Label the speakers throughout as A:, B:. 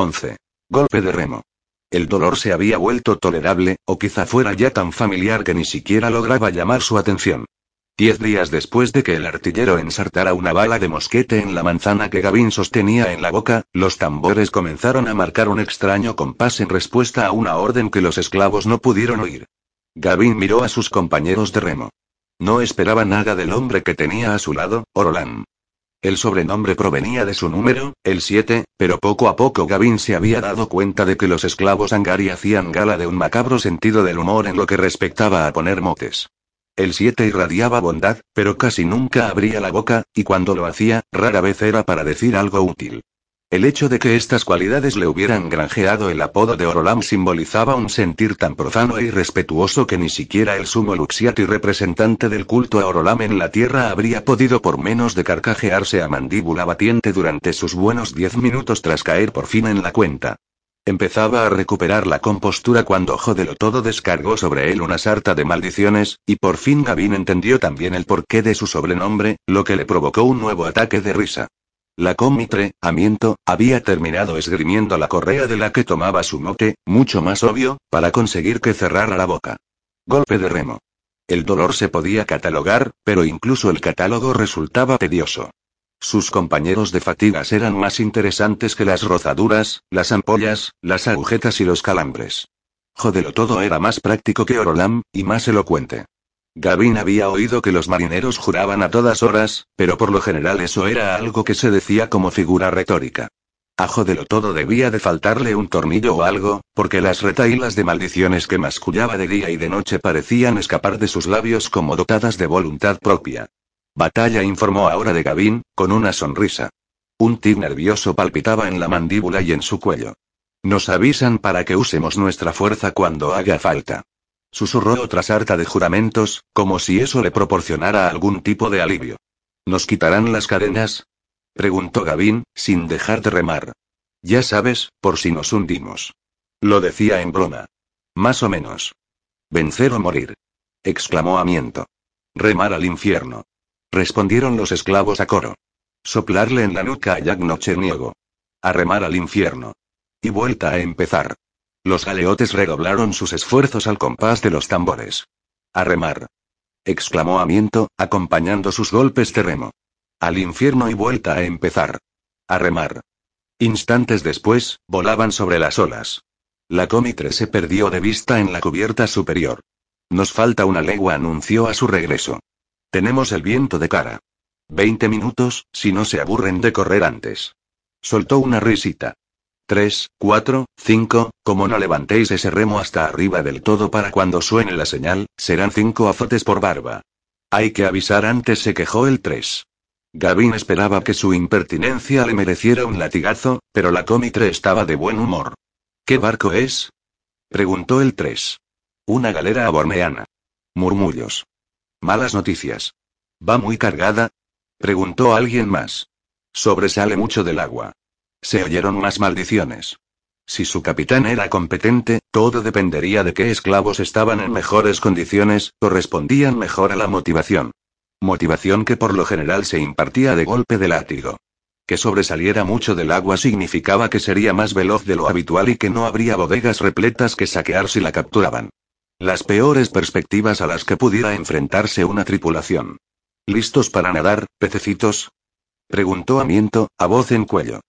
A: 11. Golpe de remo. El dolor se había vuelto tolerable, o quizá fuera ya tan familiar que ni siquiera lograba llamar su atención. Diez días después de que el artillero ensartara una bala de mosquete en la manzana que Gavin sostenía en la boca, los tambores comenzaron a marcar un extraño compás en respuesta a una orden que los esclavos no pudieron oír. Gavin miró a sus compañeros de remo. No esperaba nada del hombre que tenía a su lado, Orolán. El sobrenombre provenía de su número, el 7, pero poco a poco Gavin se había dado cuenta de que los esclavos Angari hacían gala de un macabro sentido del humor en lo que respectaba a poner motes. El 7 irradiaba bondad, pero casi nunca abría la boca, y cuando lo hacía, rara vez era para decir algo útil. El hecho de que estas cualidades le hubieran granjeado el apodo de Orolam simbolizaba un sentir tan profano e irrespetuoso que ni siquiera el sumo Luxiati representante del culto a Orolam en la tierra habría podido por menos de carcajearse a mandíbula batiente durante sus buenos diez minutos tras caer por fin en la cuenta. Empezaba a recuperar la compostura cuando Jodelo todo descargó sobre él una sarta de maldiciones, y por fin Gavin entendió también el porqué de su sobrenombre, lo que le provocó un nuevo ataque de risa. La comitre, Amiento, había terminado esgrimiendo la correa de la que tomaba su mote, mucho más obvio, para conseguir que cerrara la boca. Golpe de remo. El dolor se podía catalogar, pero incluso el catálogo resultaba tedioso. Sus compañeros de fatigas eran más interesantes que las rozaduras, las ampollas, las agujetas y los calambres. Jodelo todo era más práctico que Orolam, y más elocuente. Gavin había oído que los marineros juraban a todas horas, pero por lo general eso era algo que se decía como figura retórica. A Jodelo todo debía de faltarle un tornillo o algo, porque las retailas de maldiciones que mascullaba de día y de noche parecían escapar de sus labios como dotadas de voluntad propia. Batalla informó ahora de Gavin, con una sonrisa. Un tic nervioso palpitaba en la mandíbula y en su cuello. Nos avisan para que usemos nuestra fuerza cuando haga falta. Susurró otra sarta de juramentos, como si eso le proporcionara algún tipo de alivio. ¿Nos quitarán las cadenas? preguntó Gavin, sin dejar de remar. Ya sabes, por si nos hundimos. Lo decía en broma. Más o menos. Vencer o morir. exclamó Amiento. Remar al infierno. Respondieron los esclavos a coro. Soplarle en la nuca a Jack Nocheniego. A remar al infierno. Y vuelta a empezar. Los galeotes redoblaron sus esfuerzos al compás de los tambores. A remar. exclamó Amiento, acompañando sus golpes de remo. Al infierno y vuelta a empezar. A remar. Instantes después, volaban sobre las olas. La comitre se perdió de vista en la cubierta superior. Nos falta una legua, anunció a su regreso. Tenemos el viento de cara. Veinte minutos, si no se aburren de correr antes. Soltó una risita. Tres, cuatro, cinco, como no levantéis ese remo hasta arriba del todo para cuando suene la señal, serán cinco azotes por barba. Hay que avisar antes, se quejó el tres. Gavin esperaba que su impertinencia le mereciera un latigazo, pero la comitre estaba de buen humor. ¿Qué barco es? preguntó el tres. Una galera aborneana. Murmullos. Malas noticias. ¿Va muy cargada? Preguntó alguien más. Sobresale mucho del agua. Se oyeron más maldiciones. Si su capitán era competente, todo dependería de qué esclavos estaban en mejores condiciones, correspondían mejor a la motivación. Motivación que por lo general se impartía de golpe de látigo. Que sobresaliera mucho del agua significaba que sería más veloz de lo habitual y que no habría bodegas repletas que saquear si la capturaban. Las peores perspectivas a las que pudiera enfrentarse una tripulación. ¿Listos para nadar, pececitos? Preguntó Amiento, a voz en cuello.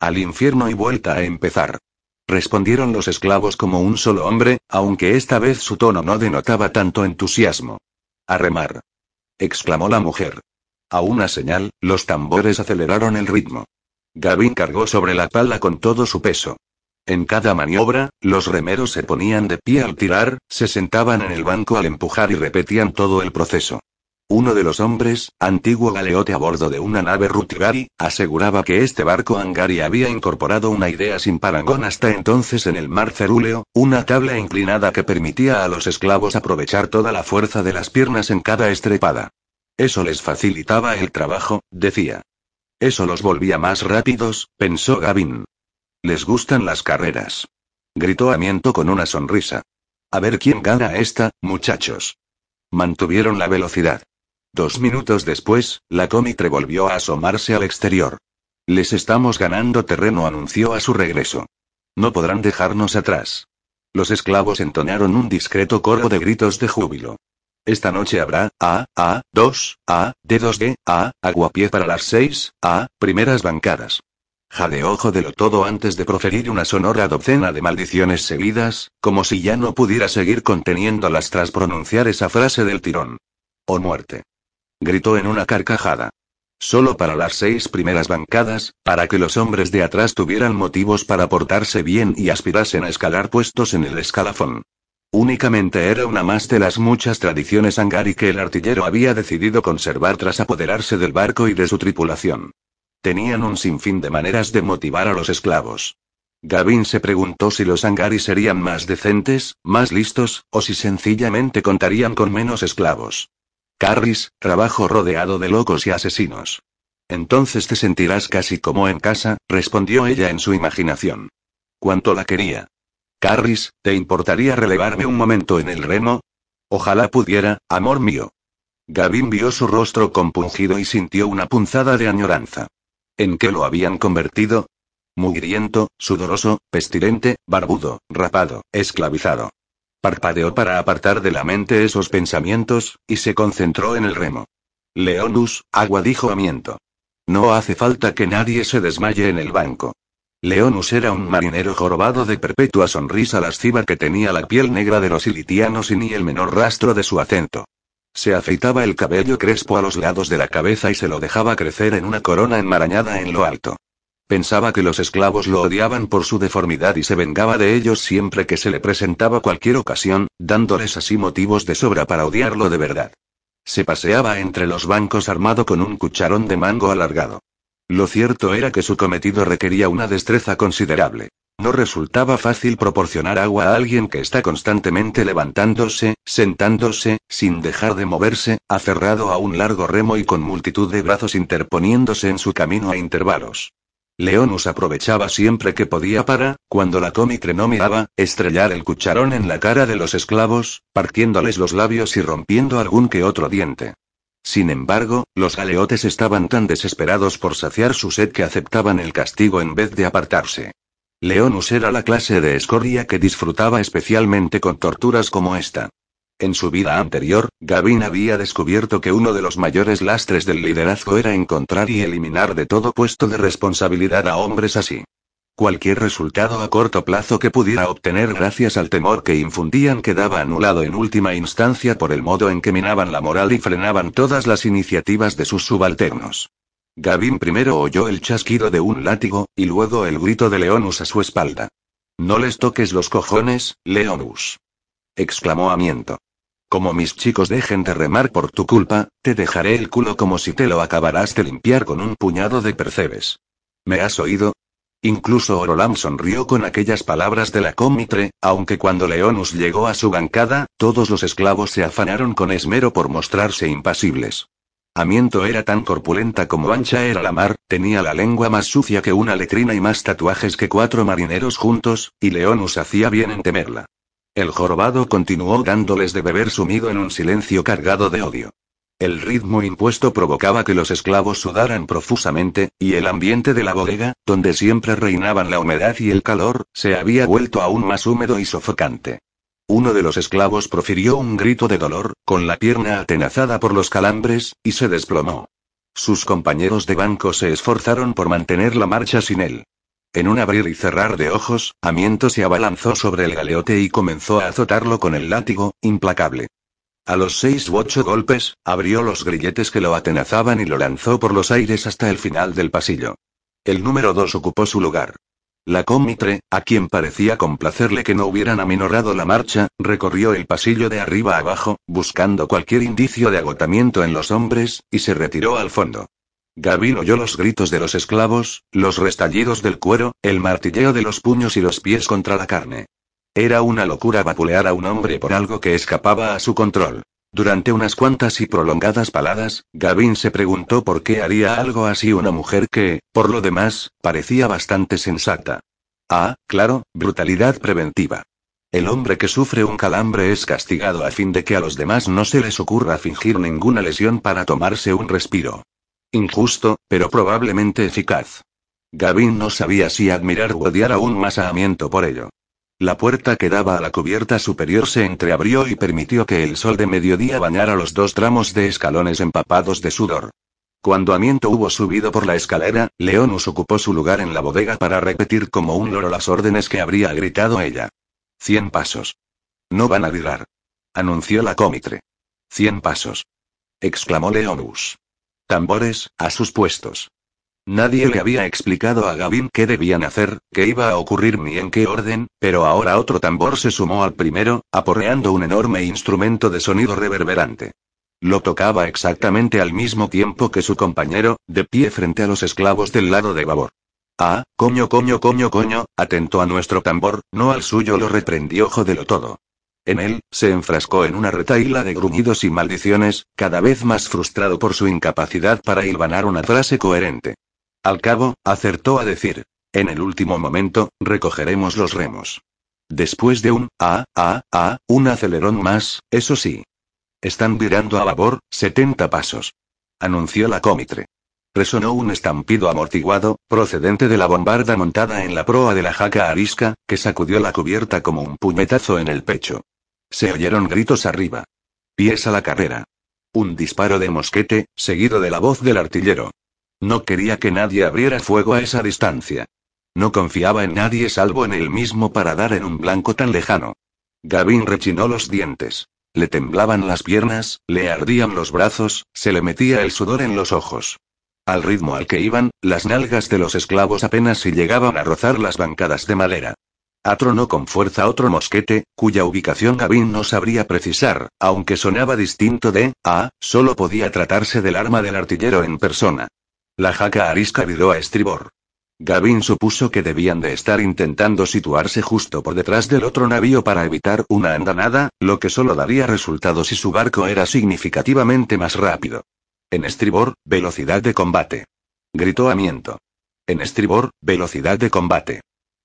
A: Al infierno y vuelta a empezar. Respondieron los esclavos como un solo hombre, aunque esta vez su tono no denotaba tanto entusiasmo. A remar. exclamó la mujer. A una señal, los tambores aceleraron el ritmo. Gavin cargó sobre la pala con todo su peso. En cada maniobra, los remeros se ponían de pie al tirar, se sentaban en el banco al empujar y repetían todo el proceso. Uno de los hombres, antiguo galeote a bordo de una nave Rutigari, aseguraba que este barco Angari había incorporado una idea sin parangón hasta entonces en el mar cerúleo, una tabla inclinada que permitía a los esclavos aprovechar toda la fuerza de las piernas en cada estrepada. Eso les facilitaba el trabajo, decía. Eso los volvía más rápidos, pensó Gavin. Les gustan las carreras. Gritó Amiento con una sonrisa. A ver quién gana esta, muchachos. Mantuvieron la velocidad. Dos minutos después, la comitre volvió a asomarse al exterior. Les estamos ganando terreno, anunció a su regreso. No podrán dejarnos atrás. Los esclavos entonaron un discreto coro de gritos de júbilo. Esta noche habrá, A, A, 2, A, D2D, A, aguapié para las 6, A, primeras bancadas. Jadeó lo todo antes de proferir una sonora docena de maldiciones seguidas, como si ya no pudiera seguir conteniéndolas tras pronunciar esa frase del tirón. O muerte. Gritó en una carcajada. Solo para las seis primeras bancadas, para que los hombres de atrás tuvieran motivos para portarse bien y aspirasen a escalar puestos en el escalafón. Únicamente era una más de las muchas tradiciones angari que el artillero había decidido conservar tras apoderarse del barco y de su tripulación. Tenían un sinfín de maneras de motivar a los esclavos. Gavin se preguntó si los angari serían más decentes, más listos, o si sencillamente contarían con menos esclavos. Carris, trabajo rodeado de locos y asesinos. Entonces te sentirás casi como en casa, respondió ella en su imaginación. Cuánto la quería. Carris, ¿te importaría relevarme un momento en el remo? Ojalá pudiera, amor mío. Gavin vio su rostro compungido y sintió una punzada de añoranza. ¿En qué lo habían convertido? Mugriento, sudoroso, pestilente, barbudo, rapado, esclavizado. Parpadeó para apartar de la mente esos pensamientos, y se concentró en el remo. Leonus, agua dijo Amiento. No hace falta que nadie se desmaye en el banco. Leonus era un marinero jorobado de perpetua sonrisa lasciva que tenía la piel negra de los ilitianos y ni el menor rastro de su acento. Se afeitaba el cabello crespo a los lados de la cabeza y se lo dejaba crecer en una corona enmarañada en lo alto. Pensaba que los esclavos lo odiaban por su deformidad y se vengaba de ellos siempre que se le presentaba cualquier ocasión, dándoles así motivos de sobra para odiarlo de verdad. Se paseaba entre los bancos armado con un cucharón de mango alargado. Lo cierto era que su cometido requería una destreza considerable. No resultaba fácil proporcionar agua a alguien que está constantemente levantándose, sentándose, sin dejar de moverse, aferrado a un largo remo y con multitud de brazos interponiéndose en su camino a intervalos. Leonus aprovechaba siempre que podía para, cuando la miraba, estrellar el cucharón en la cara de los esclavos, partiéndoles los labios y rompiendo algún que otro diente. Sin embargo, los galeotes estaban tan desesperados por saciar su sed que aceptaban el castigo en vez de apartarse. Leonus era la clase de escoria que disfrutaba especialmente con torturas como esta. En su vida anterior, Gavin había descubierto que uno de los mayores lastres del liderazgo era encontrar y eliminar de todo puesto de responsabilidad a hombres así. Cualquier resultado a corto plazo que pudiera obtener gracias al temor que infundían quedaba anulado en última instancia por el modo en que minaban la moral y frenaban todas las iniciativas de sus subalternos. Gavin primero oyó el chasquido de un látigo, y luego el grito de Leonus a su espalda. No les toques los cojones, Leonus. exclamó Amiento. Como mis chicos dejen de remar por tu culpa, te dejaré el culo como si te lo acabarás de limpiar con un puñado de percebes. ¿Me has oído? Incluso Orolam sonrió con aquellas palabras de la cómitre, aunque cuando Leonus llegó a su bancada, todos los esclavos se afanaron con esmero por mostrarse impasibles. Amiento era tan corpulenta como ancha era la mar, tenía la lengua más sucia que una letrina y más tatuajes que cuatro marineros juntos, y Leonus hacía bien en temerla. El jorobado continuó dándoles de beber sumido en un silencio cargado de odio. El ritmo impuesto provocaba que los esclavos sudaran profusamente, y el ambiente de la bodega, donde siempre reinaban la humedad y el calor, se había vuelto aún más húmedo y sofocante. Uno de los esclavos profirió un grito de dolor, con la pierna atenazada por los calambres, y se desplomó. Sus compañeros de banco se esforzaron por mantener la marcha sin él. En un abrir y cerrar de ojos, Amiento se abalanzó sobre el galeote y comenzó a azotarlo con el látigo, implacable. A los seis u ocho golpes, abrió los grilletes que lo atenazaban y lo lanzó por los aires hasta el final del pasillo. El número dos ocupó su lugar. La cómitre, a quien parecía complacerle que no hubieran aminorado la marcha, recorrió el pasillo de arriba abajo, buscando cualquier indicio de agotamiento en los hombres, y se retiró al fondo. Gavin oyó los gritos de los esclavos, los restallidos del cuero, el martilleo de los puños y los pies contra la carne. Era una locura vapulear a un hombre por algo que escapaba a su control. Durante unas cuantas y prolongadas paladas, Gavin se preguntó por qué haría algo así una mujer que, por lo demás, parecía bastante sensata. Ah, claro, brutalidad preventiva. El hombre que sufre un calambre es castigado a fin de que a los demás no se les ocurra fingir ninguna lesión para tomarse un respiro. Injusto, pero probablemente eficaz. Gavin no sabía si admirar o odiar aún más a Amiento por ello. La puerta que daba a la cubierta superior se entreabrió y permitió que el sol de mediodía bañara los dos tramos de escalones empapados de sudor. Cuando Amiento hubo subido por la escalera, Leonus ocupó su lugar en la bodega para repetir como un loro las órdenes que habría gritado ella. Cien pasos. No van a virar. Anunció la cómitre. Cien pasos. Exclamó Leonus. Tambores, a sus puestos. Nadie le había explicado a Gavin qué debían hacer, qué iba a ocurrir ni en qué orden, pero ahora otro tambor se sumó al primero, aporreando un enorme instrumento de sonido reverberante. Lo tocaba exactamente al mismo tiempo que su compañero, de pie frente a los esclavos del lado de babor. Ah, coño, coño, coño, coño, atento a nuestro tambor, no al suyo, lo reprendió Jodelo todo. En él, se enfrascó en una retaíla de gruñidos y maldiciones, cada vez más frustrado por su incapacidad para hilvanar una frase coherente. Al cabo, acertó a decir. En el último momento, recogeremos los remos. Después de un ah, ah, ah, un acelerón más, eso sí. Están virando a babor, 70 pasos. Anunció la cómitre. Resonó un estampido amortiguado, procedente de la bombarda montada en la proa de la jaca arisca, que sacudió la cubierta como un puñetazo en el pecho. Se oyeron gritos arriba. Pies a la carrera. Un disparo de mosquete, seguido de la voz del artillero. No quería que nadie abriera fuego a esa distancia. No confiaba en nadie salvo en él mismo para dar en un blanco tan lejano. Gavin rechinó los dientes. Le temblaban las piernas, le ardían los brazos, se le metía el sudor en los ojos. Al ritmo al que iban, las nalgas de los esclavos apenas si llegaban a rozar las bancadas de madera. Atronó con fuerza otro mosquete, cuya ubicación Gavin no sabría precisar, aunque sonaba distinto de, ah, solo podía tratarse del arma del artillero en persona. La jaca arisca viró a estribor. Gavin supuso que debían de estar intentando situarse justo por detrás del otro navío para evitar una andanada, lo que solo daría resultado si su barco era significativamente más rápido. En estribor, velocidad de combate. Gritó Amiento. En estribor, velocidad de combate.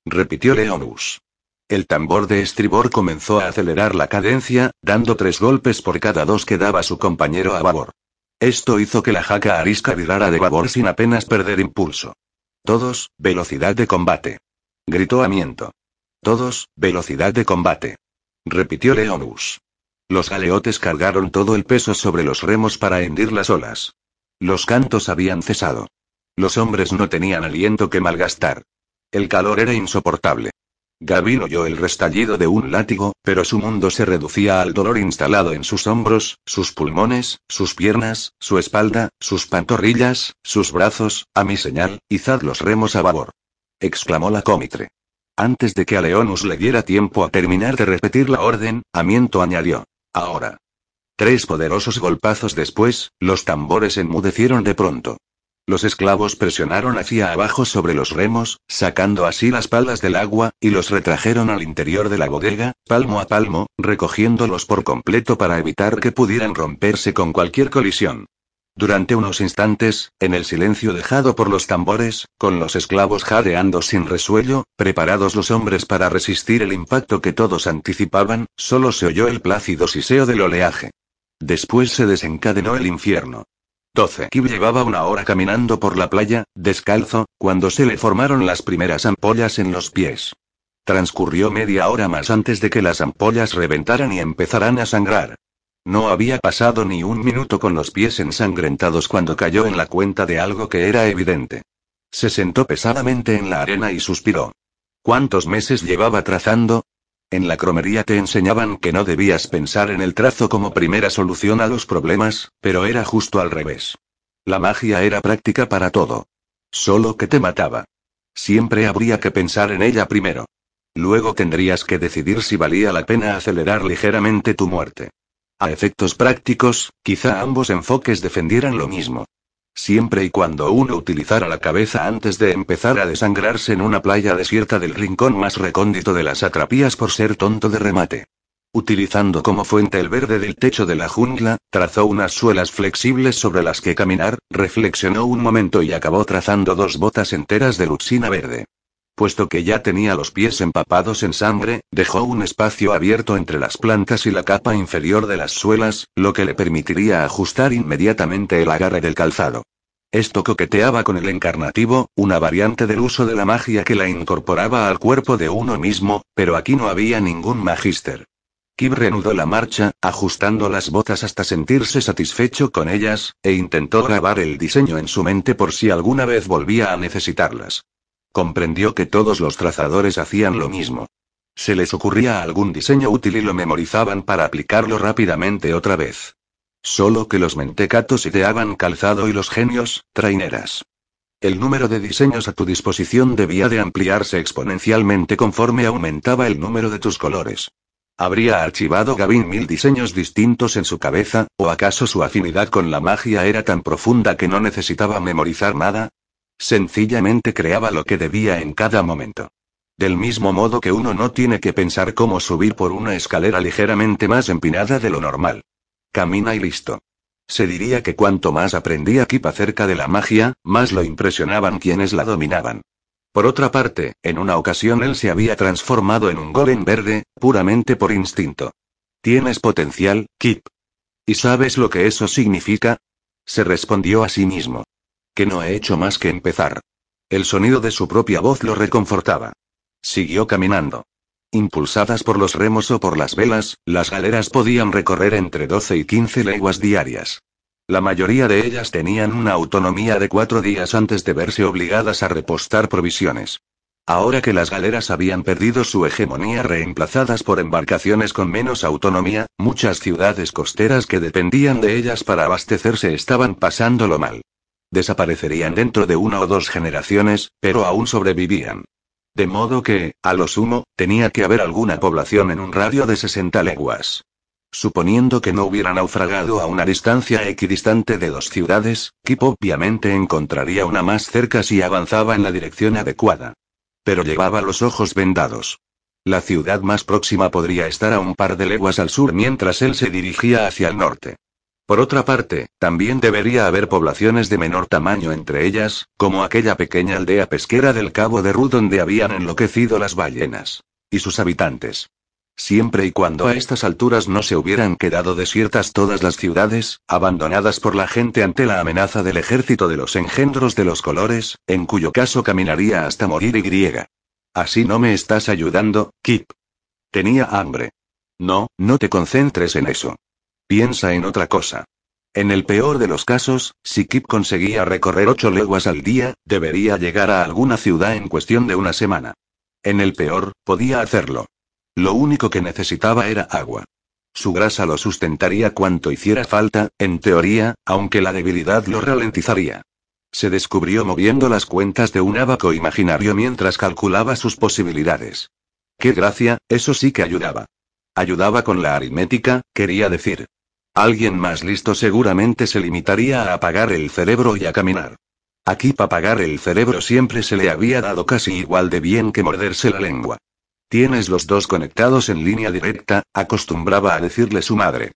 A: Repitió Leonus. El tambor de estribor comenzó a acelerar la cadencia, dando tres golpes por cada dos que daba su compañero a babor. Esto hizo que la jaca arisca virara de babor sin apenas perder impulso. Todos, velocidad de combate. Gritó Amiento. Todos, velocidad de combate. Repitió Leonus. Los galeotes cargaron todo el peso sobre los remos para hendir las olas. Los cantos habían cesado. Los hombres no tenían aliento que malgastar. El calor era insoportable. Gavin oyó el restallido de un látigo, pero su mundo se reducía al dolor instalado en sus hombros, sus pulmones, sus piernas, su espalda, sus pantorrillas, sus brazos, a mi señal, izad los remos a babor. exclamó la cómitre. Antes de que a Leonus le diera tiempo a terminar de repetir la orden, Amiento añadió. Ahora. Tres poderosos golpazos después, los tambores enmudecieron de pronto. Los esclavos presionaron hacia abajo sobre los remos, sacando así las palas del agua, y los retrajeron al interior de la bodega, palmo a palmo, recogiéndolos por completo para evitar que pudieran romperse con cualquier colisión. Durante unos instantes, en el silencio dejado por los tambores, con los esclavos jadeando sin resuello, preparados los hombres para resistir el impacto que todos anticipaban, solo se oyó el plácido siseo del oleaje. Después se desencadenó el infierno. 12. Kib llevaba una hora caminando por la playa, descalzo, cuando se le formaron las primeras ampollas en los pies. Transcurrió media hora más antes de que las ampollas reventaran y empezaran a sangrar. No había pasado ni un minuto con los pies ensangrentados cuando cayó en la cuenta de algo que era evidente. Se sentó pesadamente en la arena y suspiró. ¿Cuántos meses llevaba trazando? En la cromería te enseñaban que no debías pensar en el trazo como primera solución a los problemas, pero era justo al revés. La magia era práctica para todo. Solo que te mataba. Siempre habría que pensar en ella primero. Luego tendrías que decidir si valía la pena acelerar ligeramente tu muerte. A efectos prácticos, quizá ambos enfoques defendieran lo mismo. Siempre y cuando uno utilizara la cabeza antes de empezar a desangrarse en una playa desierta del rincón más recóndito de las atrapías por ser tonto de remate. Utilizando como fuente el verde del techo de la jungla, trazó unas suelas flexibles sobre las que caminar, reflexionó un momento y acabó trazando dos botas enteras de luxina verde. Puesto que ya tenía los pies empapados en sangre, dejó un espacio abierto entre las plantas y la capa inferior de las suelas, lo que le permitiría ajustar inmediatamente el agarre del calzado. Esto coqueteaba con el encarnativo, una variante del uso de la magia que la incorporaba al cuerpo de uno mismo, pero aquí no había ningún magíster. Kip reanudó la marcha, ajustando las botas hasta sentirse satisfecho con ellas, e intentó grabar el diseño en su mente por si alguna vez volvía a necesitarlas. Comprendió que todos los trazadores hacían lo mismo. Se les ocurría algún diseño útil y lo memorizaban para aplicarlo rápidamente otra vez. Solo que los mentecatos ideaban calzado y los genios, traineras. El número de diseños a tu disposición debía de ampliarse exponencialmente conforme aumentaba el número de tus colores. ¿Habría archivado Gavin mil diseños distintos en su cabeza, o acaso su afinidad con la magia era tan profunda que no necesitaba memorizar nada? Sencillamente creaba lo que debía en cada momento. Del mismo modo que uno no tiene que pensar cómo subir por una escalera ligeramente más empinada de lo normal. Camina y listo. Se diría que cuanto más aprendía Kip acerca de la magia, más lo impresionaban quienes la dominaban. Por otra parte, en una ocasión él se había transformado en un golem verde, puramente por instinto. Tienes potencial, Kip. ¿Y sabes lo que eso significa? Se respondió a sí mismo. Que no he hecho más que empezar. El sonido de su propia voz lo reconfortaba. Siguió caminando. Impulsadas por los remos o por las velas, las galeras podían recorrer entre 12 y 15 leguas diarias. La mayoría de ellas tenían una autonomía de cuatro días antes de verse obligadas a repostar provisiones. Ahora que las galeras habían perdido su hegemonía reemplazadas por embarcaciones con menos autonomía, muchas ciudades costeras que dependían de ellas para abastecerse estaban pasándolo mal. Desaparecerían dentro de una o dos generaciones, pero aún sobrevivían. De modo que, a lo sumo, tenía que haber alguna población en un radio de 60 leguas. Suponiendo que no hubiera naufragado a una distancia equidistante de dos ciudades, Kip obviamente encontraría una más cerca si avanzaba en la dirección adecuada. Pero llevaba los ojos vendados. La ciudad más próxima podría estar a un par de leguas al sur mientras él se dirigía hacia el norte. Por otra parte, también debería haber poblaciones de menor tamaño entre ellas, como aquella pequeña aldea pesquera del Cabo de Ru donde habían enloquecido las ballenas. Y sus habitantes. Siempre y cuando a estas alturas no se hubieran quedado desiertas todas las ciudades, abandonadas por la gente ante la amenaza del ejército de los engendros de los colores, en cuyo caso caminaría hasta morir y griega. Así no me estás ayudando, Kip. Tenía hambre. No, no te concentres en eso. Piensa en otra cosa. En el peor de los casos, si Kip conseguía recorrer ocho leguas al día, debería llegar a alguna ciudad en cuestión de una semana. En el peor, podía hacerlo. Lo único que necesitaba era agua. Su grasa lo sustentaría cuanto hiciera falta, en teoría, aunque la debilidad lo ralentizaría. Se descubrió moviendo las cuentas de un abaco imaginario mientras calculaba sus posibilidades. Qué gracia, eso sí que ayudaba. Ayudaba con la aritmética, quería decir. Alguien más listo seguramente se limitaría a apagar el cerebro y a caminar. Aquí para apagar el cerebro siempre se le había dado casi igual de bien que morderse la lengua. Tienes los dos conectados en línea directa, acostumbraba a decirle su madre.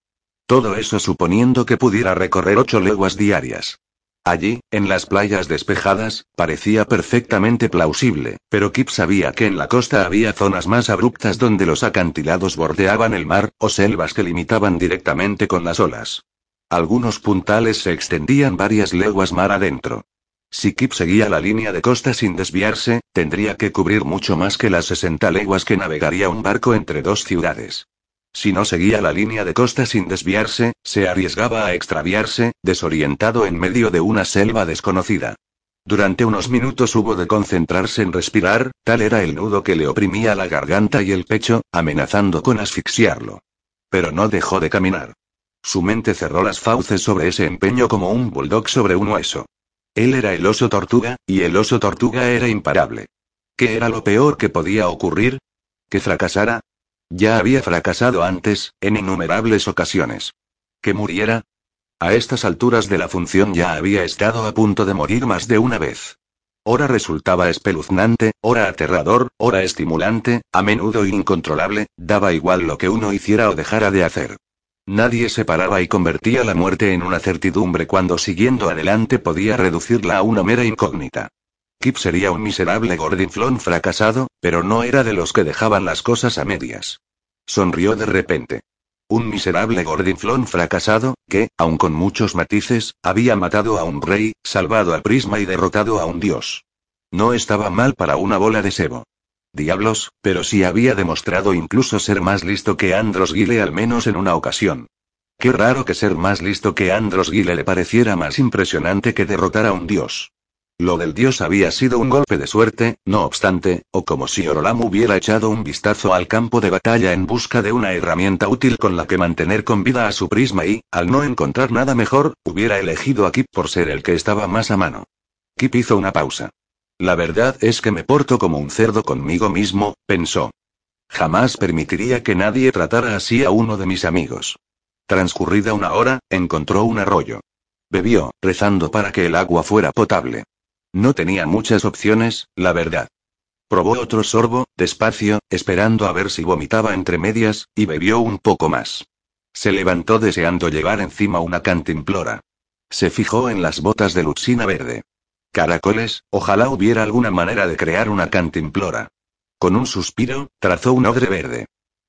A: Todo eso suponiendo que pudiera recorrer ocho leguas diarias. Allí, en las playas despejadas, parecía perfectamente plausible, pero Kip sabía que en la costa había zonas más abruptas donde los acantilados bordeaban el mar, o selvas que limitaban directamente con las olas. Algunos puntales se extendían varias leguas mar adentro. Si Kip seguía la línea de costa sin desviarse, tendría que cubrir mucho más que las 60 leguas que navegaría un barco entre dos ciudades. Si no seguía la línea de costa sin desviarse, se arriesgaba a extraviarse, desorientado en medio de una selva desconocida. Durante unos minutos hubo de concentrarse en respirar, tal era el nudo que le oprimía la garganta y el pecho, amenazando con asfixiarlo. Pero no dejó de caminar. Su mente cerró las fauces sobre ese empeño como un bulldog sobre un hueso. Él era el oso tortuga, y el oso tortuga era imparable. ¿Qué era lo peor que podía ocurrir? ¿Que fracasara? Ya había fracasado antes, en innumerables ocasiones. ¿Que muriera? A estas alturas de la función ya había estado a punto de morir más de una vez. Ora resultaba espeluznante, ora aterrador, ora estimulante, a menudo incontrolable, daba igual lo que uno hiciera o dejara de hacer. Nadie se paraba y convertía la muerte en una certidumbre cuando siguiendo adelante podía reducirla a una mera incógnita. Kip sería un miserable gordinflón fracasado, pero no era de los que dejaban las cosas a medias. Sonrió de repente. Un miserable gordinflón fracasado, que, aun con muchos matices, había matado a un rey, salvado a Prisma y derrotado a un dios. No estaba mal para una bola de sebo. Diablos, pero sí había demostrado incluso ser más listo que Andros Gile al menos en una ocasión. Qué raro que ser más listo que Andros Gile le pareciera más impresionante que derrotar a un dios. Lo del dios había sido un golpe de suerte, no obstante, o como si Orolam hubiera echado un vistazo al campo de batalla en busca de una herramienta útil con la que mantener con vida a su prisma y, al no encontrar nada mejor, hubiera elegido a Kip por ser el que estaba más a mano. Kip hizo una pausa. La verdad es que me porto como un cerdo conmigo mismo, pensó. Jamás permitiría que nadie tratara así a uno de mis amigos. Transcurrida una hora, encontró un arroyo. Bebió, rezando para que el agua fuera potable. No tenía muchas opciones, la verdad. Probó otro sorbo, despacio, esperando a ver si vomitaba entre medias, y bebió un poco más. Se levantó deseando llevar encima una cantimplora. Se fijó en las botas de luxina verde. Caracoles, ojalá hubiera alguna manera de crear una cantimplora. Con un suspiro, trazó un odre verde.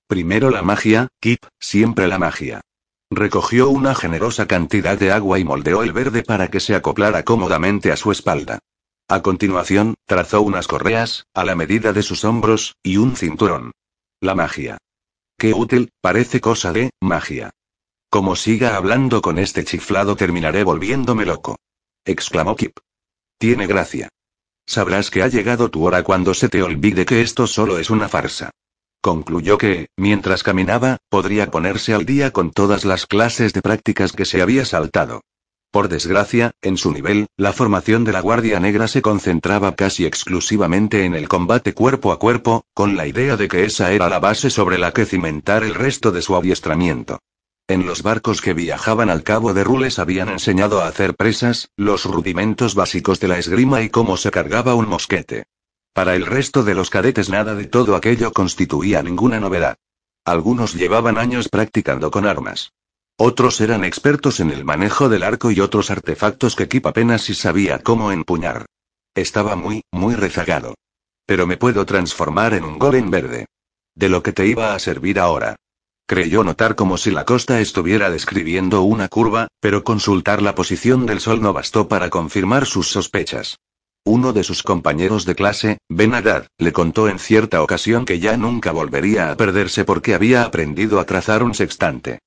A: Primero la magia, Kip, siempre la magia. Recogió una generosa cantidad de agua y moldeó el verde para que se acoplara cómodamente a su espalda. A continuación, trazó unas correas, a la medida de sus hombros, y un cinturón. La magia. Qué útil, parece cosa de magia. Como siga hablando con este chiflado terminaré volviéndome loco. exclamó Kip. Tiene gracia. Sabrás que ha llegado tu hora cuando se te olvide que esto solo es una farsa. Concluyó que, mientras caminaba, podría ponerse al día con todas las clases de prácticas que se había saltado. Por desgracia, en su nivel, la formación de la Guardia Negra se concentraba casi exclusivamente en el combate cuerpo a cuerpo, con la idea de que esa era la base sobre la que cimentar el resto de su adiestramiento. En los barcos que viajaban al cabo de Rules habían enseñado a hacer presas, los rudimentos básicos de la esgrima y cómo se cargaba un mosquete. Para el resto de los cadetes nada de todo aquello constituía ninguna novedad. Algunos llevaban años practicando con armas. Otros eran expertos en el manejo del arco y otros artefactos que Kip apenas si sabía cómo empuñar. Estaba muy, muy rezagado. Pero me puedo transformar en un golem verde. De lo que te iba a servir ahora. Creyó notar como si la costa estuviera describiendo una curva, pero consultar la posición del sol no bastó para confirmar sus sospechas. Uno de sus compañeros de clase, Ben Haddad, le contó en cierta ocasión que ya nunca volvería a perderse porque había aprendido a trazar un sextante.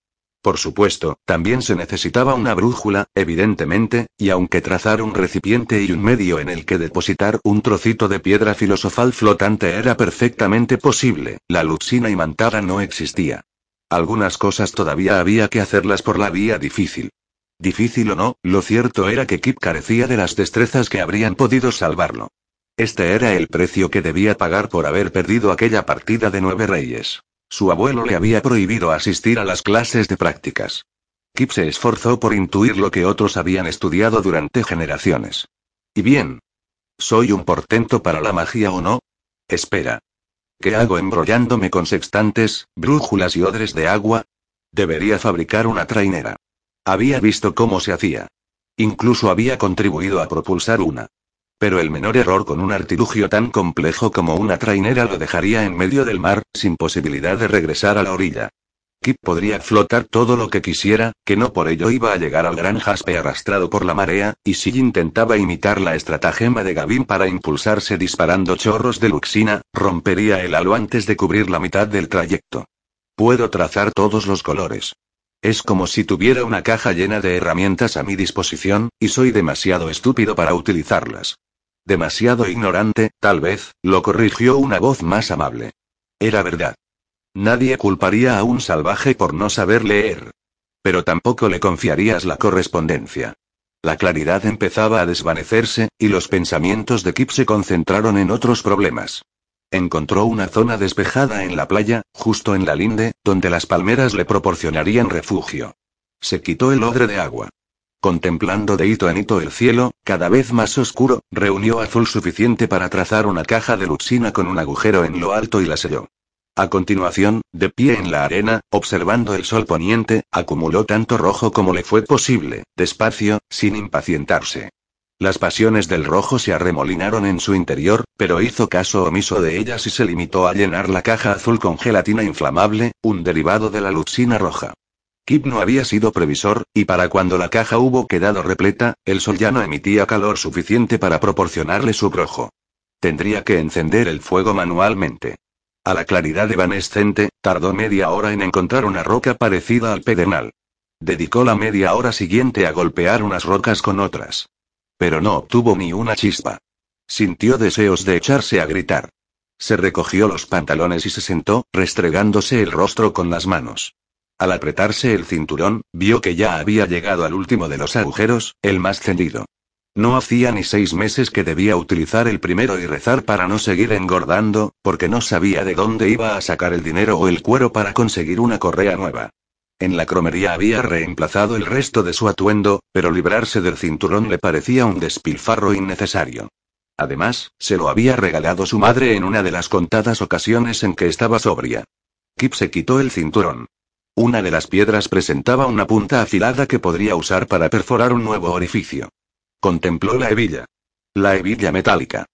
A: Por supuesto, también se necesitaba una brújula, evidentemente, y aunque trazar un recipiente y un medio en el que depositar un trocito de piedra filosofal flotante era perfectamente posible, la luxina imantada no existía. Algunas cosas todavía había que hacerlas por la vía difícil. Difícil o no, lo cierto era que Kip carecía de las destrezas que habrían podido salvarlo. Este era el precio que debía pagar por haber perdido aquella partida de nueve reyes. Su abuelo le había prohibido asistir a las clases de prácticas. Kip se esforzó por intuir lo que otros habían estudiado durante generaciones. ¿Y bien? ¿Soy un portento para la magia o no? Espera. ¿Qué hago embrollándome con sextantes, brújulas y odres de agua? Debería fabricar una trainera. Había visto cómo se hacía. Incluso había contribuido a propulsar una. Pero el menor error con un artilugio tan complejo como una trainera lo dejaría en medio del mar, sin posibilidad de regresar a la orilla. Kip podría flotar todo lo que quisiera, que no por ello iba a llegar al gran jaspe arrastrado por la marea, y si intentaba imitar la estratagema de Gavin para impulsarse disparando chorros de luxina, rompería el halo antes de cubrir la mitad del trayecto. Puedo trazar todos los colores. Es como si tuviera una caja llena de herramientas a mi disposición, y soy demasiado estúpido para utilizarlas. Demasiado ignorante, tal vez, lo corrigió una voz más amable. Era verdad. Nadie culparía a un salvaje por no saber leer. Pero tampoco le confiarías la correspondencia. La claridad empezaba a desvanecerse, y los pensamientos de Kip se concentraron en otros problemas. Encontró una zona despejada en la playa, justo en la linde, donde las palmeras le proporcionarían refugio. Se quitó el odre de agua. Contemplando de hito en hito el cielo, cada vez más oscuro, reunió azul suficiente para trazar una caja de luxina con un agujero en lo alto y la selló. A continuación, de pie en la arena, observando el sol poniente, acumuló tanto rojo como le fue posible, despacio, sin impacientarse. Las pasiones del rojo se arremolinaron en su interior, pero hizo caso omiso de ellas y se limitó a llenar la caja azul con gelatina inflamable, un derivado de la luxina roja. Kip no había sido previsor, y para cuando la caja hubo quedado repleta, el sol ya no emitía calor suficiente para proporcionarle su rojo. Tendría que encender el fuego manualmente. A la claridad evanescente, tardó media hora en encontrar una roca parecida al pedernal. Dedicó la media hora siguiente a golpear unas rocas con otras. Pero no obtuvo ni una chispa. Sintió deseos de echarse a gritar. Se recogió los pantalones y se sentó, restregándose el rostro con las manos. Al apretarse el cinturón, vio que ya había llegado al último de los agujeros, el más cendido. No hacía ni seis meses que debía utilizar el primero y rezar para no seguir engordando, porque no sabía de dónde iba a sacar el dinero o el cuero para conseguir una correa nueva. En la cromería había reemplazado el resto de su atuendo, pero librarse del cinturón le parecía un despilfarro innecesario. Además, se lo había regalado su madre en una de las contadas ocasiones en que estaba sobria. Kip se quitó el cinturón. Una de las piedras presentaba una punta afilada que podría usar para perforar un nuevo orificio. Contempló la hebilla. La hebilla metálica.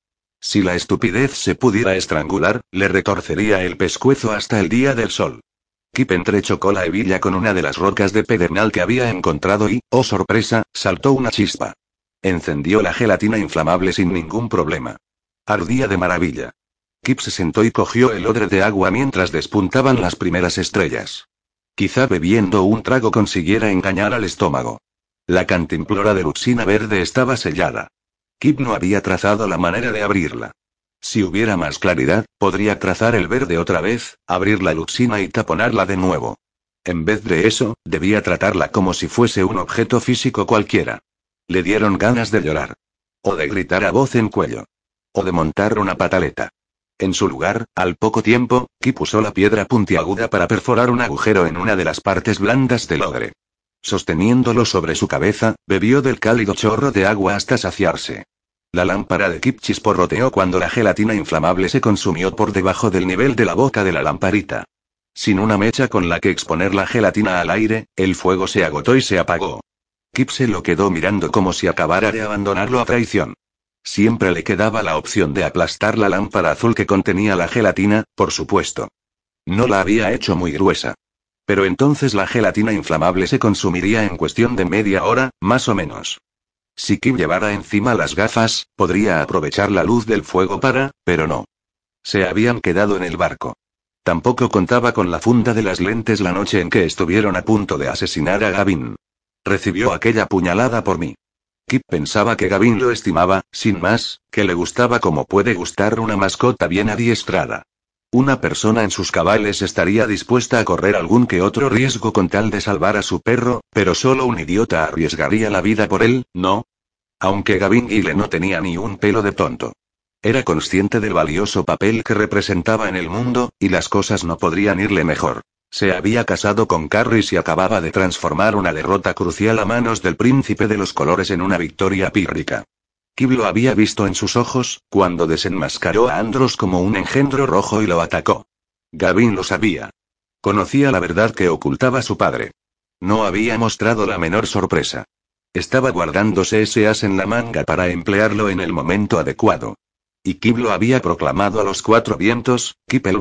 A: Si la estupidez se pudiera estrangular, le retorcería el pescuezo hasta el día del sol. Kip entrechocó la hebilla con una de las rocas de pedernal que había encontrado y, oh sorpresa, saltó una chispa. Encendió la gelatina inflamable sin ningún problema. Ardía de maravilla. Kip se sentó y cogió el odre de agua mientras despuntaban las primeras estrellas. Quizá bebiendo un trago consiguiera engañar al estómago. La cantimplora de luxina verde estaba sellada. Kip no había trazado la manera de abrirla. Si hubiera más claridad, podría trazar el verde otra vez, abrir la luxina y taponarla de nuevo. En vez de eso, debía tratarla como si fuese un objeto físico cualquiera. Le dieron ganas de llorar. O de gritar a voz en cuello. O de montar una pataleta. En su lugar, al poco tiempo, Kip usó la piedra puntiaguda para perforar un agujero en una de las partes blandas del ogre. Sosteniéndolo sobre su cabeza, bebió del cálido chorro de agua hasta saciarse. La lámpara de Kip chisporroteó cuando la gelatina inflamable se consumió por debajo del nivel de la boca de la lamparita. Sin una mecha con la que exponer la gelatina al aire, el fuego se agotó y se apagó. Kip se lo quedó mirando como si acabara de abandonarlo a traición. Siempre le quedaba la opción de aplastar la lámpara azul que contenía la gelatina, por supuesto. No la había hecho muy gruesa. Pero entonces la gelatina inflamable se consumiría en cuestión de media hora, más o menos. Si Kim llevara encima las gafas, podría aprovechar la luz del fuego para, pero no. Se habían quedado en el barco. Tampoco contaba con la funda de las lentes la noche en que estuvieron a punto de asesinar a Gavin. Recibió aquella puñalada por mí. Kip pensaba que Gavin lo estimaba, sin más, que le gustaba como puede gustar una mascota bien adiestrada. Una persona en sus cabales estaría dispuesta a correr algún que otro riesgo con tal de salvar a su perro, pero solo un idiota arriesgaría la vida por él, ¿no? Aunque Gavin Gile no tenía ni un pelo de tonto. Era consciente del valioso papel que representaba en el mundo, y las cosas no podrían irle mejor. Se había casado con Carris y acababa de transformar una derrota crucial a manos del príncipe de los colores en una victoria pírrica. Kib lo había visto en sus ojos, cuando desenmascaró a Andros como un engendro rojo y lo atacó. Gavin lo sabía. Conocía la verdad que ocultaba su padre. No había mostrado la menor sorpresa. Estaba guardándose ese as en la manga para emplearlo en el momento adecuado. Y Kib lo había proclamado a los cuatro vientos, Kip el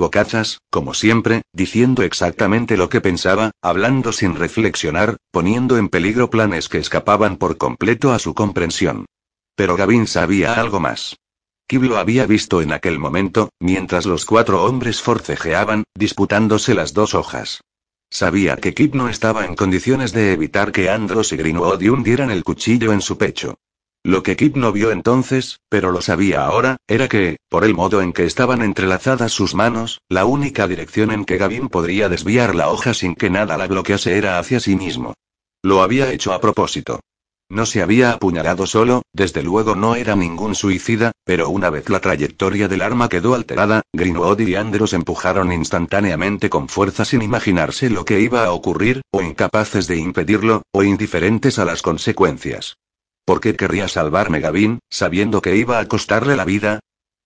A: como siempre, diciendo exactamente lo que pensaba, hablando sin reflexionar, poniendo en peligro planes que escapaban por completo a su comprensión. Pero Gavin sabía algo más. Kib lo había visto en aquel momento, mientras los cuatro hombres forcejeaban, disputándose las dos hojas. Sabía que Kip no estaba en condiciones de evitar que Andros y Greenwood hundieran el cuchillo en su pecho. Lo que Kip no vio entonces, pero lo sabía ahora, era que, por el modo en que estaban entrelazadas sus manos, la única dirección en que Gavin podría desviar la hoja sin que nada la bloquease era hacia sí mismo. Lo había hecho a propósito. No se había apuñalado solo, desde luego no era ningún suicida, pero una vez la trayectoria del arma quedó alterada, Greenwood y Andros empujaron instantáneamente con fuerza sin imaginarse lo que iba a ocurrir, o incapaces de impedirlo, o indiferentes a las consecuencias. ¿Por qué querría salvarme Gavin, sabiendo que iba a costarle la vida?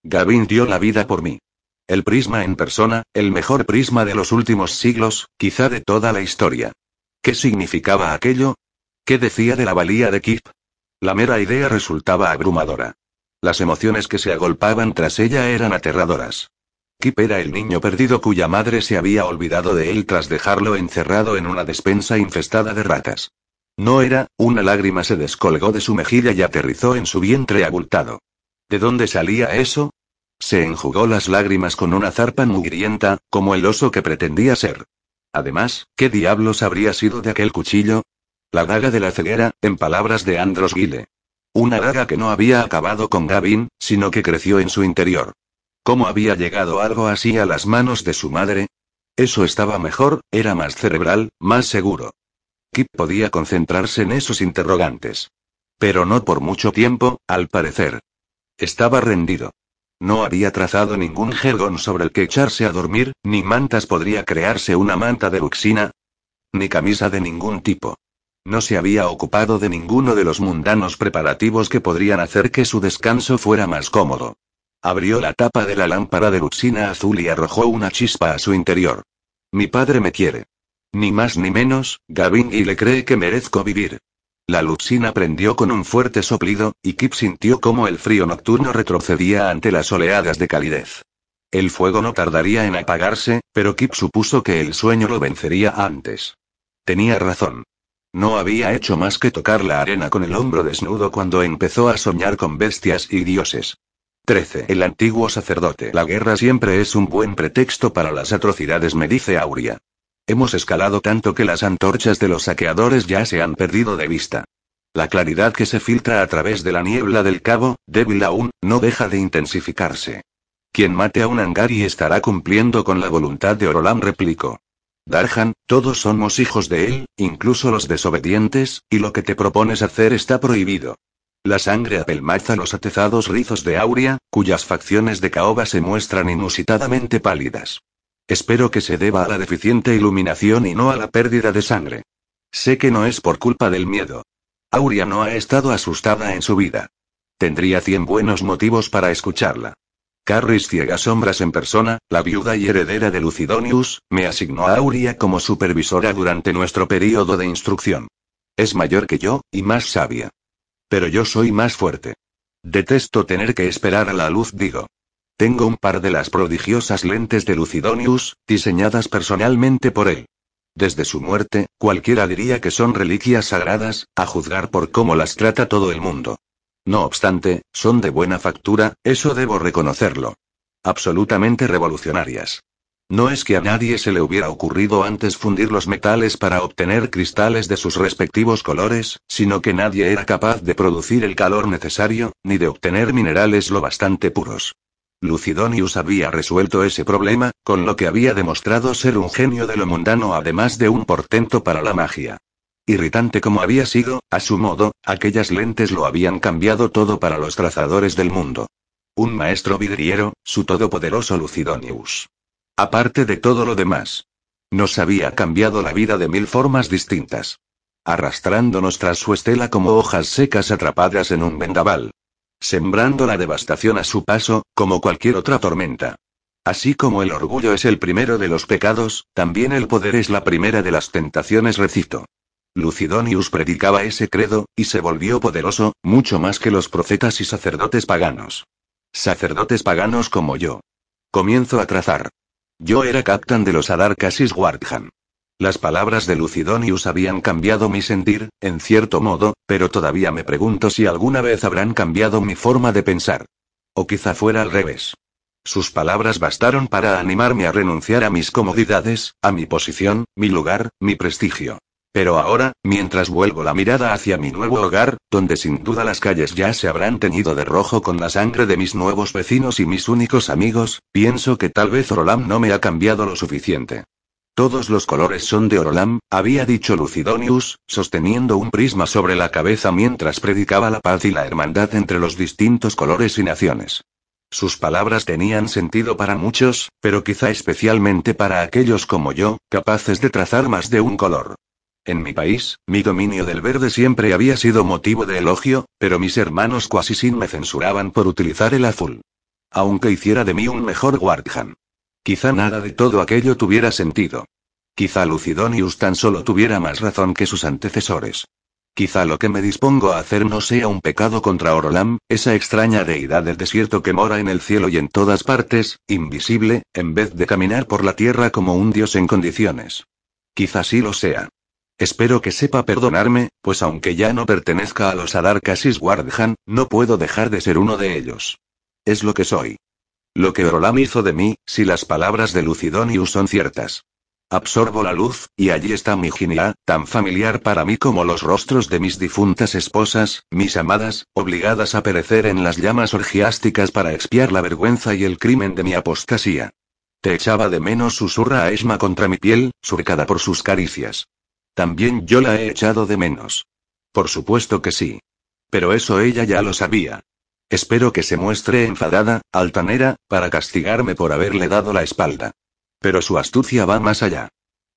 A: Gavin dio la vida por mí. El prisma en persona, el mejor prisma de los últimos siglos, quizá de toda la historia. ¿Qué significaba aquello? ¿Qué decía de la valía de Kip? La mera idea resultaba abrumadora. Las emociones que se agolpaban tras ella eran aterradoras. Kip era el niño perdido cuya madre se había olvidado de él tras dejarlo encerrado en una despensa infestada de ratas. No era, una lágrima se descolgó de su mejilla y aterrizó en su vientre abultado. ¿De dónde salía eso? Se enjugó las lágrimas con una zarpa mugrienta, como el oso que pretendía ser. Además, ¿qué diablos habría sido de aquel cuchillo? La daga de la ceguera, en palabras de Andros Gile. Una daga que no había acabado con Gavin, sino que creció en su interior. ¿Cómo había llegado algo así a las manos de su madre? Eso estaba mejor, era más cerebral, más seguro. Kip podía concentrarse en esos interrogantes. Pero no por mucho tiempo, al parecer. Estaba rendido. No había trazado ningún jergón sobre el que echarse a dormir, ni mantas podría crearse una manta de luxina, ni camisa de ningún tipo. No se había ocupado de ninguno de los mundanos preparativos que podrían hacer que su descanso fuera más cómodo. Abrió la tapa de la lámpara de luxina azul y arrojó una chispa a su interior. Mi padre me quiere. Ni más ni menos, Gavin y le cree que merezco vivir. La luxina prendió con un fuerte soplido, y Kip sintió cómo el frío nocturno retrocedía ante las oleadas de calidez. El fuego no tardaría en apagarse, pero Kip supuso que el sueño lo vencería antes. Tenía razón. No había hecho más que tocar la arena con el hombro desnudo cuando empezó a soñar con bestias y dioses. 13. El antiguo sacerdote. La guerra siempre es un buen pretexto para las atrocidades, me dice Auria. Hemos escalado tanto que las antorchas de los saqueadores ya se han perdido de vista. La claridad que se filtra a través de la niebla del cabo, débil aún, no deja de intensificarse. Quien mate a un Angari estará cumpliendo con la voluntad de Orolam, replicó. Darhan, todos somos hijos de él, incluso los desobedientes, y lo que te propones hacer está prohibido. La sangre apelmaza los atezados rizos de Auria, cuyas facciones de caoba se muestran inusitadamente pálidas. Espero que se deba a la deficiente iluminación y no a la pérdida de sangre. Sé que no es por culpa del miedo. Auria no ha estado asustada en su vida. Tendría cien buenos motivos para escucharla. Carris Ciega Sombras en persona, la viuda y heredera de Lucidonius, me asignó a Auria como supervisora durante nuestro período de instrucción. Es mayor que yo, y más sabia. Pero yo soy más fuerte. Detesto tener que esperar a la luz, digo. Tengo un par de las prodigiosas lentes de Lucidonius, diseñadas personalmente por él. Desde su muerte, cualquiera diría que son reliquias sagradas, a juzgar por cómo las trata todo el mundo. No obstante, son de buena factura, eso debo reconocerlo. Absolutamente revolucionarias. No es que a nadie se le hubiera ocurrido antes fundir los metales para obtener cristales de sus respectivos colores, sino que nadie era capaz de producir el calor necesario, ni de obtener minerales lo bastante puros. Lucidonius había resuelto ese problema, con lo que había demostrado ser un genio de lo mundano además de un portento para la magia. Irritante como había sido, a su modo, aquellas lentes lo habían cambiado todo para los trazadores del mundo. Un maestro vidriero, su todopoderoso Lucidonius. Aparte de todo lo demás. Nos había cambiado la vida de mil formas distintas. Arrastrándonos tras su estela como hojas secas atrapadas en un vendaval. Sembrando la devastación a su paso, como cualquier otra tormenta. Así como el orgullo es el primero de los pecados, también el poder es la primera de las tentaciones, recito. Lucidonius predicaba ese credo, y se volvió poderoso, mucho más que los profetas y sacerdotes paganos. Sacerdotes paganos como yo. Comienzo a trazar. Yo era capitán de los Adarcasis Wardhan. Las palabras de Lucidonius habían cambiado mi sentir, en cierto modo, pero todavía me pregunto si alguna vez habrán cambiado mi forma de pensar. O quizá fuera al revés. Sus palabras bastaron para animarme a renunciar a mis comodidades, a mi posición, mi lugar, mi prestigio. Pero ahora, mientras vuelvo la mirada hacia mi nuevo hogar, donde sin duda las calles ya se habrán teñido de rojo con la sangre de mis nuevos vecinos y mis únicos amigos, pienso que tal vez Orolam no me ha cambiado lo suficiente. Todos los colores son de Orolam, había dicho Lucidonius, sosteniendo un prisma sobre la cabeza mientras predicaba la paz y la hermandad entre los distintos colores y naciones. Sus palabras tenían sentido para muchos, pero quizá especialmente para aquellos como yo, capaces de trazar más de un color. En mi país, mi dominio del verde siempre había sido motivo de elogio, pero mis hermanos cuasi sin me censuraban por utilizar el azul. Aunque hiciera de mí un mejor Wardhan. Quizá nada de todo aquello tuviera sentido. Quizá Lucidonius tan solo tuviera más razón que sus antecesores. Quizá lo que me dispongo a hacer no sea un pecado contra Orolam, esa extraña deidad del desierto que mora en el cielo y en todas partes, invisible, en vez de caminar por la tierra como un dios en condiciones. Quizá sí lo sea. Espero que sepa perdonarme, pues aunque ya no pertenezca a los Adarkasis Wardhan, no puedo dejar de ser uno de ellos. Es lo que soy. Lo que Orolam hizo de mí, si las palabras de Lucidonius son ciertas. Absorbo la luz, y allí está mi Ginia, tan familiar para mí como los rostros de mis difuntas esposas, mis amadas, obligadas a perecer en las llamas orgiásticas para expiar la vergüenza y el crimen de mi apostasía. Te echaba de menos, susurra a Esma contra mi piel, surcada por sus caricias. También yo la he echado de menos. Por supuesto que sí. Pero eso ella ya lo sabía. Espero que se muestre enfadada, altanera, para castigarme por haberle dado la espalda. Pero su astucia va más allá.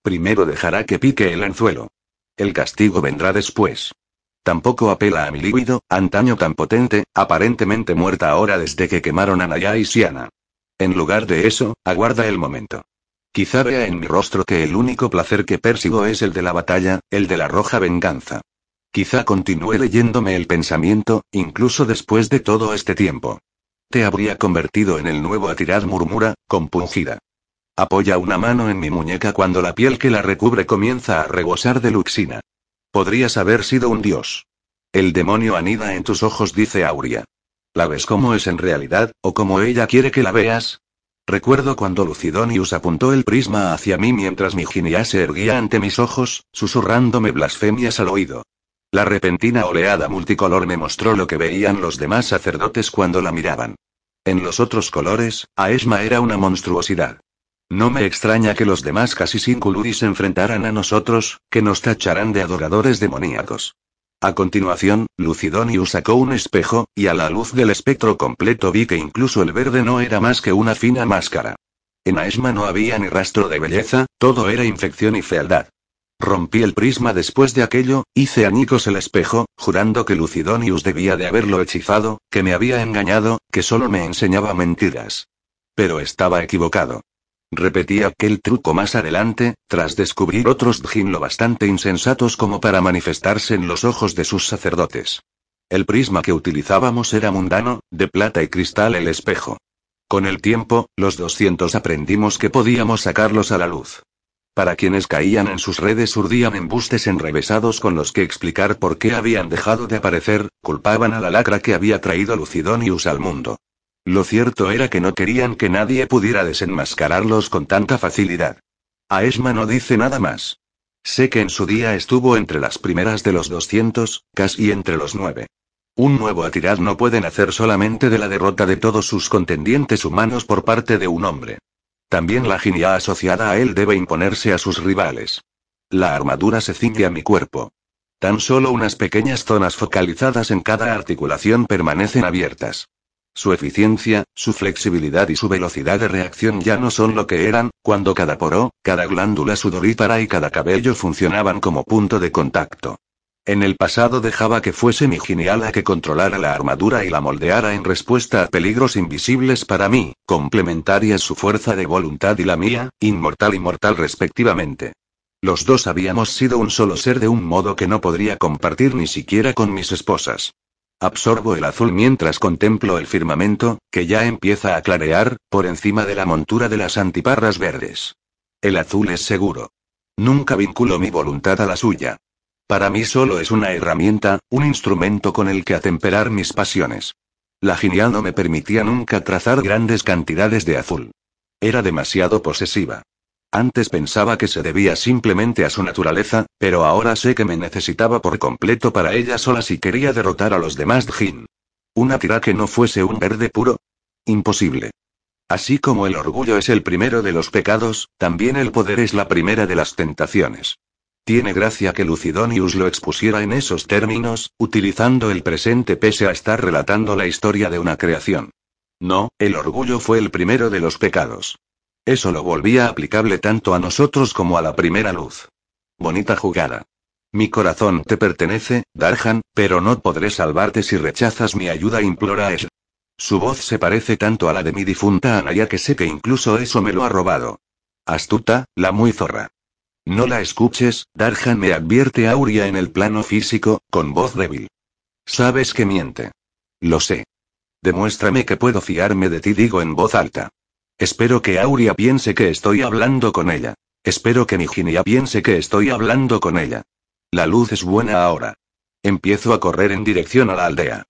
A: Primero dejará que pique el anzuelo. El castigo vendrá después. Tampoco apela a mi líbido, antaño tan potente, aparentemente muerta ahora desde que quemaron a Naya y Siana. En lugar de eso, aguarda el momento. Quizá vea en mi rostro que el único placer que persigo es el de la batalla, el de la roja venganza. Quizá continúe leyéndome el pensamiento, incluso después de todo este tiempo. Te habría convertido en el nuevo Atirad murmura, compungida. Apoya una mano en mi muñeca cuando la piel que la recubre comienza a rebosar de luxina. Podrías haber sido un dios. El demonio anida en tus ojos, dice Auria. ¿La ves como es en realidad, o como ella quiere que la veas? Recuerdo cuando Lucidonius apuntó el prisma hacia mí mientras mi ginia se erguía ante mis ojos, susurrándome blasfemias al oído. La repentina oleada multicolor me mostró lo que veían los demás sacerdotes cuando la miraban. En los otros colores, Aesma era una monstruosidad. No me extraña que los demás casi sin culuris se enfrentaran a nosotros, que nos tacharán de adoradores demoníacos. A continuación, Lucidonius sacó un espejo, y a la luz del espectro completo vi que incluso el verde no era más que una fina máscara. En Aesma no había ni rastro de belleza, todo era infección y fealdad. Rompí el prisma después de aquello, hice añicos el espejo, jurando que Lucidonius debía de haberlo hechizado, que me había engañado, que solo me enseñaba mentiras. Pero estaba equivocado. Repetí aquel truco más adelante, tras descubrir otros Djinn lo bastante insensatos como para manifestarse en los ojos de sus sacerdotes. El prisma que utilizábamos era mundano, de plata y cristal el espejo. Con el tiempo, los 200 aprendimos que podíamos sacarlos a la luz. Para quienes caían en sus redes urdían embustes enrevesados con los que explicar por qué habían dejado de aparecer, culpaban a la lacra que había traído Lucidonius al mundo. Lo cierto era que no querían que nadie pudiera desenmascararlos con tanta facilidad. Aesma no dice nada más. Sé que en su día estuvo entre las primeras de los 200, casi entre los nueve. Un nuevo Atirad no puede nacer solamente de la derrota de todos sus contendientes humanos por parte de un hombre. También la ginia asociada a él debe imponerse a sus rivales. La armadura se ciñe a mi cuerpo. Tan solo unas pequeñas zonas focalizadas en cada articulación permanecen abiertas. Su eficiencia, su flexibilidad y su velocidad de reacción ya no son lo que eran, cuando cada poro, cada glándula sudorípara y cada cabello funcionaban como punto de contacto. En el pasado dejaba que fuese mi genial a que controlara la armadura y la moldeara en respuesta a peligros invisibles para mí, complementarias su fuerza de voluntad y la mía, inmortal y mortal respectivamente. Los dos habíamos sido un solo ser de un modo que no podría compartir ni siquiera con mis esposas. Absorbo el azul mientras contemplo el firmamento, que ya empieza a clarear, por encima de la montura de las antiparras verdes. El azul es seguro. Nunca vinculo mi voluntad a la suya. Para mí solo es una herramienta, un instrumento con el que atemperar mis pasiones. La genial no me permitía nunca trazar grandes cantidades de azul. Era demasiado posesiva. Antes pensaba que se debía simplemente a su naturaleza, pero ahora sé que me necesitaba por completo para ella sola si quería derrotar a los demás Djinn. ¿Una tira que no fuese un verde puro? Imposible. Así como el orgullo es el primero de los pecados, también el poder es la primera de las tentaciones. Tiene gracia que Lucidonius lo expusiera en esos términos, utilizando el presente pese a estar relatando la historia de una creación. No, el orgullo fue el primero de los pecados. Eso lo volvía aplicable tanto a nosotros como a la primera luz. Bonita jugada. Mi corazón te pertenece, Darhan, pero no podré salvarte si rechazas mi ayuda, implora Ash. Su voz se parece tanto a la de mi difunta Anaya que sé que incluso eso me lo ha robado. Astuta, la muy zorra. No la escuches, Darjan me advierte Auria en el plano físico, con voz débil. Sabes que miente. Lo sé. Demuéstrame que puedo fiarme de ti, digo en voz alta. Espero que Auria piense que estoy hablando con ella. Espero que Niginia piense que estoy hablando con ella. La luz es buena ahora. Empiezo a correr en dirección a la aldea.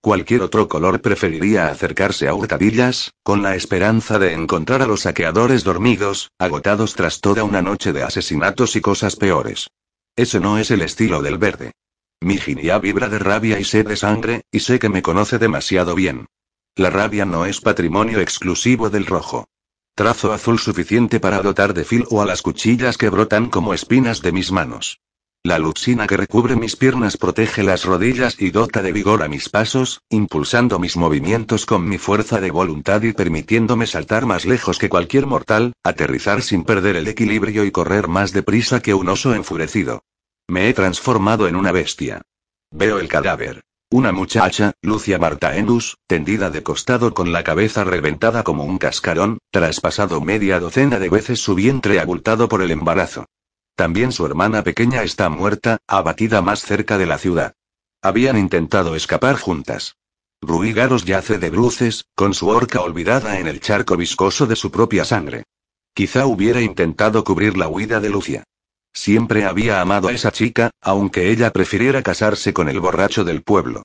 A: Cualquier otro color preferiría acercarse a hurtadillas, con la esperanza de encontrar a los saqueadores dormidos, agotados tras toda una noche de asesinatos y cosas peores. Ese no es el estilo del verde. Mi ginia vibra de rabia y sed de sangre, y sé que me conoce demasiado bien. La rabia no es patrimonio exclusivo del rojo. Trazo azul suficiente para dotar de filo a las cuchillas que brotan como espinas de mis manos. La luxina que recubre mis piernas protege las rodillas y dota de vigor a mis pasos, impulsando mis movimientos con mi fuerza de voluntad y permitiéndome saltar más lejos que cualquier mortal, aterrizar sin perder el equilibrio y correr más deprisa que un oso enfurecido. Me he transformado en una bestia. Veo el cadáver. Una muchacha, Lucia Martaenus, tendida de costado con la cabeza reventada como un cascarón, traspasado media docena de veces su vientre abultado por el embarazo. También su hermana pequeña está muerta, abatida más cerca de la ciudad. Habían intentado escapar juntas. Rui Garos yace de bruces, con su horca olvidada en el charco viscoso de su propia sangre. Quizá hubiera intentado cubrir la huida de Lucia. Siempre había amado a esa chica, aunque ella prefiriera casarse con el borracho del pueblo.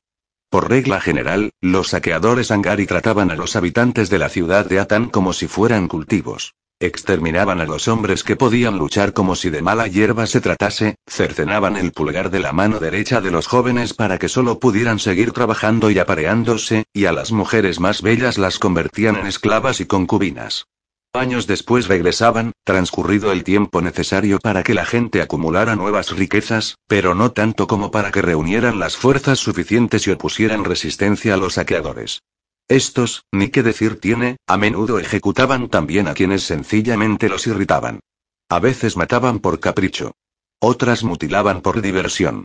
A: Por regla general, los saqueadores Angari trataban a los habitantes de la ciudad de Atan como si fueran cultivos. Exterminaban a los hombres que podían luchar como si de mala hierba se tratase, cercenaban el pulgar de la mano derecha de los jóvenes para que solo pudieran seguir trabajando y apareándose, y a las mujeres más bellas las convertían en esclavas y concubinas. Años después regresaban, transcurrido el tiempo necesario para que la gente acumulara nuevas riquezas, pero no tanto como para que reunieran las fuerzas suficientes y opusieran resistencia a los saqueadores. Estos, ni qué decir tiene, a menudo ejecutaban también a quienes sencillamente los irritaban. A veces mataban por capricho. Otras mutilaban por diversión.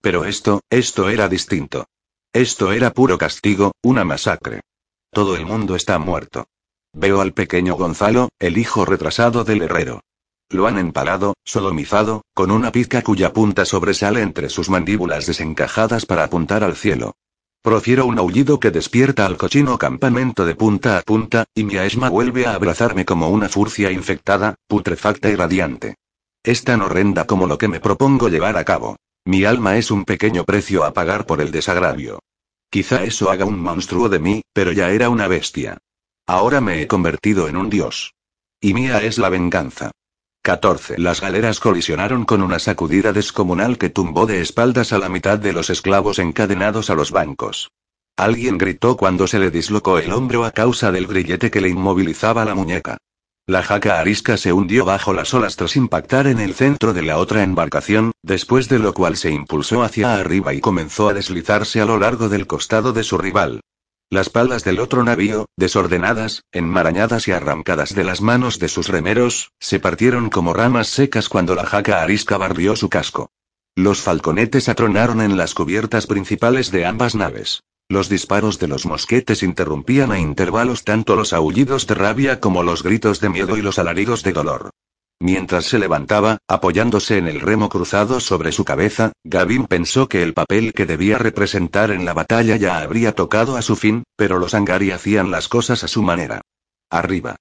A: Pero esto, esto era distinto. Esto era puro castigo, una masacre. Todo el mundo está muerto. Veo al pequeño Gonzalo, el hijo retrasado del herrero. Lo han empalado, sodomizado, con una pizca cuya punta sobresale entre sus mandíbulas desencajadas para apuntar al cielo. Profiero un aullido que despierta al cochino campamento de punta a punta, y mi asma vuelve a abrazarme como una furcia infectada, putrefacta y radiante. Es tan horrenda como lo que me propongo llevar a cabo. Mi alma es un pequeño precio a pagar por el desagravio. Quizá eso haga un monstruo de mí, pero ya era una bestia. Ahora me he convertido en un dios. Y mía es la venganza. 14. Las galeras colisionaron con una sacudida descomunal que tumbó de espaldas a la mitad de los esclavos encadenados a los bancos. Alguien gritó cuando se le dislocó el hombro a causa del grillete que le inmovilizaba la muñeca. La jaca arisca se hundió bajo las olas tras impactar en el centro de la otra embarcación, después de lo cual se impulsó hacia arriba y comenzó a deslizarse a lo largo del costado de su rival. Las palas del otro navío, desordenadas, enmarañadas y arrancadas de las manos de sus remeros, se partieron como ramas secas cuando la jaca arisca barrió su casco. Los falconetes atronaron en las cubiertas principales de ambas naves. Los disparos de los mosquetes interrumpían a intervalos tanto los aullidos de rabia como los gritos de miedo y los alaridos de dolor. Mientras se levantaba, apoyándose en el remo cruzado sobre su cabeza, Gavin pensó que el papel que debía representar en la batalla ya habría tocado a su fin, pero los Angari hacían las cosas a su manera. Arriba.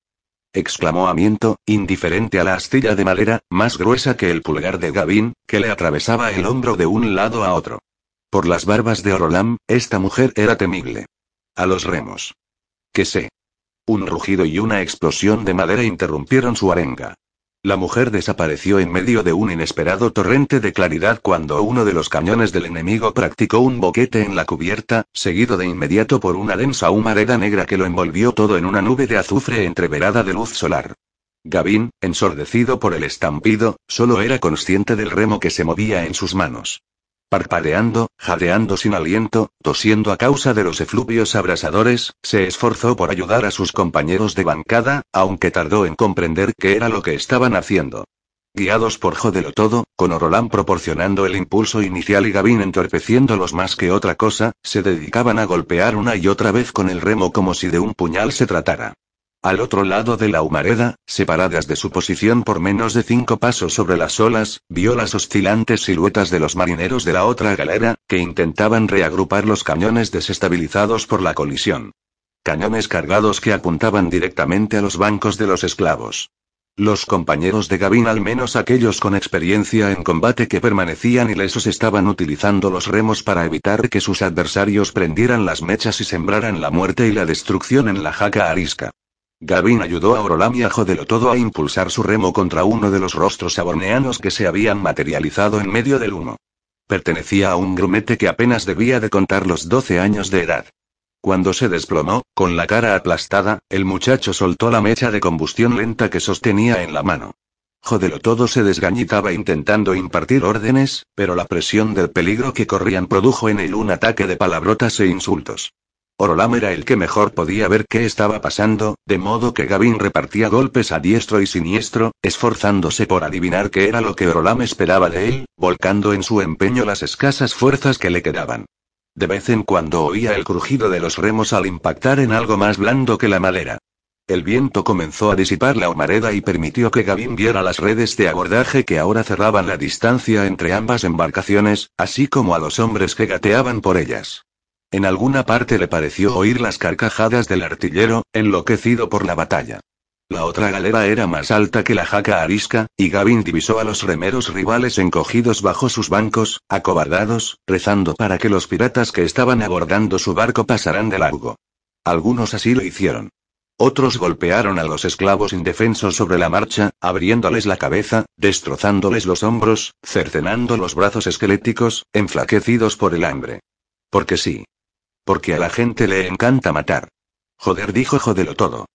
A: exclamó Amiento, indiferente a la astilla de madera, más gruesa que el pulgar de Gavin, que le atravesaba el hombro de un lado a otro. Por las barbas de Orolam, esta mujer era temible. A los remos. Que sé. Un rugido y una explosión de madera interrumpieron su arenga. La mujer desapareció en medio de un inesperado torrente de claridad cuando uno de los cañones del enemigo practicó un boquete en la cubierta, seguido de inmediato por una densa humareda negra que lo envolvió todo en una nube de azufre entreverada de luz solar. Gavin, ensordecido por el estampido, solo era consciente del remo que se movía en sus manos. Parpadeando, jadeando sin aliento, tosiendo a causa de los efluvios abrasadores, se esforzó por ayudar a sus compañeros de bancada, aunque tardó en comprender qué era lo que estaban haciendo. Guiados por Jodelo todo, con Orolán proporcionando el impulso inicial y Gavin entorpeciéndolos más que otra cosa, se dedicaban a golpear una y otra vez con el remo como si de un puñal se tratara. Al otro lado de la humareda, separadas de su posición por menos de cinco pasos sobre las olas, vio las oscilantes siluetas de los marineros de la otra galera, que intentaban reagrupar los cañones desestabilizados por la colisión. Cañones cargados que apuntaban directamente a los bancos de los esclavos. Los compañeros de Gavin, al menos aquellos con experiencia en combate que permanecían ilesos, estaban utilizando los remos para evitar que sus adversarios prendieran las mechas y sembraran la muerte y la destrucción en la jaca arisca. Gavin ayudó a Orolam y a Jodelotodo a impulsar su remo contra uno de los rostros saborneanos que se habían materializado en medio del humo. Pertenecía a un grumete que apenas debía de contar los 12 años de edad. Cuando se desplomó, con la cara aplastada, el muchacho soltó la mecha de combustión lenta que sostenía en la mano. Jodelotodo se desgañitaba intentando impartir órdenes, pero la presión del peligro que corrían produjo en él un ataque de palabrotas e insultos. Orolam era el que mejor podía ver qué estaba pasando, de modo que Gavin repartía golpes a diestro y siniestro, esforzándose por adivinar qué era lo que Orolam esperaba de él, volcando en su empeño las escasas fuerzas que le quedaban. De vez en cuando oía el crujido de los remos al impactar en algo más blando que la madera. El viento comenzó a disipar la humareda y permitió que Gavin viera las redes de abordaje que ahora cerraban la distancia entre ambas embarcaciones, así como a los hombres que gateaban por ellas. En alguna parte le pareció oír las carcajadas del artillero, enloquecido por la batalla. La otra galera era más alta que la jaca arisca, y Gavin divisó a los remeros rivales encogidos bajo sus bancos, acobardados, rezando para que los piratas que estaban abordando su barco pasaran de largo. Algunos así lo hicieron. Otros golpearon a los esclavos indefensos sobre la marcha, abriéndoles la cabeza, destrozándoles los hombros, cercenando los brazos esqueléticos, enflaquecidos por el hambre. Porque sí. Porque a la gente le encanta matar. Joder, dijo Jodelo todo.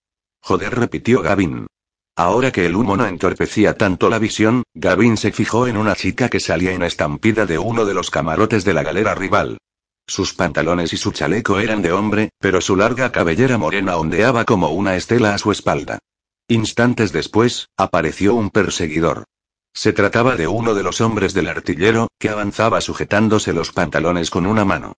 A: Joder, repitió Gavin. Ahora que el humo no entorpecía tanto la visión, Gavin se fijó en una chica que salía en estampida de uno de los camarotes de la galera rival. Sus pantalones y su chaleco eran de hombre, pero su larga cabellera morena ondeaba como una estela a su espalda. Instantes después, apareció un perseguidor. Se trataba de uno de los hombres del artillero, que avanzaba sujetándose los pantalones con una mano.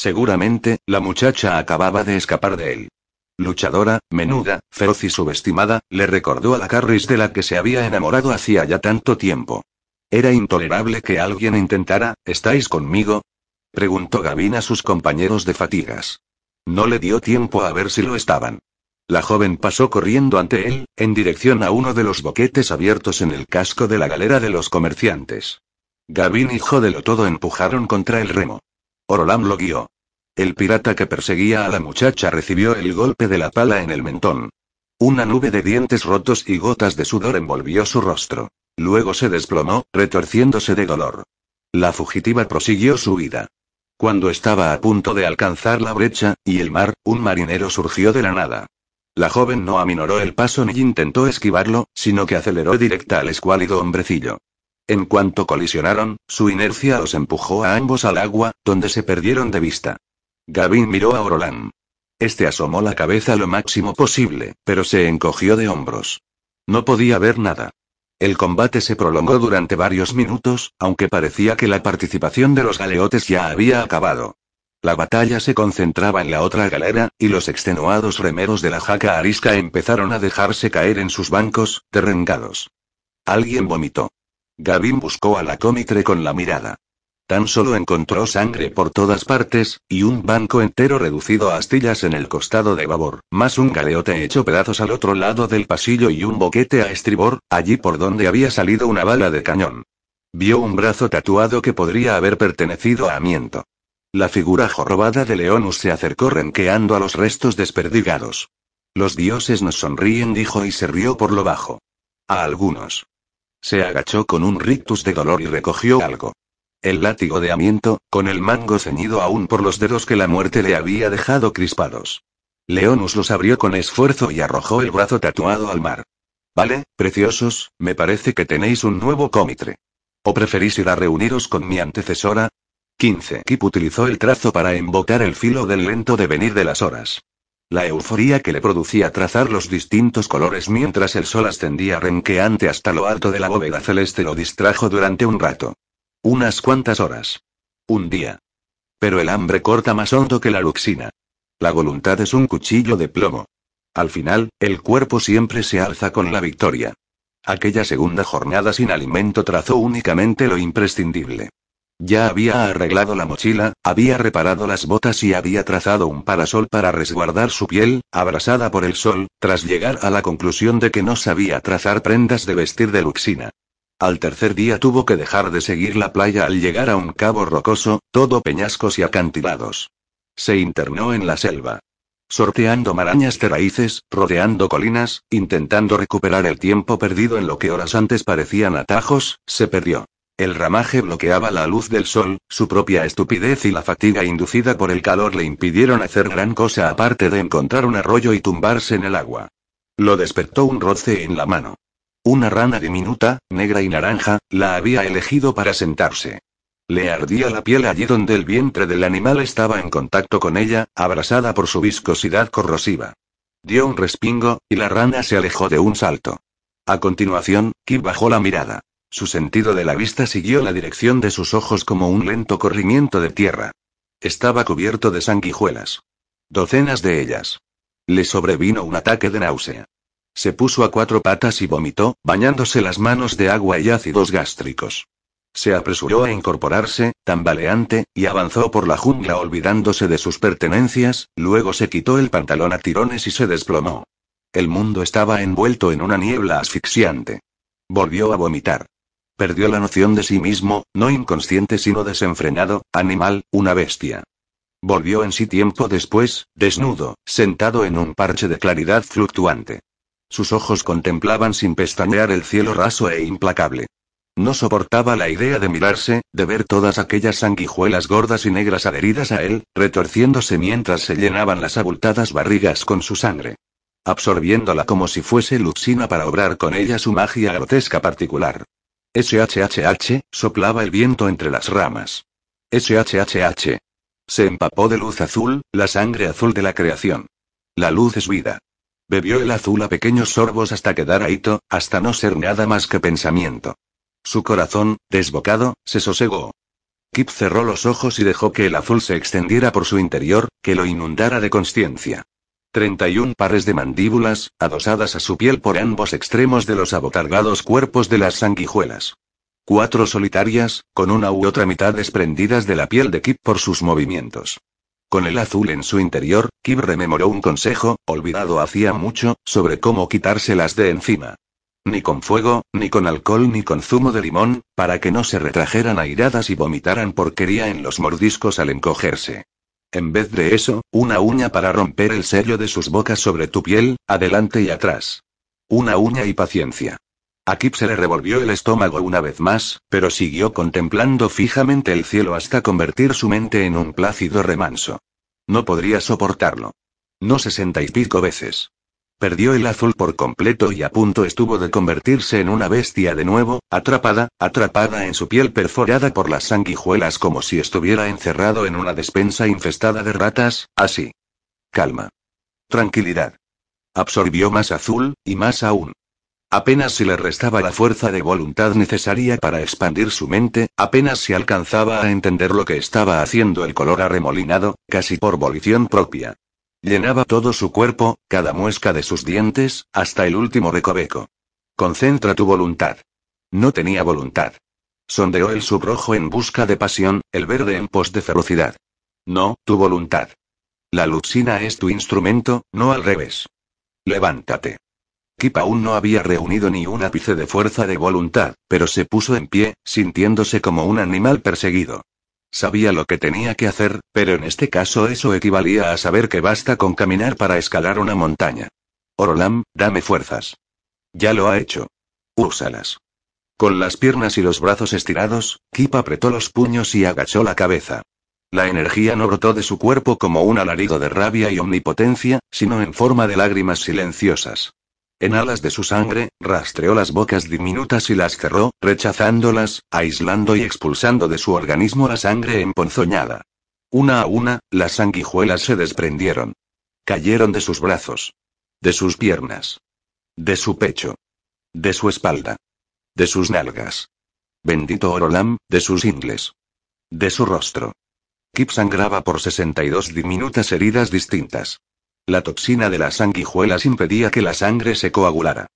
A: Seguramente, la muchacha acababa de escapar de él. Luchadora, menuda, feroz y subestimada, le recordó a la Carris de la que se había enamorado hacía ya tanto tiempo. Era intolerable que alguien intentara, ¿estáis conmigo? preguntó Gavin a sus compañeros de fatigas. No le dio tiempo a ver si lo estaban. La joven pasó corriendo ante él, en dirección a uno de los boquetes abiertos en el casco de la galera de los comerciantes. Gavin y Jodelo todo empujaron contra el remo. Orolam lo guió. El pirata que perseguía a la muchacha recibió el golpe de la pala en el mentón. Una nube de dientes rotos y gotas de sudor envolvió su rostro. Luego se desplomó, retorciéndose de dolor. La fugitiva prosiguió su huida. Cuando estaba a punto de alcanzar la brecha, y el mar, un marinero surgió de la nada. La joven no aminoró el paso ni intentó esquivarlo, sino que aceleró directa al escuálido hombrecillo. En cuanto colisionaron, su inercia los empujó a ambos al agua, donde se perdieron de vista. Gavin miró a Orolan. Este asomó la cabeza lo máximo posible, pero se encogió de hombros. No podía ver nada. El combate se prolongó durante varios minutos, aunque parecía que la participación de los galeotes ya había acabado. La batalla se concentraba en la otra galera, y los extenuados remeros de la jaca arisca empezaron a dejarse caer en sus bancos, derrengados. Alguien vomitó. Gavin buscó a la cómitre con la mirada. Tan solo encontró sangre por todas partes, y un banco entero reducido a astillas en el costado de babor, más un galeote hecho pedazos al otro lado del pasillo y un boquete a estribor, allí por donde había salido una bala de cañón. Vio un brazo tatuado que podría haber pertenecido a Miento. La figura jorobada de Leonus se acercó renqueando a los restos desperdigados. Los dioses nos sonríen, dijo y se rió por lo bajo. A algunos. Se agachó con un rictus de dolor y recogió algo. El látigo de amiento, con el mango ceñido aún por los dedos que la muerte le había dejado crispados. Leonus los abrió con esfuerzo y arrojó el brazo tatuado al mar. Vale, preciosos, me parece que tenéis un nuevo cómitre. ¿O preferís ir a reuniros con mi antecesora? 15. Kip utilizó el trazo para embotar el filo del lento devenir de las horas. La euforía que le producía trazar los distintos colores mientras el sol ascendía renqueante hasta lo alto de la bóveda celeste lo distrajo durante un rato. Unas cuantas horas. Un día. Pero el hambre corta más hondo que la luxina. La voluntad es un cuchillo de plomo. Al final, el cuerpo siempre se alza con la victoria. Aquella segunda jornada sin alimento trazó únicamente lo imprescindible. Ya había arreglado la mochila, había reparado las botas y había trazado un parasol para resguardar su piel, abrasada por el sol, tras llegar a la conclusión de que no sabía trazar prendas de vestir de Luxina. Al tercer día tuvo que dejar de seguir la playa al llegar a un cabo rocoso, todo peñascos y acantilados. Se internó en la selva. Sorteando marañas de raíces, rodeando colinas, intentando recuperar el tiempo perdido en lo que horas antes parecían atajos, se perdió. El ramaje bloqueaba la luz del sol, su propia estupidez y la fatiga inducida por el calor le impidieron hacer gran cosa aparte de encontrar un arroyo y tumbarse en el agua. Lo despertó un roce en la mano. Una rana diminuta, negra y naranja, la había elegido para sentarse. Le ardía la piel allí donde el vientre del animal estaba en contacto con ella, abrasada por su viscosidad corrosiva. Dio un respingo, y la rana se alejó de un salto. A continuación, Kip bajó la mirada. Su sentido de la vista siguió la dirección de sus ojos como un lento corrimiento de tierra. Estaba cubierto de sanguijuelas. Docenas de ellas. Le sobrevino un ataque de náusea. Se puso a cuatro patas y vomitó, bañándose las manos de agua y ácidos gástricos. Se apresuró a incorporarse, tambaleante, y avanzó por la jungla olvidándose de sus pertenencias, luego se quitó el pantalón a tirones y se desplomó. El mundo estaba envuelto en una niebla asfixiante. Volvió a vomitar. Perdió la noción de sí mismo, no inconsciente sino desenfrenado, animal, una bestia. Volvió en sí tiempo después, desnudo, sentado en un parche de claridad fluctuante. Sus ojos contemplaban sin pestañear el cielo raso e implacable. No soportaba la idea de mirarse, de ver todas aquellas sanguijuelas gordas y negras adheridas a él, retorciéndose mientras se llenaban las abultadas barrigas con su sangre. Absorbiéndola como si fuese Luxina para obrar con ella su magia grotesca particular. SHHH, soplaba el viento entre las ramas. SHHH. Se empapó de luz azul, la sangre azul de la creación. La luz es vida. Bebió el azul a pequeños sorbos hasta quedar ahito, hasta no ser nada más que pensamiento. Su corazón, desbocado, se sosegó. Kip cerró los ojos y dejó que el azul se extendiera por su interior, que lo inundara de conciencia. Treinta y un pares de mandíbulas, adosadas a su piel por ambos extremos de los abotargados cuerpos de las sanguijuelas. Cuatro solitarias, con una u otra mitad desprendidas de la piel de Kip por sus movimientos. Con el azul en su interior, Kip rememoró un consejo, olvidado hacía mucho, sobre cómo quitárselas de encima. Ni con fuego, ni con alcohol, ni con zumo de limón, para que no se retrajeran airadas y vomitaran porquería en los mordiscos al encogerse. En vez de eso, una uña para romper el sello de sus bocas sobre tu piel, adelante y atrás. Una uña y paciencia. A Kip se le revolvió el estómago una vez más, pero siguió contemplando fijamente el cielo hasta convertir su mente en un plácido remanso. No podría soportarlo. No sesenta y pico veces. Perdió el azul por completo y a punto estuvo de convertirse en una bestia de nuevo, atrapada, atrapada en su piel perforada por las sanguijuelas como si estuviera encerrado en una despensa infestada de ratas, así. Calma. Tranquilidad. Absorbió más azul, y más aún. Apenas si le restaba la fuerza de voluntad necesaria para expandir su mente, apenas si alcanzaba a entender lo que estaba haciendo el color arremolinado, casi por volición propia. Llenaba todo su cuerpo, cada muesca de sus dientes, hasta el último recoveco. Concentra tu voluntad. No tenía voluntad. Sondeó el subrojo en busca de pasión, el verde en pos de ferocidad. No, tu voluntad. La luxina es tu instrumento, no al revés. Levántate. Kip aún no había reunido ni un ápice de fuerza de voluntad, pero se puso en pie, sintiéndose como un animal perseguido. Sabía lo que tenía que hacer, pero en este caso eso equivalía a saber que basta con caminar para escalar una montaña. Orolam, dame fuerzas. Ya lo ha hecho. Úsalas. Con las piernas y los brazos estirados, Kip apretó los puños y agachó la cabeza. La energía no brotó de su cuerpo como un alarido de rabia y omnipotencia, sino en forma de lágrimas silenciosas. En alas de su sangre, rastreó las bocas diminutas y las cerró, rechazándolas, aislando y expulsando de su organismo la sangre emponzoñada. Una a una, las sanguijuelas se desprendieron. Cayeron de sus brazos. De sus piernas. De su pecho. De su espalda. De sus nalgas. Bendito Orolam, de sus ingles. De su rostro. Kip sangraba por 62 diminutas heridas distintas. La toxina de las sanguijuelas impedía que la sangre se coagulara.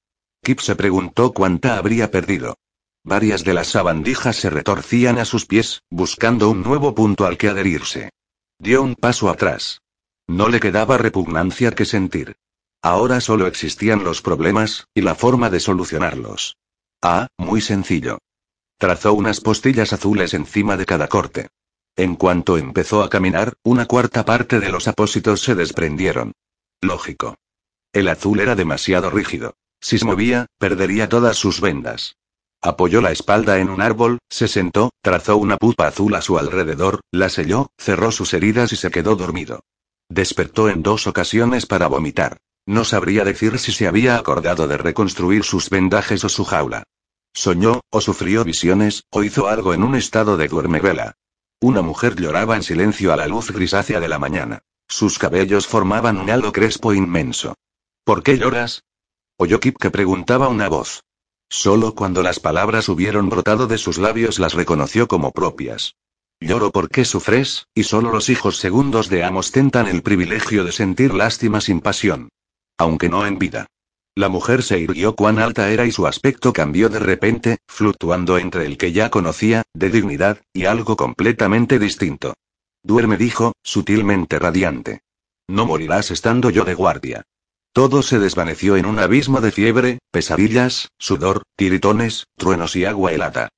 A: Kip se preguntó cuánta habría perdido. Varias de las sabandijas se retorcían a sus pies, buscando un nuevo punto al que adherirse. Dio un paso atrás. No le quedaba repugnancia que sentir. Ahora solo existían los problemas, y la forma de solucionarlos. Ah, muy sencillo. Trazó unas postillas azules encima de cada corte. En cuanto empezó a caminar, una cuarta parte de los apósitos se desprendieron. Lógico. El azul era demasiado rígido. Si se movía, perdería todas sus vendas. Apoyó la espalda en un árbol, se sentó, trazó una pupa azul a su alrededor, la selló, cerró sus heridas y se quedó dormido. Despertó en dos ocasiones para vomitar. No sabría decir si se había acordado de reconstruir sus vendajes o su jaula. Soñó, o sufrió visiones, o hizo algo en un estado de duermevela. Una mujer lloraba en silencio a la luz grisácea de la mañana. Sus cabellos formaban un halo crespo inmenso. ¿Por qué lloras? Oyó Kip que preguntaba una voz. Solo cuando las palabras hubieron brotado de sus labios las reconoció como propias. Lloro porque sufres, y solo los hijos segundos de Amos tentan el privilegio de sentir lástima sin pasión. Aunque no en vida. La mujer se irguió cuán alta era y su aspecto cambió de repente, fluctuando entre el que ya conocía, de dignidad, y algo completamente distinto. Duerme, dijo, sutilmente radiante. No morirás estando yo de guardia. Todo se desvaneció en un abismo de fiebre, pesadillas, sudor, tiritones, truenos y agua helada.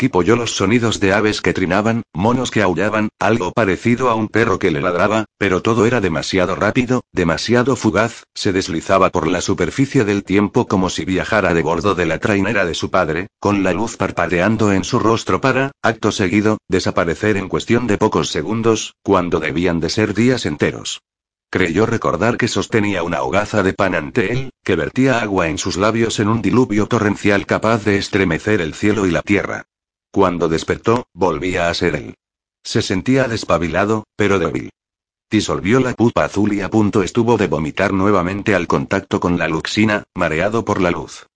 A: Kip los sonidos de aves que trinaban, monos que aullaban, algo parecido a un perro que le ladraba, pero todo era demasiado rápido, demasiado fugaz, se deslizaba por la superficie del tiempo como si viajara de bordo de la trainera de su padre, con la luz parpadeando en su rostro para, acto seguido, desaparecer en cuestión de pocos segundos, cuando debían de ser días enteros. Creyó recordar que sostenía una hogaza de pan ante él, que vertía agua en sus labios en un diluvio torrencial capaz de estremecer el cielo y la tierra. Cuando despertó, volvía a ser él. Se sentía despabilado, pero débil. Disolvió la pupa azul y a punto estuvo de vomitar nuevamente al contacto con la luxina, mareado por la luz.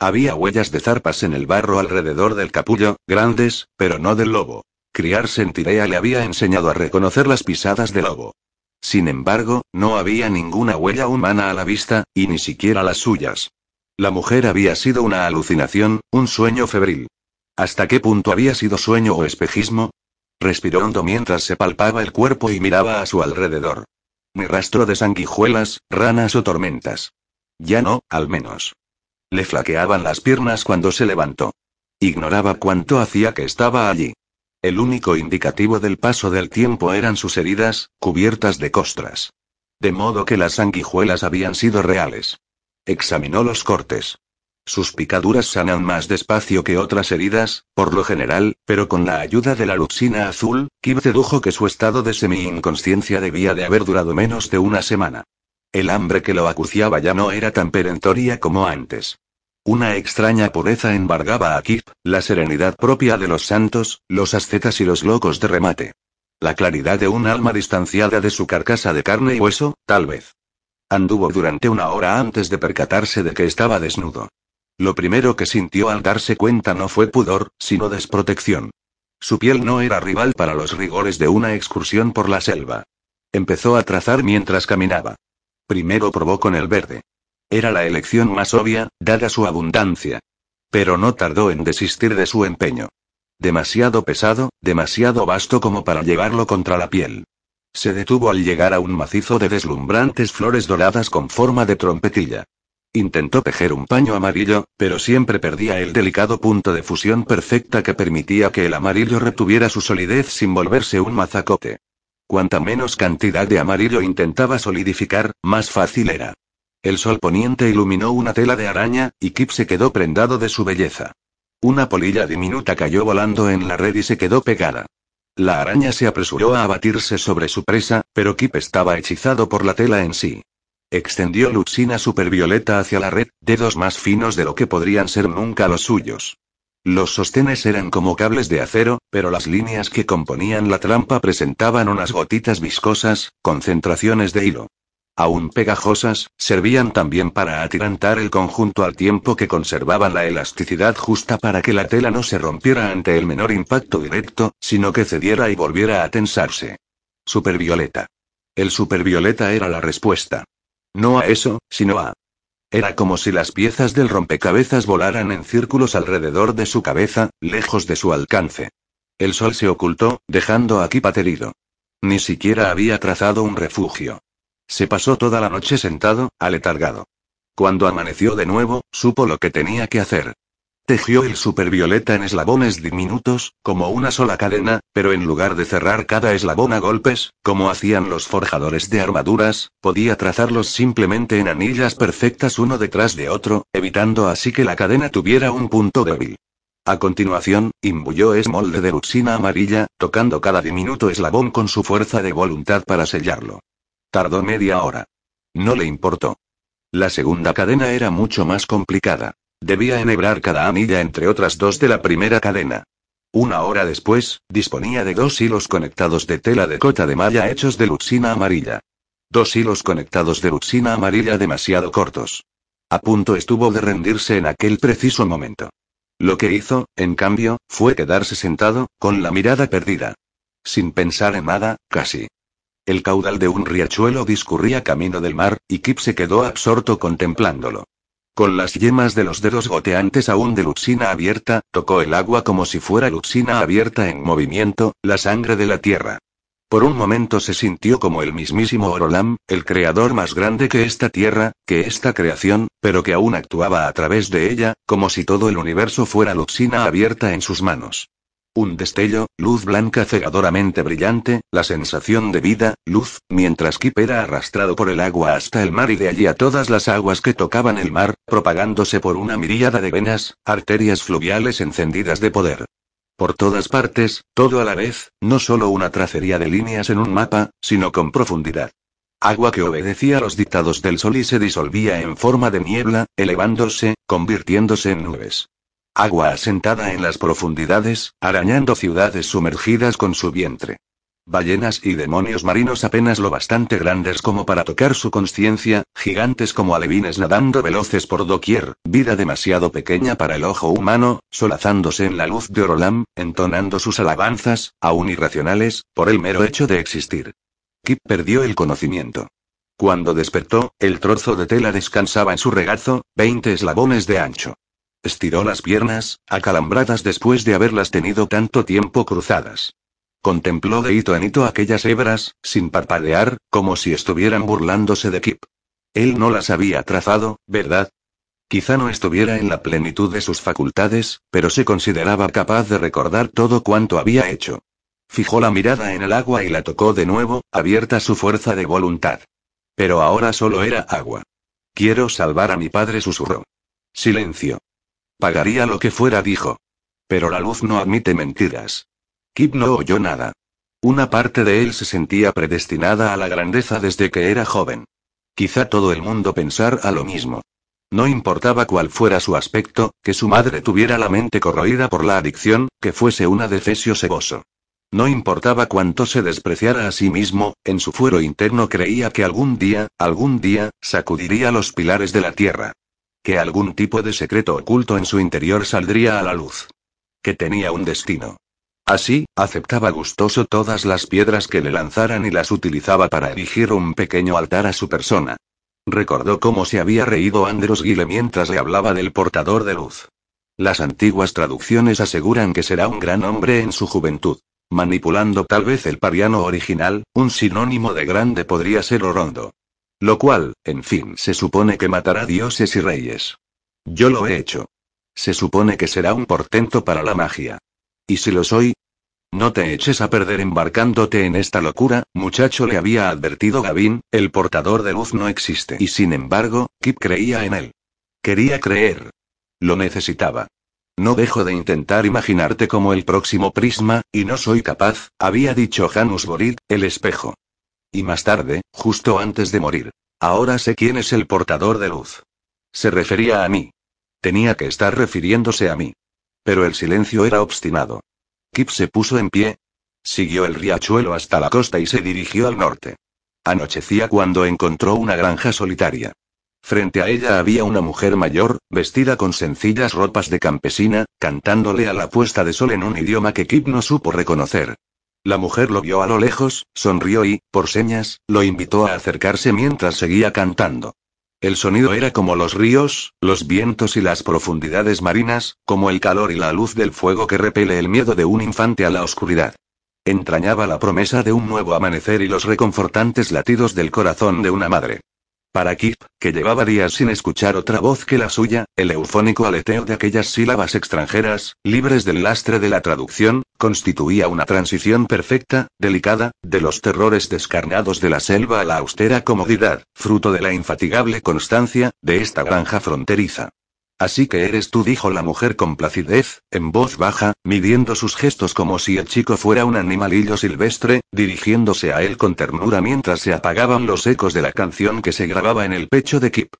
A: Había huellas de zarpas en el barro alrededor del capullo, grandes, pero no del lobo. Criar Sentirea le había enseñado a reconocer las pisadas del lobo. Sin embargo, no había ninguna huella humana a la vista, y ni siquiera las suyas. La mujer había sido una alucinación, un sueño febril. ¿Hasta qué punto había sido sueño o espejismo? Respiró hondo mientras se palpaba el cuerpo y miraba a su alrededor. Ni rastro de sanguijuelas, ranas o tormentas. Ya no, al menos. Le flaqueaban las piernas cuando se levantó. Ignoraba cuánto hacía que estaba allí. El único indicativo del paso del tiempo eran sus heridas, cubiertas de costras. De modo que las sanguijuelas habían sido reales. Examinó los cortes. Sus picaduras sanan más despacio que otras heridas, por lo general, pero con la ayuda de la luxina azul, Kib dedujo que su estado de semi-inconsciencia debía de haber durado menos de una semana. El hambre que lo acuciaba ya no era tan perentoria como antes. Una extraña pureza embargaba a Kip, la serenidad propia de los santos, los ascetas y los locos de remate. La claridad de un alma distanciada de su carcasa de carne y hueso, tal vez. Anduvo durante una hora antes de percatarse de que estaba desnudo. Lo primero que sintió al darse cuenta no fue pudor, sino desprotección. Su piel no era rival para los rigores de una excursión por la selva. Empezó a trazar mientras caminaba. Primero probó con el verde. Era la elección más obvia, dada su abundancia. Pero no tardó en desistir de su empeño. Demasiado pesado, demasiado vasto como para llevarlo contra la piel. Se detuvo al llegar a un macizo de deslumbrantes flores doradas con forma de trompetilla. Intentó tejer un paño amarillo, pero siempre perdía el delicado punto de fusión perfecta que permitía que el amarillo retuviera su solidez sin volverse un mazacote. Cuanta menos cantidad de amarillo intentaba solidificar, más fácil era. El sol poniente iluminó una tela de araña, y Kip se quedó prendado de su belleza. Una polilla diminuta cayó volando en la red y se quedó pegada. La araña se apresuró a abatirse sobre su presa, pero Kip estaba hechizado por la tela en sí. Extendió Luxina supervioleta hacia la red, dedos más finos de lo que podrían ser nunca los suyos. Los sostenes eran como cables de acero, pero las líneas que componían la trampa presentaban unas gotitas viscosas, concentraciones de hilo. Aún pegajosas, servían también para atirantar el conjunto al tiempo que conservaban la elasticidad justa para que la tela no se rompiera ante el menor impacto directo, sino que cediera y volviera a tensarse. Supervioleta. El supervioleta era la respuesta. No a eso, sino a... Era como si las piezas del rompecabezas volaran en círculos alrededor de su cabeza, lejos de su alcance. El sol se ocultó, dejando a Kip aterido. Ni siquiera había trazado un refugio. Se pasó toda la noche sentado, aletargado. Cuando amaneció de nuevo, supo lo que tenía que hacer. Tejió el supervioleta en eslabones diminutos, como una sola cadena, pero en lugar de cerrar cada eslabón a golpes, como hacían los forjadores de armaduras, podía trazarlos simplemente en anillas perfectas uno detrás de otro, evitando así que la cadena tuviera un punto débil. A continuación, imbuyó esmolde de luxina amarilla, tocando cada diminuto eslabón con su fuerza de voluntad para sellarlo. Tardó media hora. No le importó. La segunda cadena era mucho más complicada. Debía enhebrar cada anilla entre otras dos de la primera cadena. Una hora después, disponía de dos hilos conectados de tela de cota de malla hechos de luxina amarilla. Dos hilos conectados de luxina amarilla demasiado cortos. A punto estuvo de rendirse en aquel preciso momento. Lo que hizo, en cambio, fue quedarse sentado, con la mirada perdida. Sin pensar en nada, casi. El caudal de un riachuelo discurría camino del mar, y Kip se quedó absorto contemplándolo. Con las yemas de los dedos goteantes aún de luxina abierta, tocó el agua como si fuera luxina abierta en movimiento, la sangre de la tierra. Por un momento se sintió como el mismísimo Orolam, el creador más grande que esta tierra, que esta creación, pero que aún actuaba a través de ella, como si todo el universo fuera luxina abierta en sus manos. Un destello, luz blanca cegadoramente brillante, la sensación de vida, luz, mientras Kip era arrastrado por el agua hasta el mar y de allí a todas las aguas que tocaban el mar, propagándose por una miríada de venas, arterias fluviales encendidas de poder. Por todas partes, todo a la vez, no solo una tracería de líneas en un mapa, sino con profundidad. Agua que obedecía a los dictados del sol y se disolvía en forma de niebla, elevándose, convirtiéndose en nubes. Agua asentada en las profundidades, arañando ciudades sumergidas con su vientre. Ballenas y demonios marinos apenas lo bastante grandes como para tocar su conciencia, gigantes como alevines nadando veloces por doquier, vida demasiado pequeña para el ojo humano, solazándose en la luz de Orolam, entonando sus alabanzas, aún irracionales, por el mero hecho de existir. Kip perdió el conocimiento. Cuando despertó, el trozo de tela descansaba en su regazo, veinte eslabones de ancho. Estiró las piernas, acalambradas después de haberlas tenido tanto tiempo cruzadas. Contempló de hito en hito aquellas hebras, sin parpadear, como si estuvieran burlándose de Kip. Él no las había trazado, ¿verdad? Quizá no estuviera en la plenitud de sus facultades, pero se consideraba capaz de recordar todo cuanto había hecho. Fijó la mirada en el agua y la tocó de nuevo, abierta su fuerza de voluntad. Pero ahora solo era agua. Quiero salvar a mi padre, susurró. Silencio. Pagaría lo que fuera, dijo. Pero la luz no admite mentiras. Kip no oyó nada. Una parte de él se sentía predestinada a la grandeza desde que era joven. Quizá todo el mundo pensara lo mismo. No importaba cuál fuera su aspecto, que su madre tuviera la mente corroída por la adicción, que fuese una defesio seboso. No importaba cuánto se despreciara a sí mismo, en su fuero interno creía que algún día, algún día, sacudiría los pilares de la tierra que algún tipo de secreto oculto en su interior saldría a la luz. Que tenía un destino. Así, aceptaba gustoso todas las piedras que le lanzaran y las utilizaba para erigir un pequeño altar a su persona. Recordó cómo se había reído Andros Guile mientras le hablaba del portador de luz. Las antiguas traducciones aseguran que será un gran hombre en su juventud. Manipulando tal vez el pariano original, un sinónimo de grande podría ser orondo. Lo cual, en fin, se supone que matará dioses y reyes. Yo lo he hecho. Se supone que será un portento para la magia. ¿Y si lo soy? No te eches a perder embarcándote en esta locura, muchacho le había advertido Gavin, el portador de luz no existe. Y sin embargo, Kip creía en él. Quería creer. Lo necesitaba. No dejo de intentar imaginarte como el próximo prisma, y no soy capaz, había dicho Janus Borid, el espejo. Y más tarde, justo antes de morir. Ahora sé quién es el portador de luz. Se refería a mí. Tenía que estar refiriéndose a mí. Pero el silencio era obstinado. Kip se puso en pie. Siguió el riachuelo hasta la costa y se dirigió al norte. Anochecía cuando encontró una granja solitaria. Frente a ella había una mujer mayor, vestida con sencillas ropas de campesina, cantándole a la puesta de sol en un idioma que Kip no supo reconocer. La mujer lo vio a lo lejos, sonrió y, por señas, lo invitó a acercarse mientras seguía cantando. El sonido era como los ríos, los vientos y las profundidades marinas, como el calor y la luz del fuego que repele el miedo de un infante a la oscuridad. Entrañaba la promesa de un nuevo amanecer y los reconfortantes latidos del corazón de una madre. Para Kip, que llevaba días sin escuchar otra voz que la suya, el eufónico aleteo de aquellas sílabas extranjeras, libres del lastre de la traducción, constituía una transición perfecta, delicada, de los terrores descarnados de la selva a la austera comodidad, fruto de la infatigable constancia, de esta granja fronteriza. Así que eres tú, dijo la mujer con placidez, en voz baja, midiendo sus gestos como si el chico fuera un animalillo silvestre, dirigiéndose a él con ternura mientras se apagaban los ecos de la canción que se grababa en el pecho de Kip.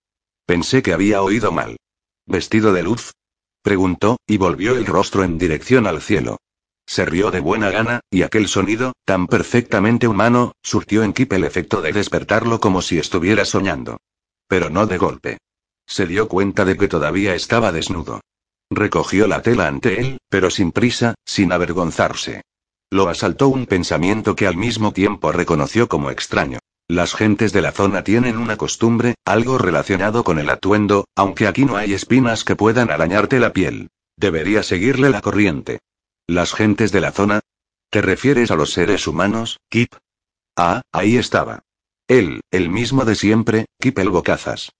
A: Pensé que había oído mal. ¿Vestido de luz? preguntó, y volvió el rostro en dirección al cielo. Se rió de buena gana, y aquel sonido, tan perfectamente humano, surtió en Kip el efecto de despertarlo como si estuviera soñando. Pero no de golpe. Se dio cuenta de que todavía estaba desnudo. Recogió la tela ante él, pero sin prisa, sin avergonzarse. Lo asaltó un pensamiento que al mismo tiempo reconoció como extraño. Las gentes de la zona tienen una costumbre, algo relacionado con el atuendo, aunque aquí no hay espinas que puedan arañarte la piel. Debería seguirle la corriente. ¿Las gentes de la zona? ¿Te refieres a los seres humanos, Kip? Ah, ahí estaba. Él, el mismo de siempre, Kip el Bocazas.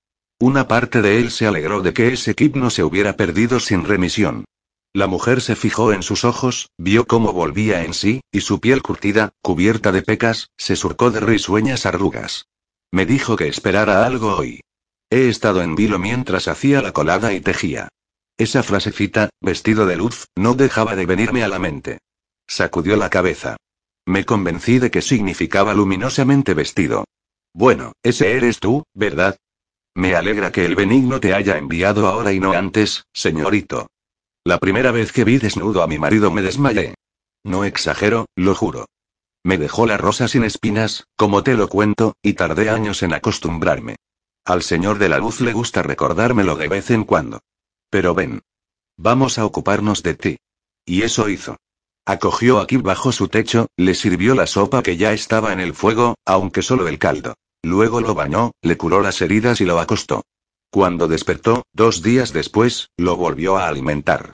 A: Una parte de él se alegró de que ese Kip no se hubiera perdido sin remisión. La mujer se fijó en sus ojos, vio cómo volvía en sí, y su piel curtida, cubierta de pecas, se surcó de risueñas arrugas. Me dijo que esperara algo hoy. He estado en vilo mientras hacía la colada y tejía. Esa frasecita, vestido de luz, no dejaba de venirme a la mente. Sacudió la cabeza. Me convencí de que significaba luminosamente vestido. Bueno, ese eres tú, ¿verdad? Me alegra que el benigno te haya enviado ahora y no antes, señorito. La primera vez que vi desnudo a mi marido me desmayé. No exagero, lo juro. Me dejó la rosa sin espinas, como te lo cuento, y tardé años en acostumbrarme. Al señor de la luz le gusta recordármelo de vez en cuando. Pero ven. Vamos a ocuparnos de ti. Y eso hizo. Acogió a Kip bajo su techo, le sirvió la sopa que ya estaba en el fuego, aunque solo el caldo. Luego lo bañó, le curó las heridas y lo acostó. Cuando despertó, dos días después, lo volvió a alimentar.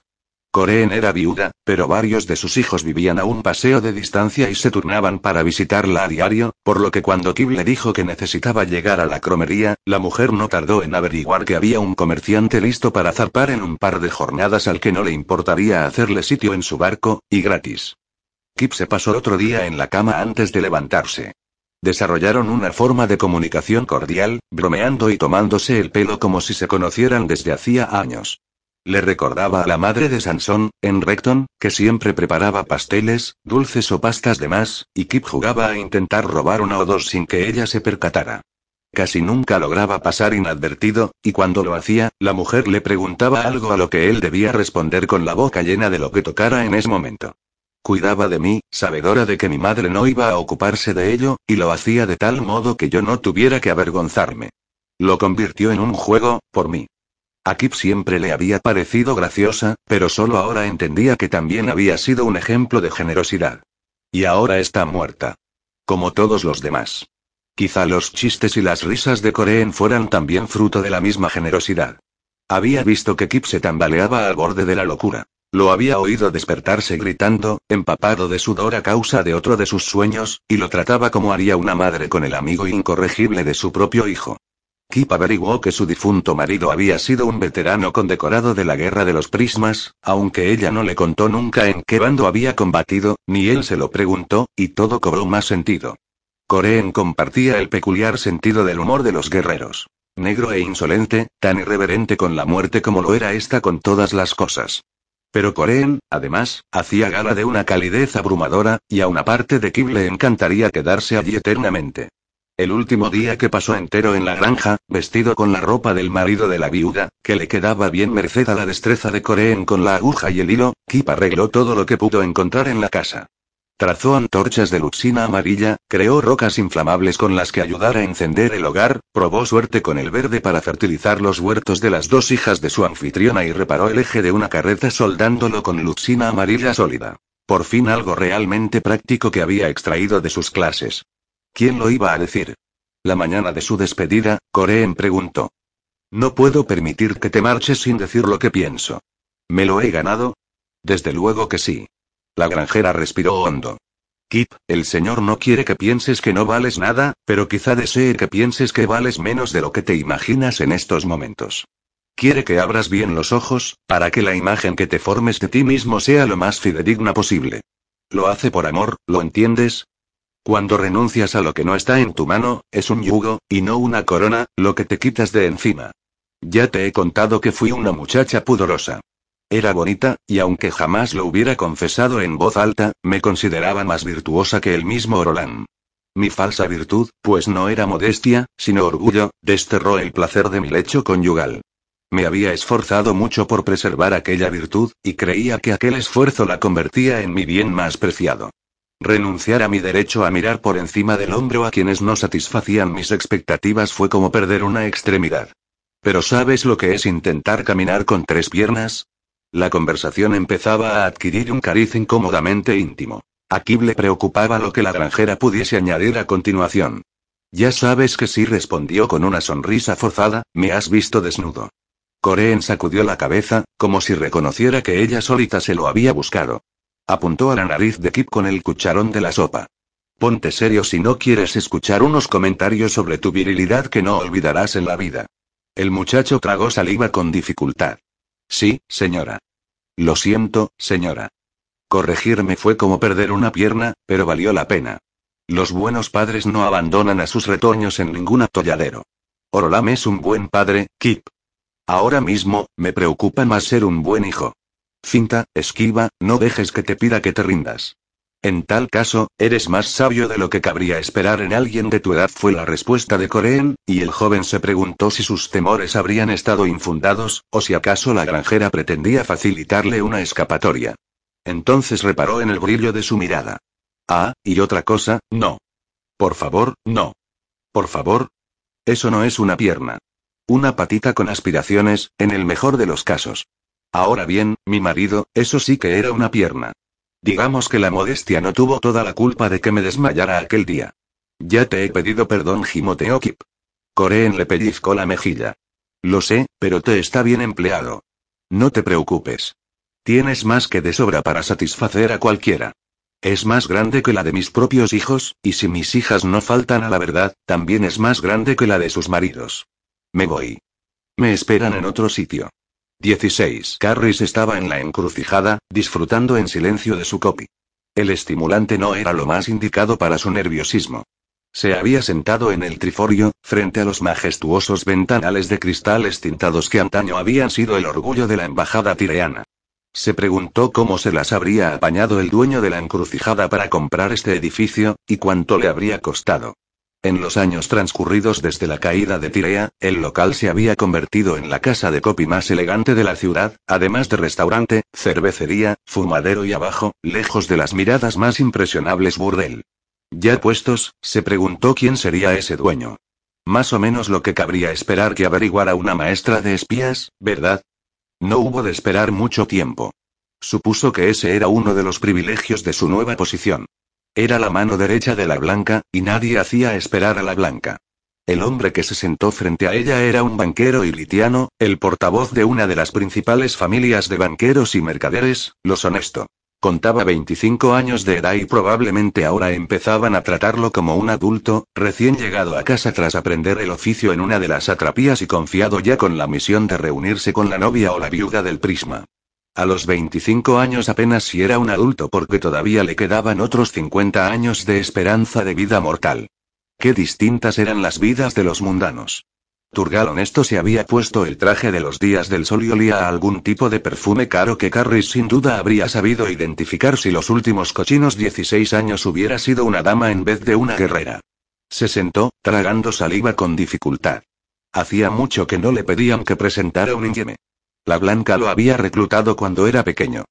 A: Coreen era viuda, pero varios de sus hijos vivían a un paseo de distancia y se turnaban para visitarla a diario, por lo que cuando Kib le dijo que necesitaba llegar a la cromería, la mujer no tardó en averiguar que había un comerciante listo para zarpar en un par de jornadas al que no le importaría hacerle sitio en su barco, y gratis. Kip se pasó otro día en la cama antes de levantarse. Desarrollaron una forma de comunicación cordial, bromeando y tomándose el pelo como si se conocieran desde hacía años. Le recordaba a la madre de Sansón, en Recton, que siempre preparaba pasteles, dulces o pastas de más, y Kip jugaba a intentar robar una o dos sin que ella se percatara. Casi nunca lograba pasar inadvertido, y cuando lo hacía, la mujer le preguntaba algo a lo que él debía responder con la boca llena de lo que tocara en ese momento. Cuidaba de mí, sabedora de que mi madre no iba a ocuparse de ello, y lo hacía de tal modo que yo no tuviera que avergonzarme. Lo convirtió en un juego, por mí. A Kip siempre le había parecido graciosa, pero solo ahora entendía que también había sido un ejemplo de generosidad. Y ahora está muerta. Como todos los demás. Quizá los chistes y las risas de Coreen fueran también fruto de la misma generosidad. Había visto que Kip se tambaleaba al borde de la locura. Lo había oído despertarse gritando, empapado de sudor a causa de otro de sus sueños, y lo trataba como haría una madre con el amigo incorregible de su propio hijo. Kip averiguó que su difunto marido había sido un veterano condecorado de la Guerra de los Prismas, aunque ella no le contó nunca en qué bando había combatido, ni él se lo preguntó, y todo cobró más sentido. Coreen compartía el peculiar sentido del humor de los guerreros. Negro e insolente, tan irreverente con la muerte como lo era esta con todas las cosas. Pero Coreen, además, hacía gala de una calidez abrumadora, y a una parte de Kim le encantaría quedarse allí eternamente. El último día que pasó entero en la granja, vestido con la ropa del marido de la viuda, que le quedaba bien merced a la destreza de Coreen con la aguja y el hilo, Kip arregló todo lo que pudo encontrar en la casa. Trazó antorchas de luxina amarilla, creó rocas inflamables con las que ayudar a encender el hogar, probó suerte con el verde para fertilizar los huertos de las dos hijas de su anfitriona y reparó el eje de una carreta soldándolo con luxina amarilla sólida. Por fin algo realmente práctico que había extraído de sus clases. ¿Quién lo iba a decir? La mañana de su despedida, Coreen preguntó. No puedo permitir que te marches sin decir lo que pienso. ¿Me lo he ganado? Desde luego que sí. La granjera respiró hondo. Kip, el señor no quiere que pienses que no vales nada, pero quizá desee que pienses que vales menos de lo que te imaginas en estos momentos. Quiere que abras bien los ojos, para que la imagen que te formes de ti mismo sea lo más fidedigna posible. Lo hace por amor, ¿lo entiendes? Cuando renuncias a lo que no está en tu mano, es un yugo, y no una corona, lo que te quitas de encima. Ya te he contado que fui una muchacha pudorosa. Era bonita, y aunque jamás lo hubiera confesado en voz alta, me consideraba más virtuosa que el mismo Orolán. Mi falsa virtud, pues no era modestia, sino orgullo, desterró el placer de mi lecho conyugal. Me había esforzado mucho por preservar aquella virtud, y creía que aquel esfuerzo la convertía en mi bien más preciado. Renunciar a mi derecho a mirar por encima del hombro a quienes no satisfacían mis expectativas fue como perder una extremidad. Pero ¿sabes lo que es intentar caminar con tres piernas? La conversación empezaba a adquirir un cariz incómodamente íntimo. A Kib le preocupaba lo que la granjera pudiese añadir a continuación. Ya sabes que sí respondió con una sonrisa forzada, me has visto desnudo. Coreen sacudió la cabeza, como si reconociera que ella solita se lo había buscado. Apuntó a la nariz de Kip con el cucharón de la sopa. Ponte serio si no quieres escuchar unos comentarios sobre tu virilidad que no olvidarás en la vida. El muchacho tragó saliva con dificultad. Sí, señora. Lo siento, señora. Corregirme fue como perder una pierna, pero valió la pena. Los buenos padres no abandonan a sus retoños en ningún atolladero. Orolam es un buen padre, Kip. Ahora mismo, me preocupa más ser un buen hijo. Cinta, esquiva, no dejes que te pida que te rindas. En tal caso, eres más sabio de lo que cabría esperar en alguien de tu edad, fue la respuesta de Coreen, y el joven se preguntó si sus temores habrían estado infundados, o si acaso la granjera pretendía facilitarle una escapatoria. Entonces reparó en el brillo de su mirada. Ah, y otra cosa, no. Por favor, no. Por favor. Eso no es una pierna. Una patita con aspiraciones, en el mejor de los casos. Ahora bien, mi marido, eso sí que era una pierna. Digamos que la modestia no tuvo toda la culpa de que me desmayara aquel día. Ya te he pedido perdón, gimoteó Kip. Coreen le pellizcó la mejilla. Lo sé, pero te está bien empleado. No te preocupes. Tienes más que de sobra para satisfacer a cualquiera. Es más grande que la de mis propios hijos, y si mis hijas no faltan a la verdad, también es más grande que la de sus maridos. Me voy. Me esperan en otro sitio. 16. Carris estaba en la encrucijada, disfrutando en silencio de su copy. El estimulante no era lo más indicado para su nerviosismo. Se había sentado en el triforio, frente a los majestuosos ventanales de cristales tintados que antaño habían sido el orgullo de la embajada tireana. Se preguntó cómo se las habría apañado el dueño de la encrucijada para comprar este edificio, y cuánto le habría costado. En los años transcurridos desde la caída de Tirea, el local se había convertido en la casa de copy más elegante de la ciudad, además de restaurante, cervecería, fumadero y abajo, lejos de las miradas más impresionables burdel. Ya puestos, se preguntó quién sería ese dueño. Más o menos lo que cabría esperar que averiguara una maestra de espías, ¿verdad? No hubo de esperar mucho tiempo. Supuso que ese era uno de los privilegios de su nueva posición. Era la mano derecha de la blanca, y nadie hacía esperar a la blanca. El hombre que se sentó frente a ella era un banquero ilitiano, el portavoz de una de las principales familias de banqueros y mercaderes, los honesto. Contaba 25 años de edad y probablemente ahora empezaban a tratarlo como un adulto, recién llegado a casa tras aprender el oficio en una de las atrapías y confiado ya con la misión de reunirse con la novia o la viuda del prisma. A los 25 años apenas si era un adulto porque todavía le quedaban otros 50 años de esperanza de vida mortal. Qué distintas eran las vidas de los mundanos. Turgal honesto se había puesto el traje de los días del sol y olía a algún tipo de perfume caro que Carris sin duda habría sabido identificar si los últimos cochinos 16 años hubiera sido una dama en vez de una guerrera. Se sentó, tragando saliva con dificultad. Hacía mucho que no le pedían que presentara un insieme. La Blanca lo había reclutado cuando era pequeño.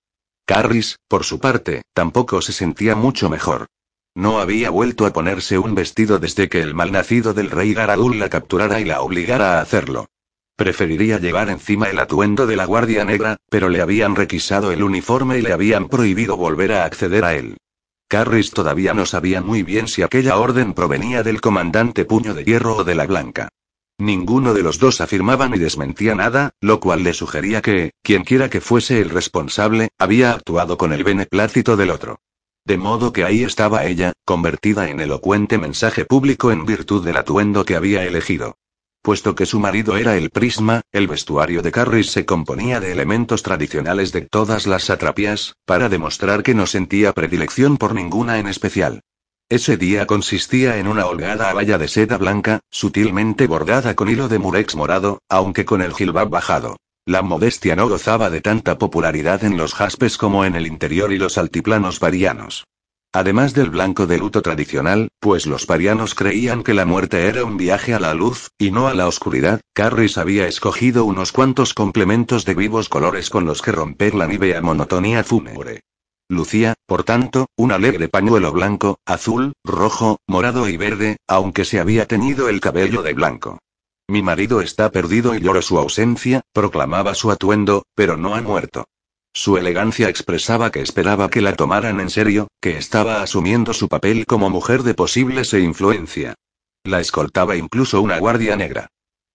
A: Carris, por su parte, tampoco se sentía mucho mejor. No había vuelto a ponerse un vestido desde que el malnacido del rey Garadul la capturara y la obligara a hacerlo. Preferiría llevar encima el atuendo de la Guardia Negra, pero le habían requisado el uniforme y le habían prohibido volver a acceder a él. Carris todavía no sabía muy bien si aquella orden provenía del comandante Puño de Hierro o de la Blanca. Ninguno de los dos afirmaba ni desmentía nada, lo cual le sugería que, quienquiera que fuese el responsable, había actuado con el beneplácito del otro. De modo que ahí estaba ella, convertida en elocuente mensaje público en virtud del atuendo que había elegido. Puesto que su marido era el prisma, el vestuario de Carris se componía de elementos tradicionales de todas las satrapías, para demostrar que no sentía predilección por ninguna en especial. Ese día consistía en una holgada abaya de seda blanca, sutilmente bordada con hilo de murex morado, aunque con el jilbab bajado. La modestia no gozaba de tanta popularidad en los jaspes como en el interior y los altiplanos varianos. Además del blanco de luto tradicional, pues los parianos creían que la muerte era un viaje a la luz, y no a la oscuridad, Carris había escogido unos cuantos complementos de vivos colores con los que romper la nívea monotonía fúnebre. Lucía, por tanto, un alegre pañuelo blanco, azul, rojo, morado y verde, aunque se había teñido el cabello de blanco. Mi marido está perdido y lloro su ausencia, proclamaba su atuendo, pero no ha muerto. Su elegancia expresaba que esperaba que la tomaran en serio, que estaba asumiendo su papel como mujer de posibles e influencia. La escoltaba incluso una guardia negra.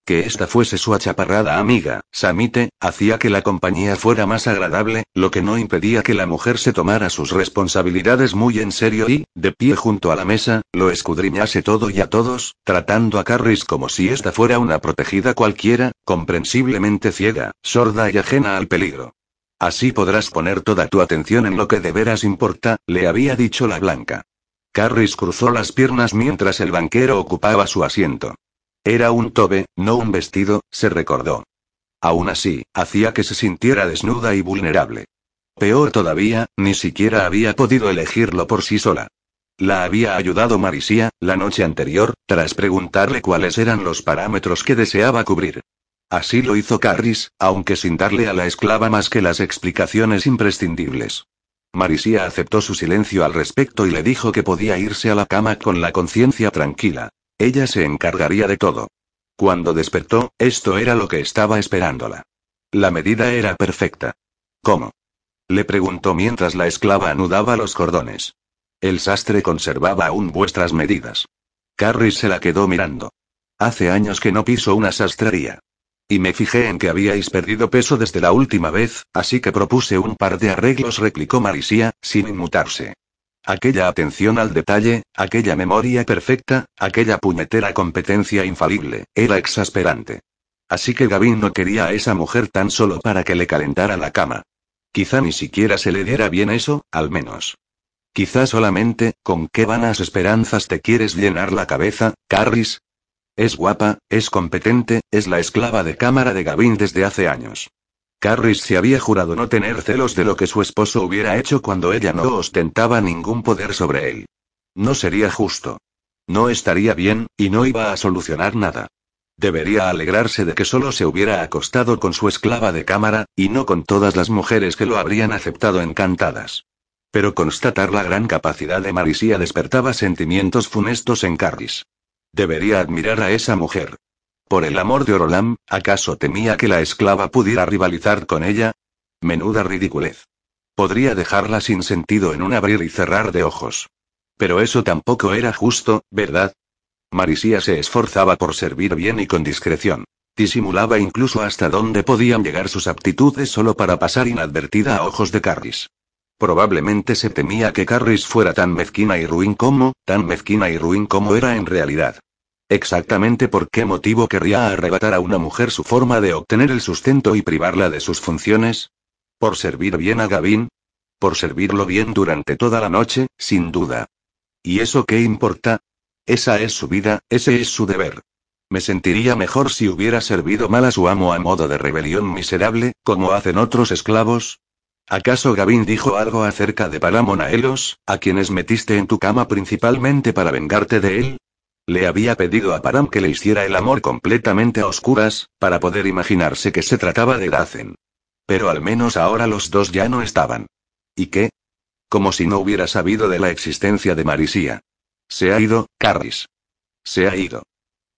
A: Que esta fuese su achaparrada amiga, Samite, hacía que la compañía fuera más agradable, lo que no impedía que la mujer se tomara sus responsabilidades muy en serio y, de pie junto a la mesa, lo escudriñase todo y a todos, tratando a Carris como si esta fuera una protegida cualquiera, comprensiblemente ciega, sorda y ajena al peligro. Así podrás poner toda tu atención en lo que de veras importa, le había dicho la blanca. Carris cruzó las piernas mientras el banquero ocupaba su asiento. Era un tobe, no un vestido, se recordó. Aún así, hacía que se sintiera desnuda y vulnerable. Peor todavía, ni siquiera había podido elegirlo por sí sola. La había ayudado Marisía, la noche anterior, tras preguntarle cuáles eran los parámetros que deseaba cubrir. Así lo hizo Carris, aunque sin darle a la esclava más que las explicaciones imprescindibles. Marisía aceptó su silencio al respecto y le dijo que podía irse a la cama con la conciencia tranquila. Ella se encargaría de todo. Cuando despertó, esto era lo que estaba esperándola. La medida era perfecta. ¿Cómo? Le preguntó mientras la esclava anudaba los cordones. El sastre conservaba aún vuestras medidas. Carris se la quedó mirando. Hace años que no piso una sastrería. Y me fijé en que habíais perdido peso desde la última vez, así que propuse un par de arreglos, replicó Marisía, sin inmutarse. Aquella atención al detalle, aquella memoria perfecta, aquella puñetera competencia infalible, era exasperante. Así que Gavin no quería a esa mujer tan solo para que le calentara la cama. Quizá ni siquiera se le diera bien eso, al menos. Quizá solamente, ¿con qué vanas esperanzas te quieres llenar la cabeza, Carris? Es guapa, es competente, es la esclava de cámara de Gavin desde hace años. Carris se había jurado no tener celos de lo que su esposo hubiera hecho cuando ella no ostentaba ningún poder sobre él. No sería justo. No estaría bien, y no iba a solucionar nada. Debería alegrarse de que solo se hubiera acostado con su esclava de cámara, y no con todas las mujeres que lo habrían aceptado encantadas. Pero constatar la gran capacidad de Marisía despertaba sentimientos funestos en Carris. Debería admirar a esa mujer. Por el amor de Orolam, ¿acaso temía que la esclava pudiera rivalizar con ella? Menuda ridiculez. Podría dejarla sin sentido en un abrir y cerrar de ojos. Pero eso tampoco era justo, ¿verdad? Marisía se esforzaba por servir bien y con discreción. Disimulaba incluso hasta dónde podían llegar sus aptitudes solo para pasar inadvertida a ojos de Carris. Probablemente se temía que Carris fuera tan mezquina y ruin como, tan mezquina y ruin como era en realidad. Exactamente por qué motivo querría arrebatar a una mujer su forma de obtener el sustento y privarla de sus funciones? ¿Por servir bien a Gavin? Por servirlo bien durante toda la noche, sin duda. ¿Y eso qué importa? Esa es su vida, ese es su deber. Me sentiría mejor si hubiera servido mal a su amo a modo de rebelión miserable, como hacen otros esclavos. ¿Acaso Gavin dijo algo acerca de Paramonaelos, a quienes metiste en tu cama principalmente para vengarte de él? Le había pedido a Param que le hiciera el amor completamente a oscuras, para poder imaginarse que se trataba de Dazen. Pero al menos ahora los dos ya no estaban. ¿Y qué? Como si no hubiera sabido de la existencia de Marisía. Se ha ido, Carris. Se ha ido.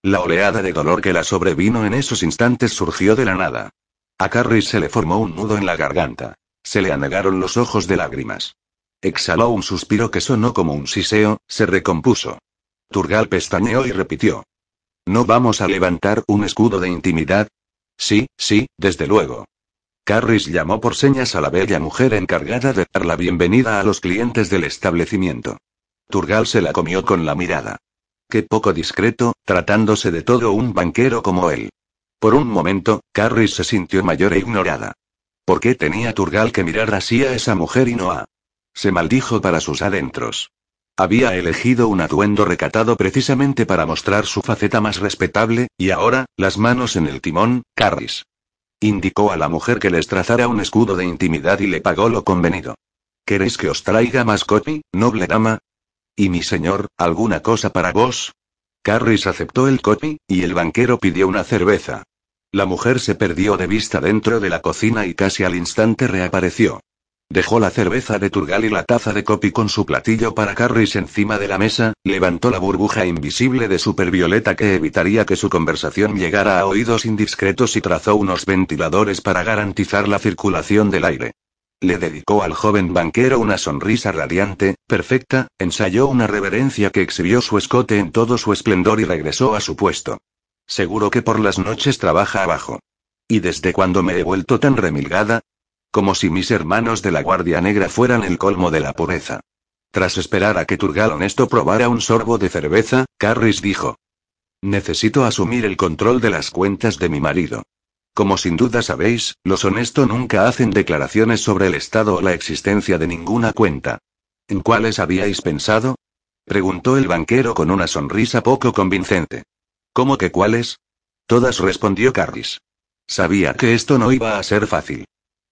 A: La oleada de dolor que la sobrevino en esos instantes surgió de la nada. A Carrie se le formó un nudo en la garganta. Se le anegaron los ojos de lágrimas. Exhaló un suspiro que sonó como un siseo, se recompuso. Turgal pestañeó y repitió. ¿No vamos a levantar un escudo de intimidad? Sí, sí, desde luego. Carris llamó por señas a la bella mujer encargada de dar la bienvenida a los clientes del establecimiento. Turgal se la comió con la mirada. Qué poco discreto, tratándose de todo un banquero como él. Por un momento, Carris se sintió mayor e ignorada. ¿Por qué tenía Turgal que mirar así a esa mujer y no a? Se maldijo para sus adentros. Había elegido un atuendo recatado precisamente para mostrar su faceta más respetable, y ahora, las manos en el timón, Carris. Indicó a la mujer que les trazara un escudo de intimidad y le pagó lo convenido. ¿Queréis que os traiga más copy, noble dama? ¿Y mi señor, alguna cosa para vos? Carris aceptó el copy, y el banquero pidió una cerveza. La mujer se perdió de vista dentro de la cocina y casi al instante reapareció. Dejó la cerveza de Turgal y la taza de copy con su platillo para Carris encima de la mesa, levantó la burbuja invisible de supervioleta que evitaría que su conversación llegara a oídos indiscretos y trazó unos ventiladores para garantizar la circulación del aire. Le dedicó al joven banquero una sonrisa radiante, perfecta, ensayó una reverencia que exhibió su escote en todo su esplendor y regresó a su puesto. Seguro que por las noches trabaja abajo. ¿Y desde cuándo me he vuelto tan remilgada? Como si mis hermanos de la Guardia Negra fueran el colmo de la pureza. Tras esperar a que Turgal Honesto probara un sorbo de cerveza, Carris dijo. Necesito asumir el control de las cuentas de mi marido. Como sin duda sabéis, los honestos nunca hacen declaraciones sobre el estado o la existencia de ninguna cuenta. ¿En cuáles habíais pensado? preguntó el banquero con una sonrisa poco convincente. ¿Cómo que cuáles? Todas respondió Carris. Sabía que esto no iba a ser fácil.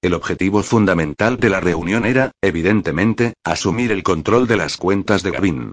A: El objetivo fundamental de la reunión era, evidentemente, asumir el control de las cuentas de Gavin.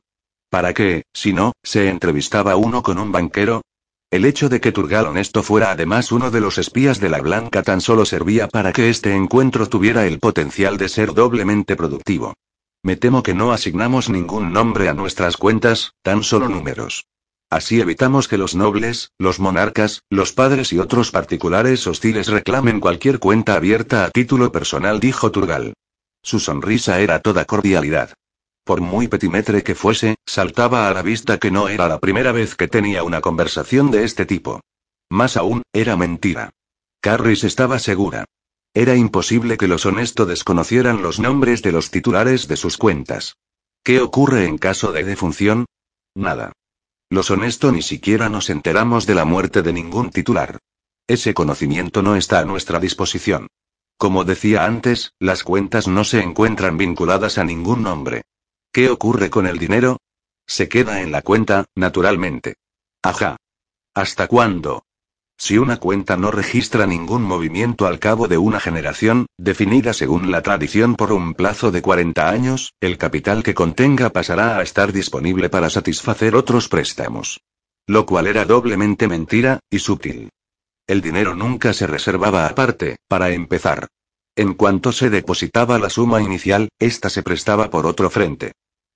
A: ¿Para qué, si no, se entrevistaba uno con un banquero? El hecho de que Turgal Honesto fuera además uno de los espías de la Blanca tan solo servía para que este encuentro tuviera el potencial de ser doblemente productivo. Me temo que no asignamos ningún nombre a nuestras cuentas, tan solo números. Así evitamos que los nobles, los monarcas, los padres y otros particulares hostiles reclamen cualquier cuenta abierta a título personal, dijo Turgal. Su sonrisa era toda cordialidad. Por muy petimetre que fuese, saltaba a la vista que no era la primera vez que tenía una conversación de este tipo. Más aún, era mentira. Carris estaba segura. Era imposible que los honestos desconocieran los nombres de los titulares de sus cuentas. ¿Qué ocurre en caso de defunción? Nada. Los honestos ni siquiera nos enteramos de la muerte de ningún titular. Ese conocimiento no está a nuestra disposición. Como decía antes, las cuentas no se encuentran vinculadas a ningún nombre. ¿Qué ocurre con el dinero? Se queda en la cuenta, naturalmente. Ajá. ¿Hasta cuándo? Si una cuenta no registra ningún movimiento al cabo de una generación, definida según la tradición por un plazo de 40 años, el capital que contenga pasará a estar disponible para satisfacer otros préstamos. Lo cual era doblemente mentira, y sutil. El dinero nunca se reservaba aparte, para empezar. En cuanto se depositaba la suma inicial, ésta se prestaba por otro frente.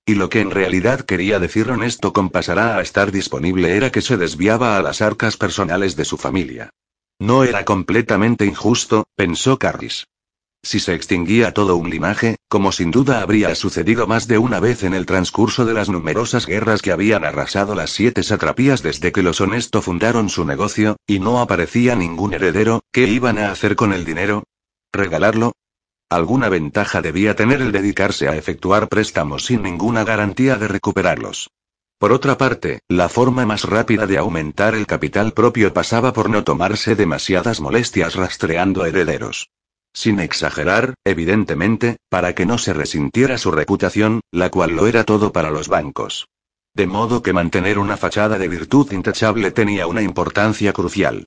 A: Y lo que en realidad quería decir honesto con pasará a estar disponible era que se desviaba a las arcas personales de su familia. No era completamente injusto, pensó Carris. Si se extinguía todo un linaje, como sin duda habría sucedido más de una vez en el transcurso de las numerosas guerras que habían arrasado las siete satrapías desde que los honestos fundaron su negocio, y no aparecía ningún heredero, ¿qué iban a hacer con el dinero? ¿Regalarlo? Alguna ventaja debía tener el dedicarse a efectuar préstamos sin ninguna garantía de recuperarlos. Por otra parte, la forma más rápida de aumentar el capital propio pasaba por no tomarse demasiadas molestias rastreando herederos. Sin exagerar, evidentemente, para que no se resintiera su reputación, la cual lo era todo para los bancos. De modo que mantener una fachada de virtud intachable tenía una importancia crucial.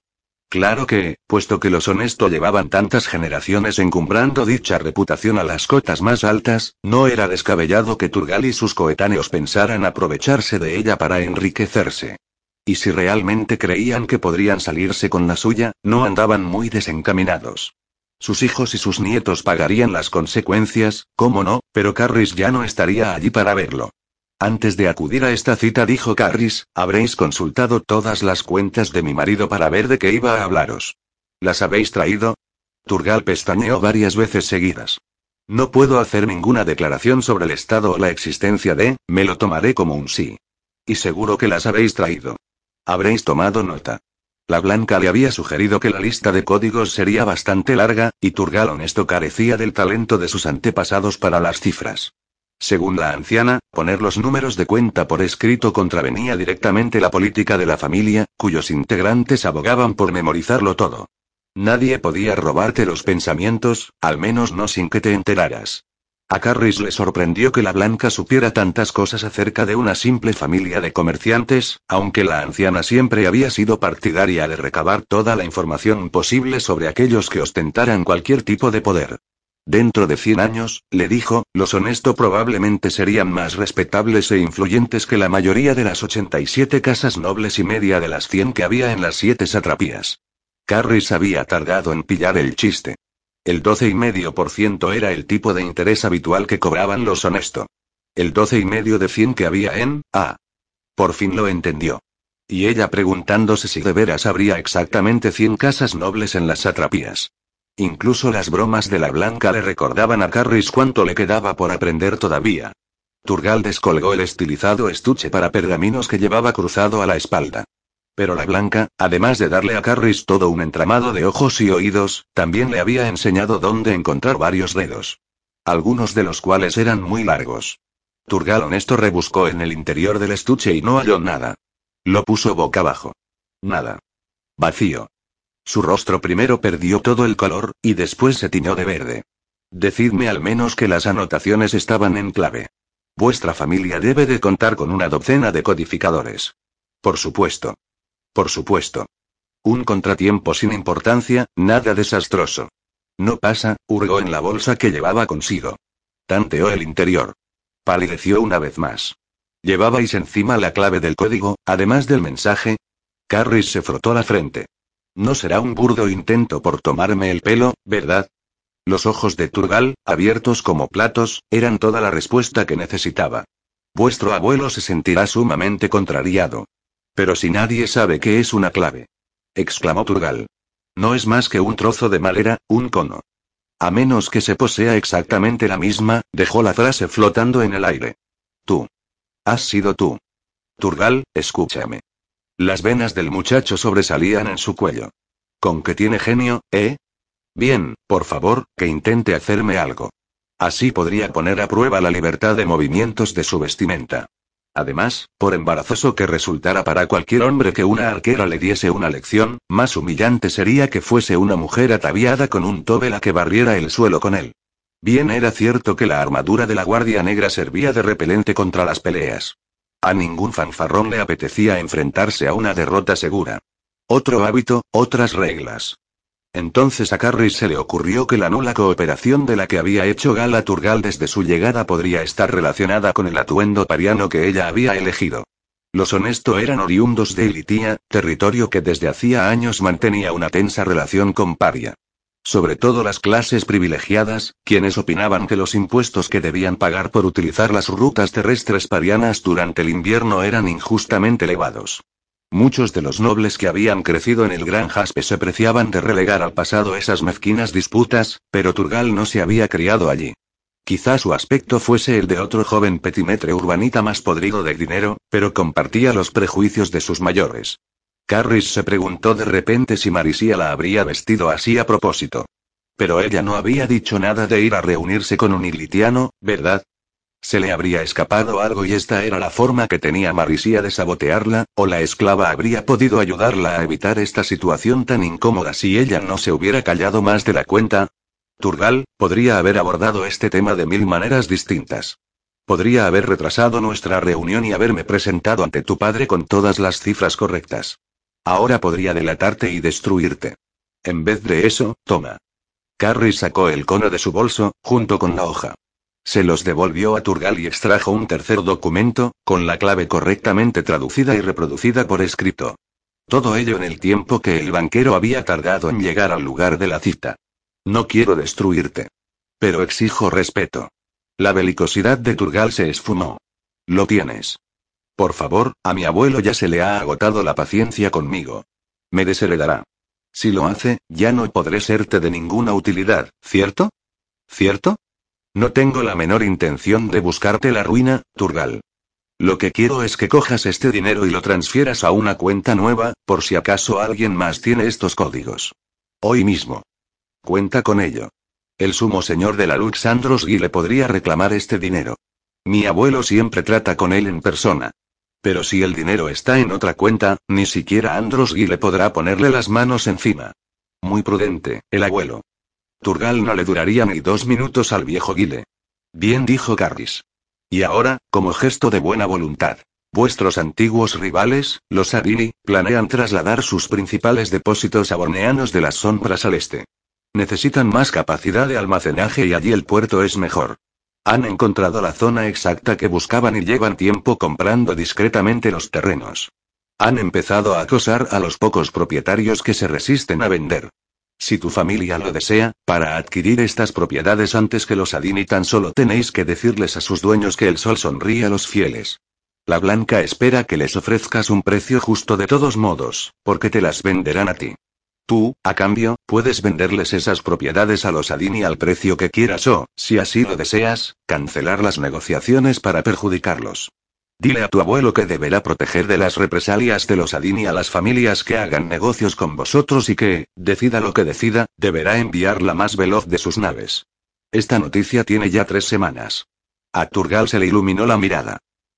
A: Claro que, puesto que los honestos llevaban tantas generaciones encumbrando dicha reputación a las cotas más altas, no era descabellado que Turgal y sus coetáneos pensaran aprovecharse de ella para enriquecerse. Y si realmente creían que podrían salirse con la suya, no andaban muy desencaminados. Sus hijos y sus nietos pagarían las consecuencias, cómo no, pero Carris ya no estaría allí para verlo. Antes de acudir a esta cita, dijo Carris, habréis consultado todas las cuentas de mi marido para ver de qué iba a hablaros. ¿Las habéis traído? Turgal pestañeó varias veces seguidas. No puedo hacer ninguna declaración sobre el estado o la existencia de, me lo tomaré como un sí. Y seguro que las habéis traído. Habréis tomado nota. La Blanca le había sugerido que la lista de códigos sería bastante larga, y Turgal honesto carecía del talento de sus antepasados para las cifras. Según la anciana, poner los números de cuenta por escrito contravenía directamente la política de la familia, cuyos integrantes abogaban por memorizarlo todo. Nadie podía robarte los pensamientos, al menos no sin que te enteraras. A Carris le sorprendió que la Blanca supiera tantas cosas acerca de una simple familia de comerciantes, aunque la anciana siempre había sido partidaria de recabar toda la información posible sobre aquellos que ostentaran cualquier tipo de poder. Dentro de cien años, le dijo, los honestos probablemente serían más respetables e influyentes que la mayoría de las 87 casas nobles y media de las 100 que había en las siete satrapías. Carris había tardado en pillar el chiste. El 12,5% era el tipo de interés habitual que cobraban los honestos. El 12,5 de 100 que había en A. Por fin lo entendió. Y ella preguntándose si de veras habría exactamente 100 casas nobles en las satrapías. Incluso las bromas de la Blanca le recordaban a Carris cuánto le quedaba por aprender todavía. Turgal descolgó el estilizado estuche para pergaminos que llevaba cruzado a la espalda. Pero la Blanca, además de darle a Carris todo un entramado de ojos y oídos, también le había enseñado dónde encontrar varios dedos. Algunos de los cuales eran muy largos. Turgal honesto rebuscó en el interior del estuche y no halló nada. Lo puso boca abajo. Nada. Vacío. Su rostro primero perdió todo el color, y después se tiñó de verde. Decidme al menos que las anotaciones estaban en clave. Vuestra familia debe de contar con una docena de codificadores. Por supuesto. Por supuesto. Un contratiempo sin importancia, nada desastroso. No pasa, hurgó en la bolsa que llevaba consigo. Tanteó el interior. Palideció una vez más. ¿Llevabais encima la clave del código, además del mensaje? Carris se frotó la frente. No será un burdo intento por tomarme el pelo, ¿verdad? Los ojos de Turgal, abiertos como platos, eran toda la respuesta que necesitaba. Vuestro abuelo se sentirá sumamente contrariado. Pero si nadie sabe qué es una clave. exclamó Turgal. No es más que un trozo de madera, un cono. A menos que se posea exactamente la misma, dejó la frase flotando en el aire. Tú. Has sido tú. Turgal, escúchame. Las venas del muchacho sobresalían en su cuello. ¿Con qué tiene genio, eh? Bien, por favor, que intente hacerme algo. Así podría poner a prueba la libertad de movimientos de su vestimenta. Además, por embarazoso que resultara para cualquier hombre que una arquera le diese una lección, más humillante sería que fuese una mujer ataviada con un tobe la que barriera el suelo con él. Bien era cierto que la armadura de la Guardia Negra servía de repelente contra las peleas. A ningún fanfarrón le apetecía enfrentarse a una derrota segura. Otro hábito, otras reglas. Entonces a Carris se le ocurrió que la nula cooperación de la que había hecho gala Turgal desde su llegada podría estar relacionada con el atuendo pariano que ella había elegido. Los honestos eran oriundos de Ilitia, territorio que desde hacía años mantenía una tensa relación con Paria. Sobre todo las clases privilegiadas, quienes opinaban que los impuestos que debían pagar por utilizar las rutas terrestres parianas durante el invierno eran injustamente elevados. Muchos de los nobles que habían crecido en el Gran Jaspe se preciaban de relegar al pasado esas mezquinas disputas, pero Turgal no se había criado allí. Quizá su aspecto fuese el de otro joven petimetre urbanita más podrido de dinero, pero compartía los prejuicios de sus mayores. Carris se preguntó de repente si Marisía la habría vestido así a propósito. Pero ella no había dicho nada de ir a reunirse con un ilitiano, ¿verdad? Se le habría escapado algo y esta era la forma que tenía Marisía de sabotearla, o la esclava habría podido ayudarla a evitar esta situación tan incómoda si ella no se hubiera callado más de la cuenta. Turgal, podría haber abordado este tema de mil maneras distintas. Podría haber retrasado nuestra reunión y haberme presentado ante tu padre con todas las cifras correctas. Ahora podría delatarte y destruirte. En vez de eso, toma. Carrie sacó el cono de su bolso, junto con la hoja. Se los devolvió a Turgal y extrajo un tercer documento, con la clave correctamente traducida y reproducida por escrito. Todo ello en el tiempo que el banquero había tardado en llegar al lugar de la cita. No quiero destruirte. Pero exijo respeto. La belicosidad de Turgal se esfumó. Lo tienes. Por favor, a mi abuelo ya se le ha agotado la paciencia conmigo. Me desheredará. Si lo hace, ya no podré serte de ninguna utilidad, ¿cierto? ¿Cierto? No tengo la menor intención de buscarte la ruina, Turgal. Lo que quiero es que cojas este dinero y lo transfieras a una cuenta nueva, por si acaso alguien más tiene estos códigos. Hoy mismo. Cuenta con ello. El sumo señor de la Luxandros le podría reclamar este dinero. Mi abuelo siempre trata con él en persona. Pero si el dinero está en otra cuenta, ni siquiera Andros le podrá ponerle las manos encima. Muy prudente, el abuelo. Turgal no le duraría ni dos minutos al viejo Guile. Bien dijo Carris. Y ahora, como gesto de buena voluntad, vuestros antiguos rivales, los Adini, planean trasladar sus principales depósitos aborneanos de las sombras al este. Necesitan más capacidad de almacenaje y allí el puerto es mejor. Han encontrado la zona exacta que buscaban y llevan tiempo comprando discretamente los terrenos. Han empezado a acosar a los pocos propietarios que se resisten a vender. Si tu familia lo desea, para adquirir estas propiedades antes que los Adini tan solo tenéis que decirles a sus dueños que el sol sonríe a los fieles. La Blanca espera que les ofrezcas un precio justo de todos modos, porque te las venderán a ti. Tú, a cambio, puedes venderles esas propiedades a los Adini al precio que quieras o, si así lo deseas, cancelar las negociaciones para perjudicarlos. Dile a tu abuelo que deberá proteger de las represalias de los Adini a las familias que hagan negocios con vosotros y que, decida lo que decida, deberá enviar la más veloz de sus naves. Esta noticia tiene ya tres semanas. A Turgal se le iluminó la mirada.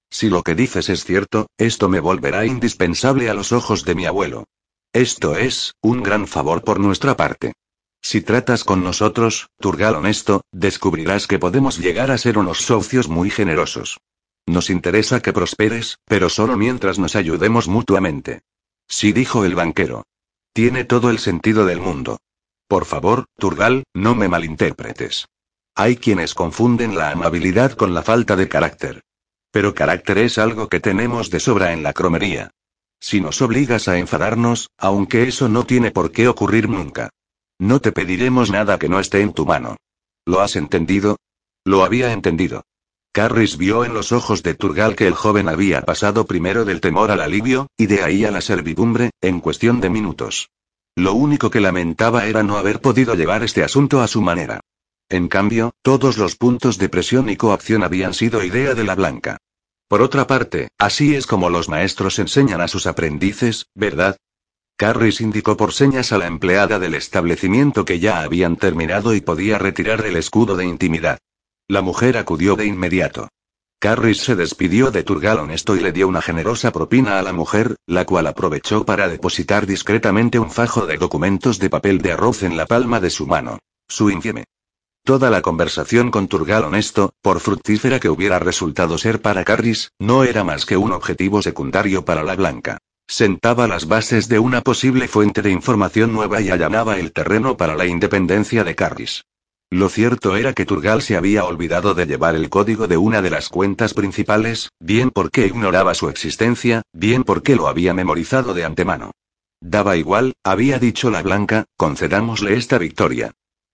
A: Si lo que dices es cierto, esto me volverá indispensable a los ojos de mi abuelo. Esto es, un gran favor por nuestra parte. Si tratas con nosotros, Turgal honesto, descubrirás que podemos llegar a ser unos socios muy generosos. Nos interesa que prosperes, pero solo mientras nos ayudemos mutuamente. Sí dijo el banquero. Tiene todo el sentido del mundo. Por favor, Turgal, no me malinterpretes. Hay quienes confunden la amabilidad con la falta de carácter. Pero carácter es algo que tenemos de sobra en la cromería. Si nos obligas a enfadarnos, aunque eso no tiene por qué ocurrir nunca. No te pediremos nada que no esté en tu mano. ¿Lo has entendido? Lo había entendido. Carris vio en los ojos de Turgal que el joven había pasado primero del temor al alivio, y de ahí a la servidumbre, en cuestión de minutos. Lo único que lamentaba era no haber podido llevar este asunto a su manera. En cambio, todos los puntos de presión y coacción habían sido idea de la Blanca. Por otra parte, así es como los maestros enseñan a sus aprendices, ¿verdad? Carris indicó por señas a la empleada del establecimiento que ya habían terminado y podía retirar el escudo de intimidad. La mujer acudió de inmediato. Carris se despidió de Turgal honesto y le dio una generosa propina a la mujer, la cual aprovechó para depositar discretamente un fajo de documentos de papel de arroz en la palma de su mano. Su infieme. Toda la conversación con Turgal honesto, por fructífera que hubiera resultado ser para Carris, no era más que un objetivo secundario para la Blanca. Sentaba las bases de una posible fuente de información nueva y allanaba el terreno para la independencia de Carris. Lo cierto era que Turgal se había olvidado de llevar el código de una de las cuentas principales, bien porque ignoraba su existencia, bien porque lo había memorizado de antemano. Daba igual, había dicho la Blanca, concedámosle esta victoria.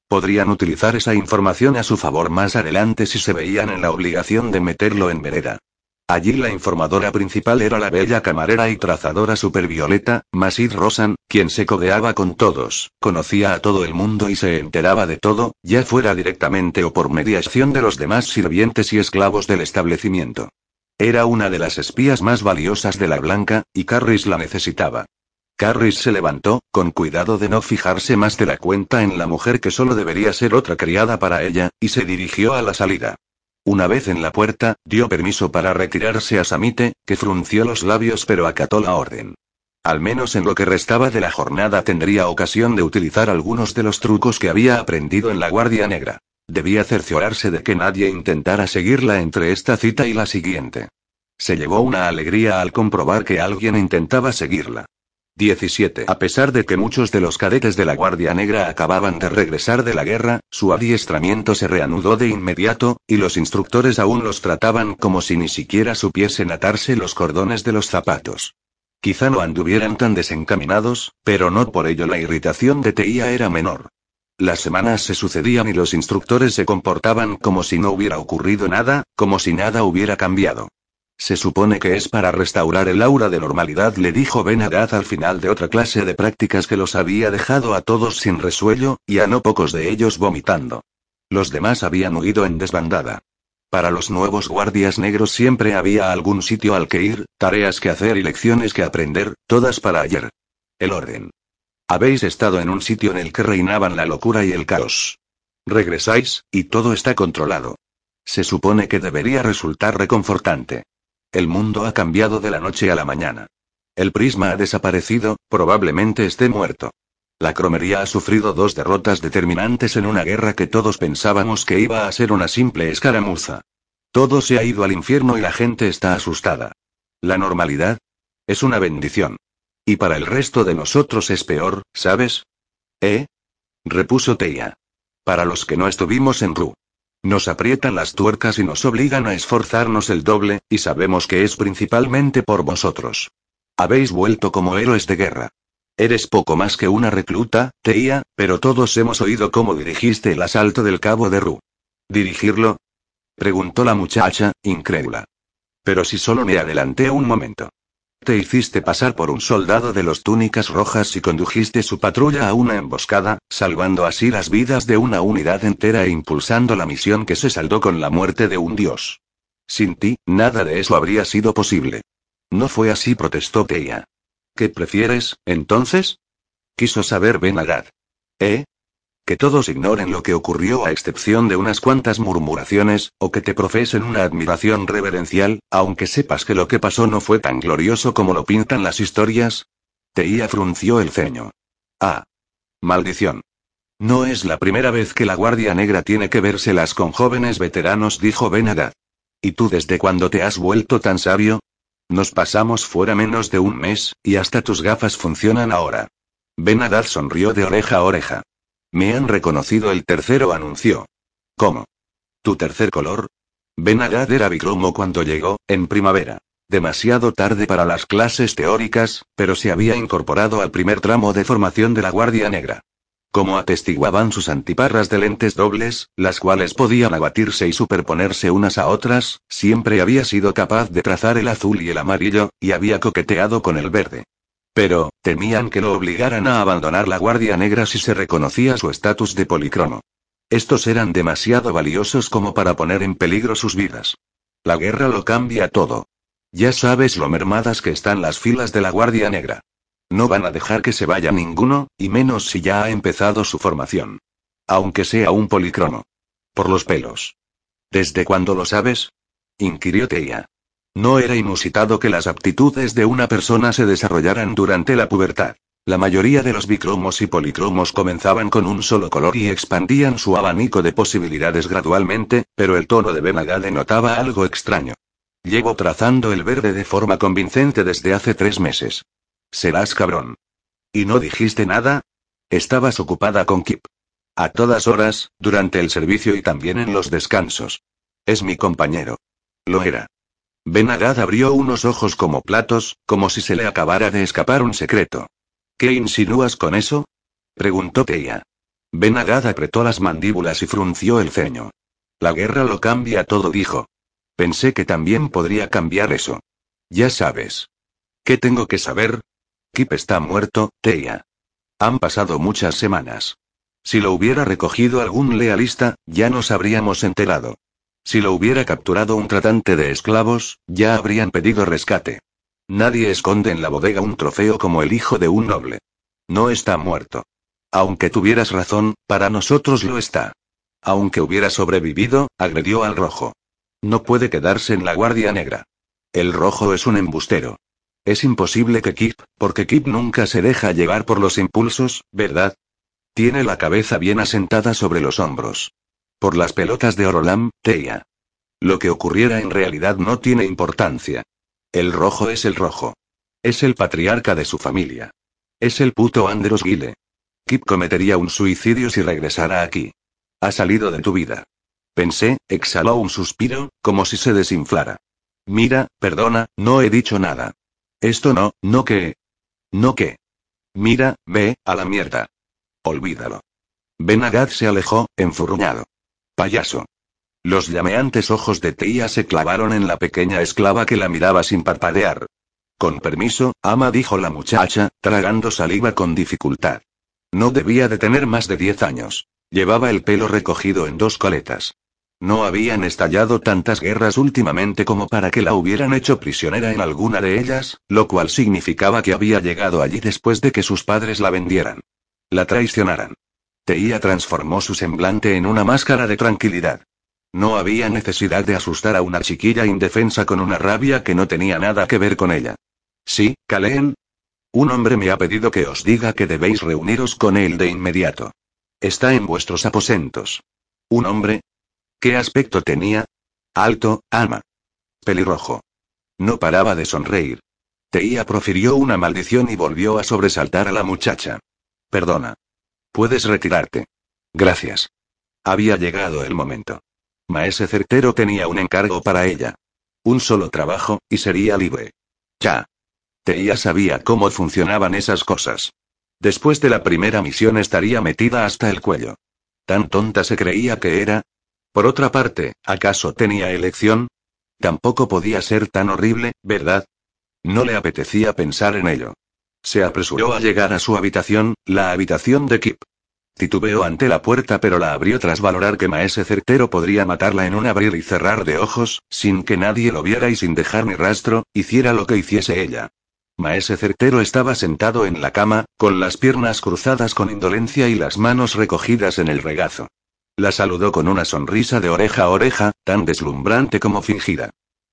A: Podrían utilizar esa información a su favor más adelante si se veían en la obligación de meterlo en vereda. Allí la informadora principal era la bella camarera y trazadora supervioleta, Masid Rosan, quien se codeaba con todos, conocía a todo el mundo y se enteraba de todo, ya fuera directamente o por mediación de los demás sirvientes y esclavos del establecimiento. Era una de las espías más valiosas de la Blanca, y Carris la necesitaba. Carris se levantó, con cuidado de no fijarse más de la cuenta en la mujer que solo debería ser otra criada para ella, y se dirigió a la salida. Una vez en la puerta, dio permiso para retirarse a Samite, que frunció los labios pero acató la orden. Al menos en lo que restaba de la jornada tendría ocasión de utilizar algunos de los trucos que había aprendido en la Guardia Negra. Debía cerciorarse de que nadie intentara seguirla entre esta cita y la siguiente. Se llevó una alegría al comprobar que alguien intentaba seguirla. 17. A pesar de que muchos de los cadetes de la Guardia Negra acababan de regresar de la guerra, su adiestramiento se reanudó de inmediato, y los instructores aún los trataban como si ni siquiera supiesen atarse los cordones de los zapatos. Quizá no anduvieran tan desencaminados, pero no por ello la irritación de Teía era menor. Las semanas se sucedían y los instructores se comportaban como si no hubiera ocurrido nada, como si nada hubiera cambiado. Se supone que es para restaurar el aura de normalidad, le dijo Ben al final de otra clase de prácticas que los había dejado a todos sin resuello, y a no pocos de ellos vomitando. Los demás habían huido en desbandada. Para los nuevos guardias negros siempre había algún sitio al que ir, tareas que hacer y lecciones que aprender, todas para ayer. El orden. Habéis estado en un sitio en el que reinaban la locura y el caos. Regresáis, y todo está controlado. Se supone que debería resultar reconfortante. El mundo ha cambiado de la noche a la mañana. El prisma ha desaparecido, probablemente esté muerto. La cromería ha sufrido dos derrotas determinantes en una guerra que todos pensábamos que iba a ser una simple escaramuza. Todo se ha ido al infierno y la gente está asustada. La normalidad es una bendición. Y para el resto de nosotros es peor, ¿sabes? ¿Eh? repuso Teia. Para los que no estuvimos en Ru. Nos aprietan las tuercas y nos obligan a esforzarnos el doble, y sabemos que es principalmente por vosotros. Habéis vuelto como héroes de guerra. Eres poco más que una recluta, Teia, pero todos hemos oído cómo dirigiste el asalto del cabo de Ru. ¿Dirigirlo? preguntó la muchacha, incrédula. Pero si solo me adelanté un momento. Te hiciste pasar por un soldado de los túnicas rojas y condujiste su patrulla a una emboscada, salvando así las vidas de una unidad entera e impulsando la misión que se saldó con la muerte de un dios. Sin ti, nada de eso habría sido posible. No fue así, protestó Teia. ¿Qué prefieres, entonces? Quiso saber Ben ¿Eh? Que todos ignoren lo que ocurrió a excepción de unas cuantas murmuraciones, o que te profesen una admiración reverencial, aunque sepas que lo que pasó no fue tan glorioso como lo pintan las historias. Teía frunció el ceño. Ah. Maldición. No es la primera vez que la Guardia Negra tiene que vérselas con jóvenes veteranos, dijo Ben ¿Y tú desde cuándo te has vuelto tan sabio? Nos pasamos fuera menos de un mes, y hasta tus gafas funcionan ahora. Ben sonrió de oreja a oreja. Me han reconocido el tercero, anunció. ¿Cómo? ¿Tu tercer color? Ben era bicromo cuando llegó, en primavera. Demasiado tarde para las clases teóricas, pero se había incorporado al primer tramo de formación de la Guardia Negra. Como atestiguaban sus antiparras de lentes dobles, las cuales podían abatirse y superponerse unas a otras, siempre había sido capaz de trazar el azul y el amarillo, y había coqueteado con el verde. Pero, temían que lo obligaran a abandonar la Guardia Negra si se reconocía su estatus de policromo. Estos eran demasiado valiosos como para poner en peligro sus vidas. La guerra lo cambia todo. Ya sabes lo mermadas que están las filas de la Guardia Negra. No van a dejar que se vaya ninguno, y menos si ya ha empezado su formación. Aunque sea un policromo. Por los pelos. ¿Desde cuándo lo sabes? inquirió Teia. No era inusitado que las aptitudes de una persona se desarrollaran durante la pubertad. La mayoría de los bicromos y policromos comenzaban con un solo color y expandían su abanico de posibilidades gradualmente, pero el tono de Benaga denotaba algo extraño. Llevo trazando el verde de forma convincente desde hace tres meses. Serás cabrón. ¿Y no dijiste nada? Estabas ocupada con Kip. A todas horas, durante el servicio y también en los descansos. Es mi compañero. Lo era. Ben abrió unos ojos como platos, como si se le acabara de escapar un secreto. ¿Qué insinúas con eso? preguntó Teia. Ben apretó las mandíbulas y frunció el ceño. La guerra lo cambia todo, dijo. Pensé que también podría cambiar eso. Ya sabes. ¿Qué tengo que saber? Kip está muerto, Teia. Han pasado muchas semanas. Si lo hubiera recogido algún lealista, ya nos habríamos enterado. Si lo hubiera capturado un tratante de esclavos, ya habrían pedido rescate. Nadie esconde en la bodega un trofeo como el hijo de un noble. No está muerto. Aunque tuvieras razón, para nosotros lo está. Aunque hubiera sobrevivido, agredió al rojo. No puede quedarse en la guardia negra. El rojo es un embustero. Es imposible que Kip, porque Kip nunca se deja llevar por los impulsos, ¿verdad? Tiene la cabeza bien asentada sobre los hombros. Por las pelotas de Orolam, Teia. Lo que ocurriera en realidad no tiene importancia. El rojo es el rojo. Es el patriarca de su familia. Es el puto Andros Guile. Kip cometería un suicidio si regresara aquí. Ha salido de tu vida. Pensé, exhaló un suspiro, como si se desinflara. Mira, perdona, no he dicho nada. Esto no, no que. No que. Mira, ve, a la mierda. Olvídalo. Ben se alejó, enfurruñado. Payaso. Los llameantes ojos de Tia se clavaron en la pequeña esclava que la miraba sin parpadear. Con permiso, ama, dijo la muchacha, tragando saliva con dificultad. No debía de tener más de diez años. Llevaba el pelo recogido en dos coletas. No habían estallado tantas guerras últimamente como para que la hubieran hecho prisionera en alguna de ellas, lo cual significaba que había llegado allí después de que sus padres la vendieran. La traicionaran. Teía transformó su semblante en una máscara de tranquilidad. No había necesidad de asustar a una chiquilla indefensa con una rabia que no tenía nada que ver con ella. Sí, Caleen. Un hombre me ha pedido que os diga que debéis reuniros con él de inmediato. Está en vuestros aposentos. ¿Un hombre? ¿Qué aspecto tenía? Alto, ama. Pelirrojo. No paraba de sonreír. Teía profirió una maldición y volvió a sobresaltar a la muchacha. Perdona. Puedes retirarte. Gracias. Había llegado el momento. Maese Certero tenía un encargo para ella. Un solo trabajo, y sería libre. Ya. Teía sabía cómo funcionaban esas cosas. Después de la primera misión estaría metida hasta el cuello. Tan tonta se creía que era. Por otra parte, ¿acaso tenía elección? Tampoco podía ser tan horrible, ¿verdad? No le apetecía pensar en ello. Se apresuró a llegar a su habitación, la habitación de Kip. Titubeó ante la puerta pero la abrió tras valorar que Maese Certero podría matarla en un abrir y cerrar de ojos, sin que nadie lo viera y sin dejar ni rastro, hiciera lo que hiciese ella. Maese Certero estaba sentado en la cama, con las piernas cruzadas con indolencia y las manos recogidas en el regazo. La saludó con una sonrisa de oreja a oreja, tan deslumbrante como fingida.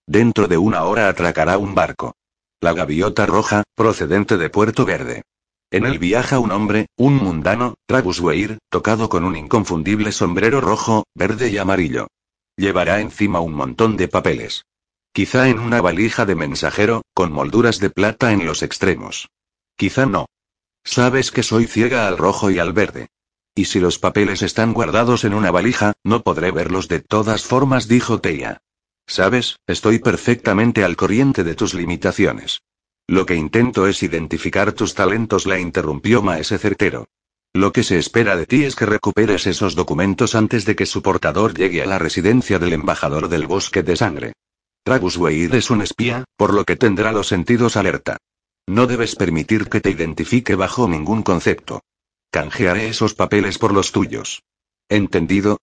A: Dentro de una hora atracará un barco. La gaviota roja, procedente de Puerto Verde. En él viaja un hombre, un mundano, Tragus Weir, tocado con un inconfundible sombrero rojo, verde y amarillo. Llevará encima un montón de papeles. Quizá en una valija de mensajero, con molduras de plata en los extremos. Quizá no. Sabes que soy ciega al rojo y al verde. Y si los papeles están guardados en una valija, no podré verlos de todas formas, dijo Teia. Sabes, estoy perfectamente al corriente de tus limitaciones. Lo que intento es identificar tus talentos, la interrumpió Maese Certero. Lo que se espera de ti es que recuperes esos documentos antes de que su portador llegue a la residencia del embajador del bosque de sangre. Tragus Weir es un espía, por lo que tendrá los sentidos alerta. No debes permitir que te identifique bajo ningún concepto. Canjearé esos papeles por los tuyos. ¿Entendido?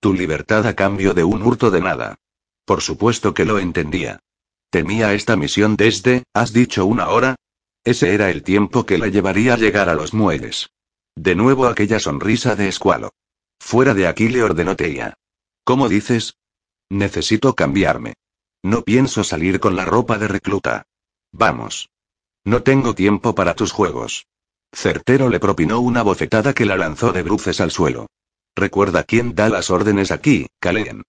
A: Tu libertad a cambio de un hurto de nada. Por supuesto que lo entendía. Temía esta misión desde, ¿has dicho una hora? Ese era el tiempo que la llevaría a llegar a los muelles. De nuevo aquella sonrisa de escualo. Fuera de aquí le ordenó Teia. ¿Cómo dices? Necesito cambiarme. No pienso salir con la ropa de recluta. Vamos. No tengo tiempo para tus juegos. Certero le propinó una bofetada que la lanzó de bruces al suelo. Recuerda quién da las órdenes aquí, Kaleen.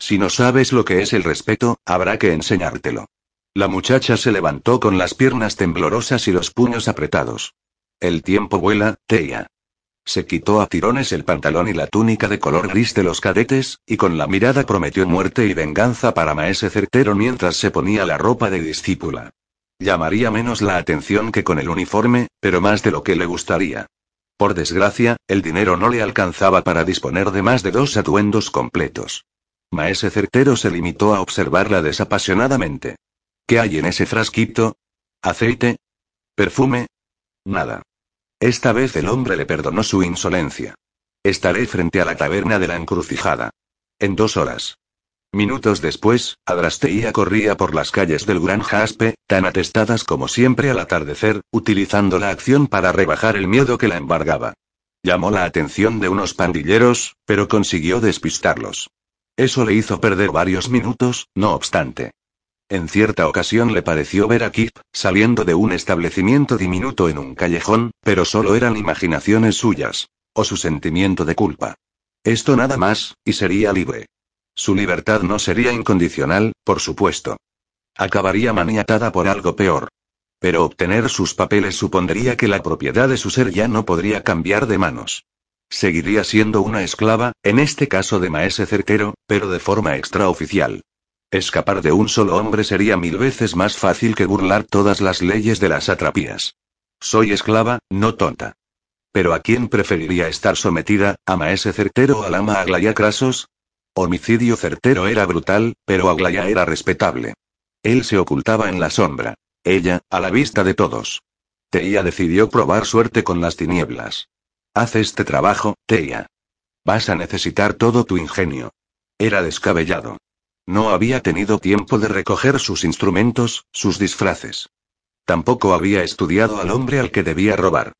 A: Si no sabes lo que es el respeto, habrá que enseñártelo. La muchacha se levantó con las piernas temblorosas y los puños apretados. El tiempo vuela, Teia. Se quitó a tirones el pantalón y la túnica de color gris de los cadetes, y con la mirada prometió muerte y venganza para Maese Certero mientras se ponía la ropa de discípula. Llamaría menos la atención que con el uniforme, pero más de lo que le gustaría. Por desgracia, el dinero no le alcanzaba para disponer de más de dos atuendos completos. Maese Certero se limitó a observarla desapasionadamente. ¿Qué hay en ese frasquito? ¿Aceite? ¿Perfume? Nada. Esta vez el hombre le perdonó su insolencia. Estaré frente a la taberna de la encrucijada. En dos horas. Minutos después, Adrasteia corría por las calles del Gran Jaspe, tan atestadas como siempre al atardecer, utilizando la acción para rebajar el miedo que la embargaba. Llamó la atención de unos pandilleros, pero consiguió despistarlos. Eso le hizo perder varios minutos, no obstante. En cierta ocasión le pareció ver a Kip, saliendo de un establecimiento diminuto en un callejón, pero solo eran imaginaciones suyas. O su sentimiento de culpa. Esto nada más, y sería libre. Su libertad no sería incondicional, por supuesto. Acabaría maniatada por algo peor. Pero obtener sus papeles supondría que la propiedad de su ser ya no podría cambiar de manos. Seguiría siendo una esclava, en este caso de maese certero, pero de forma extraoficial. Escapar de un solo hombre sería mil veces más fácil que burlar todas las leyes de las atrapías. Soy esclava, no tonta. Pero ¿a quién preferiría estar sometida, a maese certero o al ama Aglaya Crasos? Homicidio certero era brutal, pero Aglaya era respetable. Él se ocultaba en la sombra. Ella, a la vista de todos. Teia decidió probar suerte con las tinieblas. Haz este trabajo, Teia. Vas a necesitar todo tu ingenio. Era descabellado. No había tenido tiempo de recoger sus instrumentos, sus disfraces. Tampoco había estudiado al hombre al que debía robar.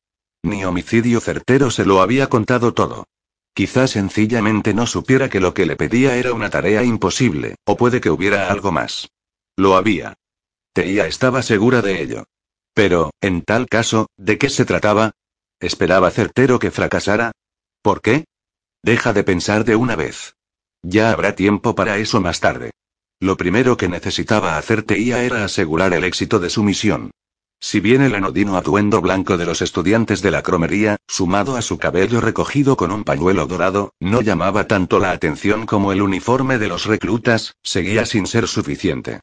A: Ni homicidio certero se lo había contado todo. Quizá sencillamente no supiera que lo que le pedía era una tarea imposible, o puede que hubiera algo más. Lo había. Teia estaba segura de ello. Pero, en tal caso, ¿de qué se trataba? ¿Esperaba certero que fracasara? ¿Por qué? Deja de pensar de una vez. Ya habrá tiempo para eso más tarde. Lo primero que necesitaba hacer Teia era asegurar el éxito de su misión. Si bien el anodino atuendo blanco de los estudiantes de la cromería, sumado a su cabello recogido con un pañuelo dorado, no llamaba tanto la atención como el uniforme de los reclutas, seguía sin ser suficiente.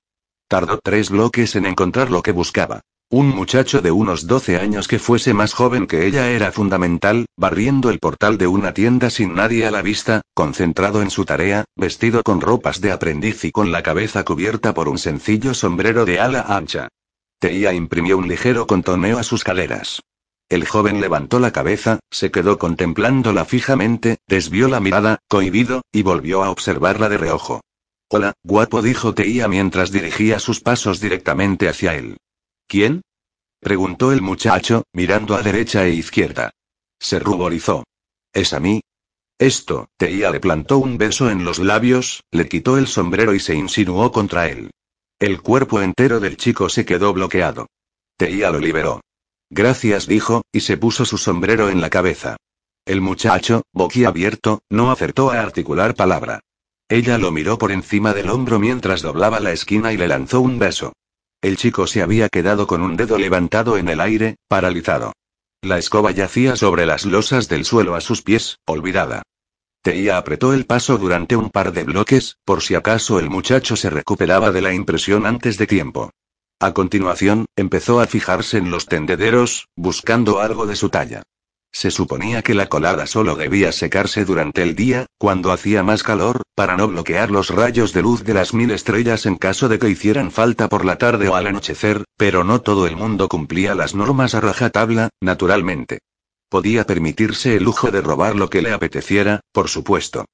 A: Tardó tres bloques en encontrar lo que buscaba. Un muchacho de unos 12 años que fuese más joven que ella era fundamental, barriendo el portal de una tienda sin nadie a la vista, concentrado en su tarea, vestido con ropas de aprendiz y con la cabeza cubierta por un sencillo sombrero de ala ancha. Teia imprimió un ligero contoneo a sus caleras. El joven levantó la cabeza, se quedó contemplándola fijamente, desvió la mirada, cohibido, y volvió a observarla de reojo. Hola, guapo, dijo Teia mientras dirigía sus pasos directamente hacia él. ¿Quién? preguntó el muchacho, mirando a derecha e izquierda. Se ruborizó. ¿Es a mí? Esto, Teia le plantó un beso en los labios, le quitó el sombrero y se insinuó contra él. El cuerpo entero del chico se quedó bloqueado. Teia lo liberó. Gracias, dijo, y se puso su sombrero en la cabeza. El muchacho, boquiabierto, no acertó a articular palabra. Ella lo miró por encima del hombro mientras doblaba la esquina y le lanzó un beso. El chico se había quedado con un dedo levantado en el aire, paralizado. La escoba yacía sobre las losas del suelo a sus pies, olvidada. Teia apretó el paso durante un par de bloques, por si acaso el muchacho se recuperaba de la impresión antes de tiempo. A continuación, empezó a fijarse en los tendederos, buscando algo de su talla. Se suponía que la colada solo debía secarse durante el día, cuando hacía más calor, para no bloquear los rayos de luz de las mil estrellas en caso de que hicieran falta por la tarde o al anochecer, pero no todo el mundo cumplía las normas a rajatabla, naturalmente. Podía permitirse el lujo de robar lo que le apeteciera, por supuesto.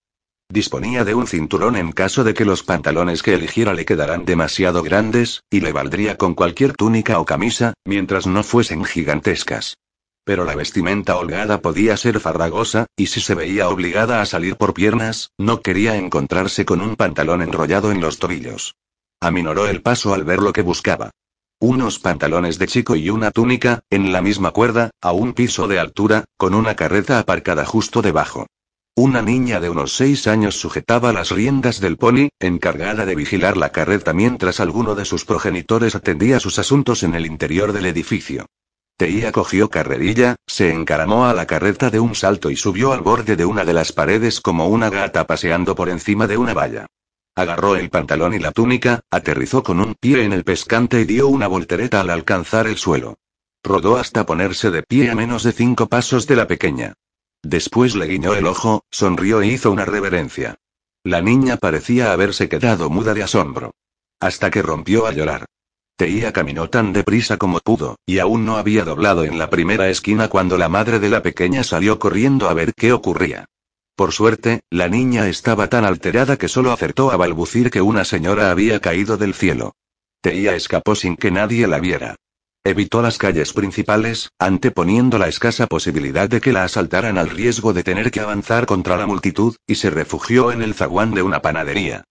A: Disponía de un cinturón en caso de que los pantalones que eligiera le quedaran demasiado grandes, y le valdría con cualquier túnica o camisa, mientras no fuesen gigantescas. Pero la vestimenta holgada podía ser farragosa, y si se veía obligada a salir por piernas, no quería encontrarse con un pantalón enrollado en los tobillos. Aminoró el paso al ver lo que buscaba. Unos pantalones de chico y una túnica, en la misma cuerda, a un piso de altura, con una carreta aparcada justo debajo. Una niña de unos seis años sujetaba las riendas del pony, encargada de vigilar la carreta mientras alguno de sus progenitores atendía sus asuntos en el interior del edificio. Teía cogió carrerilla, se encaramó a la carreta de un salto y subió al borde de una de las paredes como una gata paseando por encima de una valla. Agarró el pantalón y la túnica, aterrizó con un pie en el pescante y dio una voltereta al alcanzar el suelo. Rodó hasta ponerse de pie a menos de cinco pasos de la pequeña. Después le guiñó el ojo, sonrió e hizo una reverencia. La niña parecía haberse quedado muda de asombro. Hasta que rompió a llorar. Teía caminó tan deprisa como pudo, y aún no había doblado en la primera esquina cuando la madre de la pequeña salió corriendo a ver qué ocurría. Por suerte, la niña estaba tan alterada que solo acertó a balbucir que una señora había caído del cielo. Teía escapó sin que nadie la viera. Evitó las calles principales, anteponiendo la escasa posibilidad de que la asaltaran al riesgo de tener que avanzar contra la multitud, y se refugió en el zaguán de una panadería.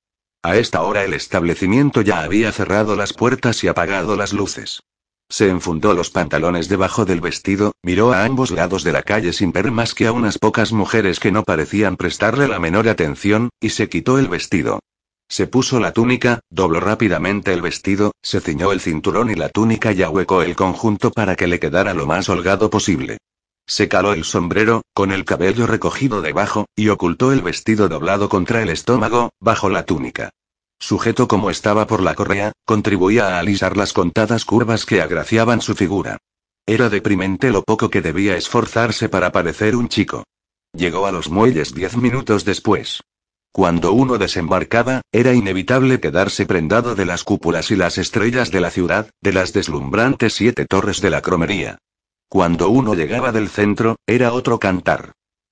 A: A esta hora el establecimiento ya había cerrado las puertas y apagado las luces. Se enfundó los pantalones debajo del vestido, miró a ambos lados de la calle sin ver más que a unas pocas mujeres que no parecían prestarle la menor atención, y se quitó el vestido. Se puso la túnica, dobló rápidamente el vestido, se ciñó el cinturón y la túnica y ahuecó el conjunto para que le quedara lo más holgado posible. Se caló el sombrero, con el cabello recogido debajo, y ocultó el vestido doblado contra el estómago, bajo la túnica sujeto como estaba por la correa, contribuía a alisar las contadas curvas que agraciaban su figura. Era deprimente lo poco que debía esforzarse para parecer un chico. Llegó a los muelles diez minutos después. Cuando uno desembarcaba, era inevitable quedarse prendado de las cúpulas y las estrellas de la ciudad, de las deslumbrantes siete torres de la cromería. Cuando uno llegaba del centro, era otro cantar.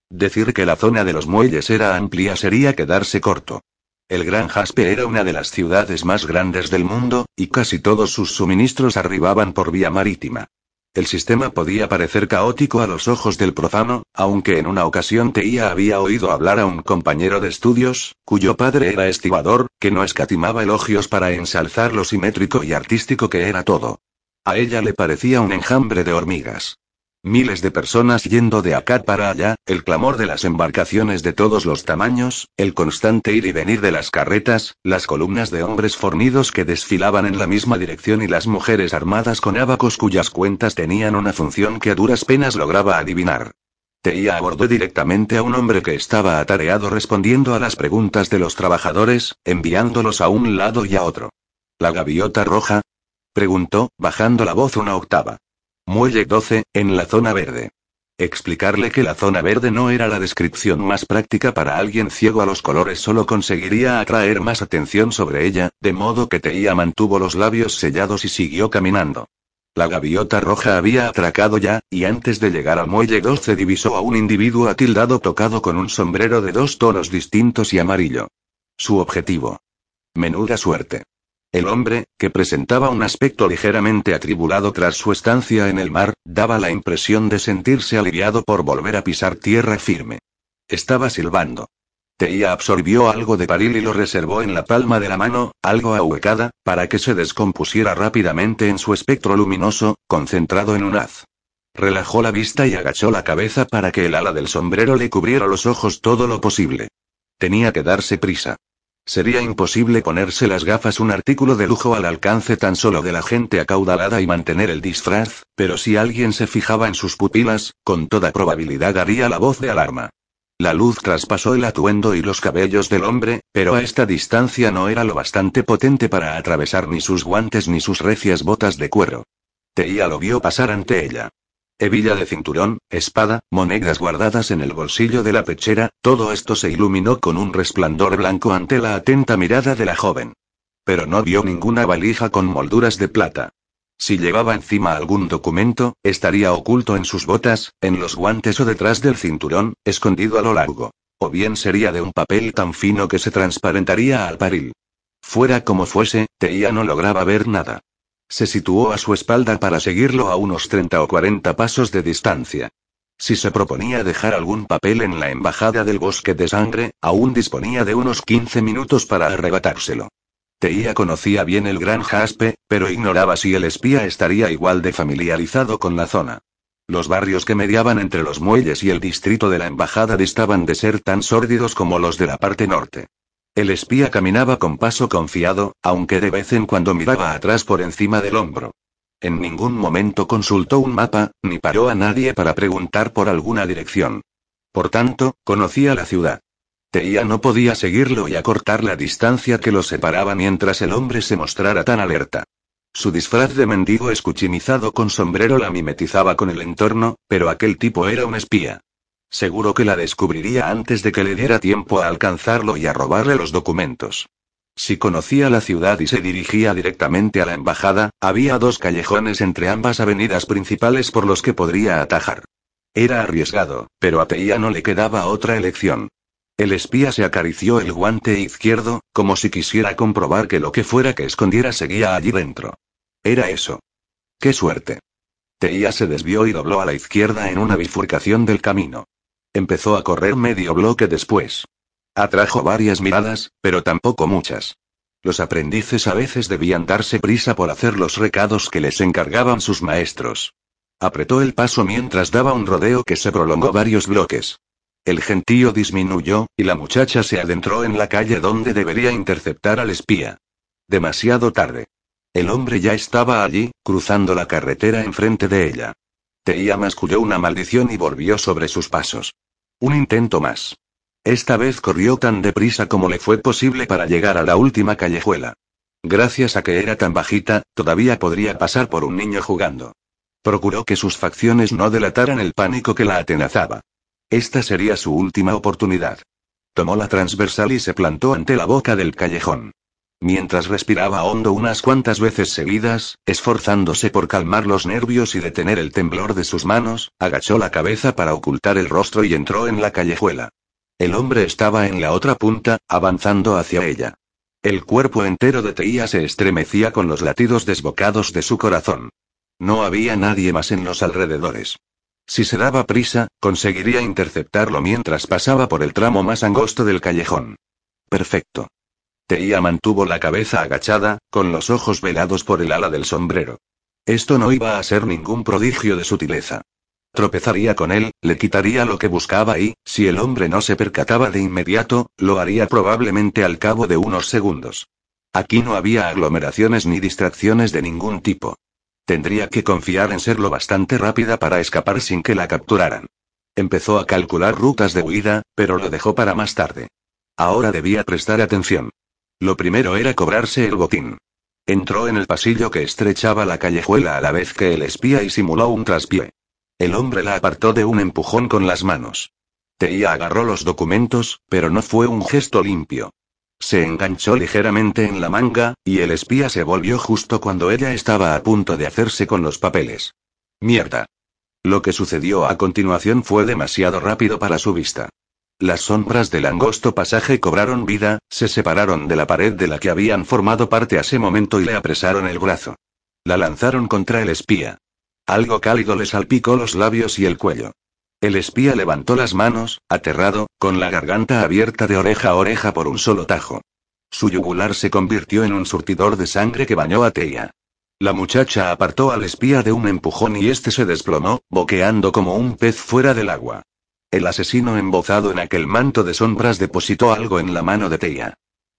A: Decir que la zona de los muelles era amplia sería quedarse corto. El Gran Jaspe era una de las ciudades más grandes del mundo, y casi todos sus suministros arribaban por vía marítima. El sistema podía parecer caótico a los ojos del profano, aunque en una ocasión Teía había oído hablar a un compañero de estudios, cuyo padre era estibador, que no escatimaba elogios para ensalzar lo simétrico y artístico que era todo. A ella le parecía un enjambre de hormigas. Miles de personas yendo de acá para allá, el clamor de las embarcaciones de todos los tamaños, el constante ir y venir de las carretas, las columnas de hombres fornidos que desfilaban en la misma dirección y las mujeres armadas con abacos cuyas cuentas tenían una función que a duras penas lograba adivinar. Teía abordó directamente a un hombre que estaba atareado respondiendo a las preguntas de los trabajadores, enviándolos a un lado y a otro. ¿La gaviota roja? Preguntó, bajando la voz una octava. Muelle 12, en la zona verde. Explicarle que la zona verde no era la descripción más práctica para alguien ciego a los colores solo conseguiría atraer más atención sobre ella, de modo que Teía mantuvo los labios sellados y siguió caminando. La gaviota roja había atracado ya, y antes de llegar al muelle 12 divisó a un individuo atildado tocado con un sombrero de dos tonos distintos y amarillo. Su objetivo. Menuda suerte. El hombre, que presentaba un aspecto ligeramente atribulado tras su estancia en el mar, daba la impresión de sentirse aliviado por volver a pisar tierra firme. Estaba silbando. Teía absorbió algo de paril y lo reservó en la palma de la mano, algo ahuecada, para que se descompusiera rápidamente en su espectro luminoso, concentrado en un haz. Relajó la vista y agachó la cabeza para que el ala del sombrero le cubriera los ojos todo lo posible. Tenía que darse prisa. Sería imposible ponerse las gafas un artículo de lujo al alcance tan solo de la gente acaudalada y mantener el disfraz, pero si alguien se fijaba en sus pupilas, con toda probabilidad haría la voz de alarma. La luz traspasó el atuendo y los cabellos del hombre, pero a esta distancia no era lo bastante potente para atravesar ni sus guantes ni sus recias botas de cuero. Teía lo vio pasar ante ella. Hebilla de cinturón, espada, monedas guardadas en el bolsillo de la pechera, todo esto se iluminó con un resplandor blanco ante la atenta mirada de la joven. Pero no vio ninguna valija con molduras de plata. Si llevaba encima algún documento, estaría oculto en sus botas, en los guantes o detrás del cinturón, escondido a lo largo. O bien sería de un papel tan fino que se transparentaría al paril. Fuera como fuese, Teía no lograba ver nada. Se situó a su espalda para seguirlo a unos 30 o 40 pasos de distancia. Si se proponía dejar algún papel en la embajada del bosque de sangre, aún disponía de unos 15 minutos para arrebatárselo. Teía conocía bien el gran jaspe, pero ignoraba si el espía estaría igual de familiarizado con la zona. Los barrios que mediaban entre los muelles y el distrito de la embajada distaban de ser tan sórdidos como los de la parte norte. El espía caminaba con paso confiado, aunque de vez en cuando miraba atrás por encima del hombro. En ningún momento consultó un mapa, ni paró a nadie para preguntar por alguna dirección. Por tanto, conocía la ciudad. Teía no podía seguirlo y acortar la distancia que los separaba mientras el hombre se mostrara tan alerta. Su disfraz de mendigo escuchimizado con sombrero la mimetizaba con el entorno, pero aquel tipo era un espía. Seguro que la descubriría antes de que le diera tiempo a alcanzarlo y a robarle los documentos. Si conocía la ciudad y se dirigía directamente a la embajada, había dos callejones entre ambas avenidas principales por los que podría atajar. Era arriesgado, pero a Teía no le quedaba otra elección. El espía se acarició el guante izquierdo, como si quisiera comprobar que lo que fuera que escondiera seguía allí dentro. Era eso. ¡Qué suerte! Teía se desvió y dobló a la izquierda en una bifurcación del camino. Empezó a correr medio bloque después. Atrajo varias miradas, pero tampoco muchas. Los aprendices a veces debían darse prisa por hacer los recados que les encargaban sus maestros. Apretó el paso mientras daba un rodeo que se prolongó varios bloques. El gentío disminuyó, y la muchacha se adentró en la calle donde debería interceptar al espía. Demasiado tarde. El hombre ya estaba allí, cruzando la carretera enfrente de ella. Teía masculló una maldición y volvió sobre sus pasos. Un intento más. Esta vez corrió tan deprisa como le fue posible para llegar a la última callejuela. Gracias a que era tan bajita, todavía podría pasar por un niño jugando. Procuró que sus facciones no delataran el pánico que la atenazaba. Esta sería su última oportunidad. Tomó la transversal y se plantó ante la boca del callejón. Mientras respiraba hondo unas cuantas veces seguidas, esforzándose por calmar los nervios y detener el temblor de sus manos, agachó la cabeza para ocultar el rostro y entró en la callejuela. El hombre estaba en la otra punta, avanzando hacia ella. El cuerpo entero de Teía se estremecía con los latidos desbocados de su corazón. No había nadie más en los alrededores. Si se daba prisa, conseguiría interceptarlo mientras pasaba por el tramo más angosto del callejón. Perfecto. Teía mantuvo la cabeza agachada, con los ojos velados por el ala del sombrero. Esto no iba a ser ningún prodigio de sutileza. Tropezaría con él, le quitaría lo que buscaba y, si el hombre no se percataba de inmediato, lo haría probablemente al cabo de unos segundos. Aquí no había aglomeraciones ni distracciones de ningún tipo. Tendría que confiar en ser lo bastante rápida para escapar sin que la capturaran. Empezó a calcular rutas de huida, pero lo dejó para más tarde. Ahora debía prestar atención. Lo primero era cobrarse el botín. Entró en el pasillo que estrechaba la callejuela a la vez que el espía y simuló un traspié. El hombre la apartó de un empujón con las manos. Teía agarró los documentos, pero no fue un gesto limpio. Se enganchó ligeramente en la manga, y el espía se volvió justo cuando ella estaba a punto de hacerse con los papeles. Mierda. Lo que sucedió a continuación fue demasiado rápido para su vista. Las sombras del angosto pasaje cobraron vida, se separaron de la pared de la que habían formado parte hace momento y le apresaron el brazo. La lanzaron contra el espía. Algo cálido le salpicó los labios y el cuello. El espía levantó las manos, aterrado, con la garganta abierta de oreja a oreja por un solo tajo. Su yugular se convirtió en un surtidor de sangre que bañó a Teia. La muchacha apartó al espía de un empujón y este se desplomó, boqueando como un pez fuera del agua. El asesino embozado en aquel manto de sombras depositó algo en la mano de Teia.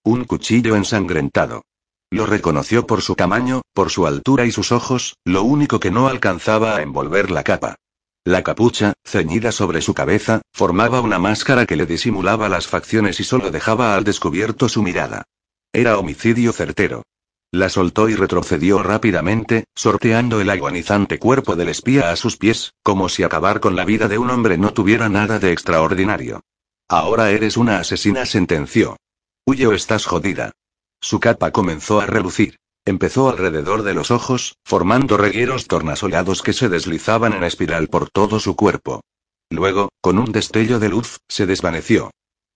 A: Un cuchillo ensangrentado. Lo reconoció por su tamaño, por su altura y sus ojos, lo único que no alcanzaba a envolver la capa. La capucha, ceñida sobre su cabeza, formaba una máscara que le disimulaba las facciones y solo dejaba al descubierto su mirada. Era homicidio certero. La soltó y retrocedió rápidamente, sorteando el agonizante cuerpo del espía a sus pies, como si acabar con la vida de un hombre no tuviera nada de extraordinario. Ahora eres una asesina, sentenció. Huye estás jodida. Su capa comenzó a relucir. Empezó alrededor de los ojos, formando regueros tornasolados que se deslizaban en espiral por todo su cuerpo. Luego, con un destello de luz, se desvaneció.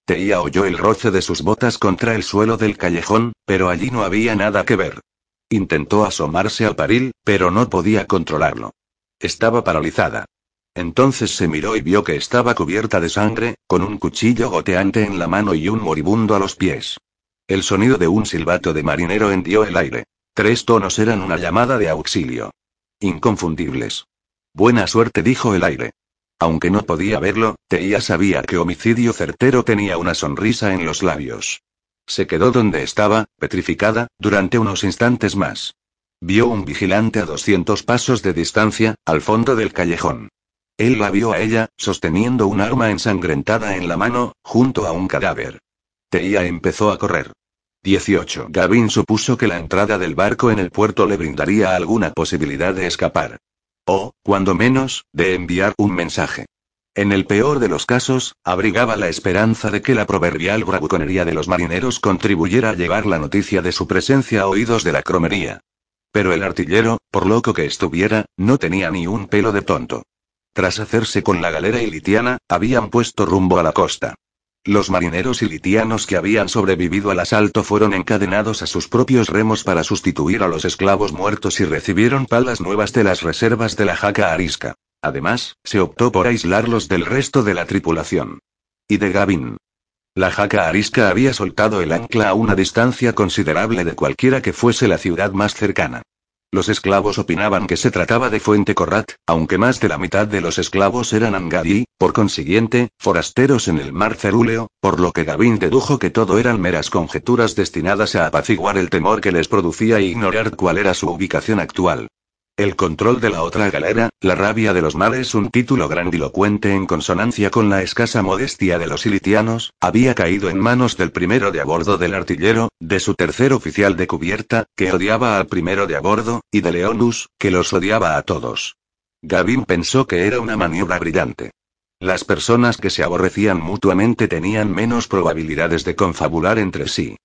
A: Teía oyó el roce de sus botas contra el suelo del callejón, pero allí no había nada que ver. Intentó asomarse al paril, pero no podía controlarlo. Estaba paralizada. Entonces se miró y vio que estaba cubierta de sangre, con un cuchillo goteante en la mano y un moribundo a los pies. El sonido de un silbato de marinero hendió el aire. Tres tonos eran una llamada de auxilio. Inconfundibles. Buena suerte, dijo el aire. Aunque no podía verlo, Teía sabía que homicidio certero tenía una sonrisa en los labios. Se quedó donde estaba, petrificada, durante unos instantes más. Vio un vigilante a 200 pasos de distancia, al fondo del callejón. Él la vio a ella, sosteniendo un arma ensangrentada en la mano, junto a un cadáver. Teía empezó a correr. 18. Gavin supuso que la entrada del barco en el puerto le brindaría alguna posibilidad de escapar. O, cuando menos, de enviar un mensaje. En el peor de los casos, abrigaba la esperanza de que la proverbial bravuconería de los marineros contribuyera a llevar la noticia de su presencia a oídos de la cromería. Pero el artillero, por loco que estuviera, no tenía ni un pelo de tonto. Tras hacerse con la galera ilitiana, habían puesto rumbo a la costa. Los marineros ilitianos que habían sobrevivido al asalto fueron encadenados a sus propios remos para sustituir a los esclavos muertos y recibieron palas nuevas de las reservas de la jaca arisca. Además, se optó por aislarlos del resto de la tripulación. Y de Gavin. La jaca arisca había soltado el ancla a una distancia considerable de cualquiera que fuese la ciudad más cercana. Los esclavos opinaban que se trataba de Fuente Corrat, aunque más de la mitad de los esclavos eran angadí, por consiguiente, forasteros en el mar cerúleo, por lo que Gavin dedujo que todo eran meras conjeturas destinadas a apaciguar el temor que les producía e ignorar cuál era su ubicación actual. El control de la otra galera, La rabia de los mares, un título grandilocuente en consonancia con la escasa modestia de los ilitianos, había caído en manos del primero de a bordo del artillero, de su tercer oficial de cubierta, que odiaba al primero de a bordo, y de Leonus, que los odiaba a todos. Gavin pensó que era una maniobra brillante. Las personas que se aborrecían mutuamente tenían menos probabilidades de confabular entre sí.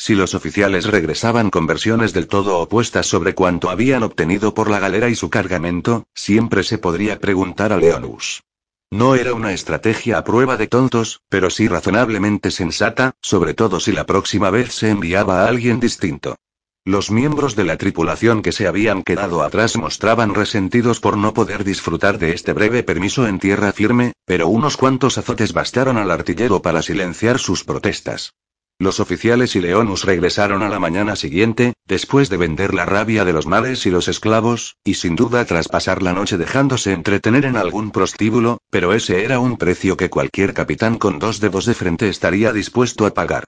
A: Si los oficiales regresaban con versiones del todo opuestas sobre cuánto habían obtenido por la galera y su cargamento, siempre se podría preguntar a Leonus. No era una estrategia a prueba de tontos, pero sí razonablemente sensata, sobre todo si la próxima vez se enviaba a alguien distinto. Los miembros de la tripulación que se habían quedado atrás mostraban resentidos por no poder disfrutar de este breve permiso en tierra firme, pero unos cuantos azotes bastaron al artillero para silenciar sus protestas. Los oficiales y Leonus regresaron a la mañana siguiente, después de vender la rabia de los mares y los esclavos, y sin duda tras pasar la noche dejándose entretener en algún prostíbulo, pero ese era un precio que cualquier capitán con dos dedos de frente estaría dispuesto a pagar.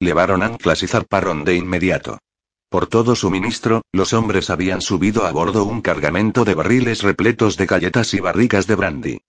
A: Levaron anclas y zarparon de inmediato. Por todo suministro, los hombres habían subido a bordo un cargamento de barriles repletos de galletas y barricas de brandy.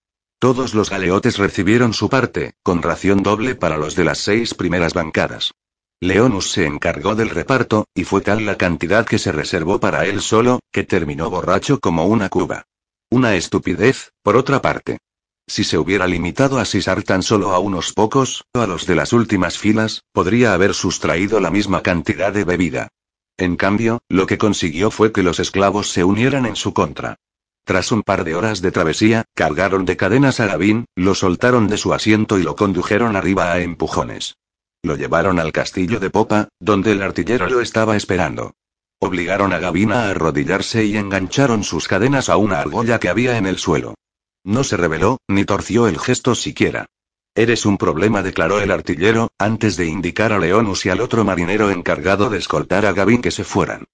A: Todos los galeotes recibieron su parte, con ración doble para los de las seis primeras bancadas. Leonus se encargó del reparto, y fue tal la cantidad que se reservó para él solo, que terminó borracho como una cuba. Una estupidez, por otra parte. Si se hubiera limitado a sisar tan solo a unos pocos, o a los de las últimas filas, podría haber sustraído la misma cantidad de bebida. En cambio, lo que consiguió fue que los esclavos se unieran en su contra. Tras un par de horas de travesía, cargaron de cadenas a Gavin, lo soltaron de su asiento y lo condujeron arriba a empujones. Lo llevaron al castillo de popa, donde el artillero lo estaba esperando. Obligaron a Gavin a arrodillarse y engancharon sus cadenas a una argolla que había en el suelo. No se rebeló, ni torció el gesto siquiera. Eres un problema, declaró el artillero, antes de indicar a Leonus y al otro marinero encargado de escoltar a Gavin que se fueran.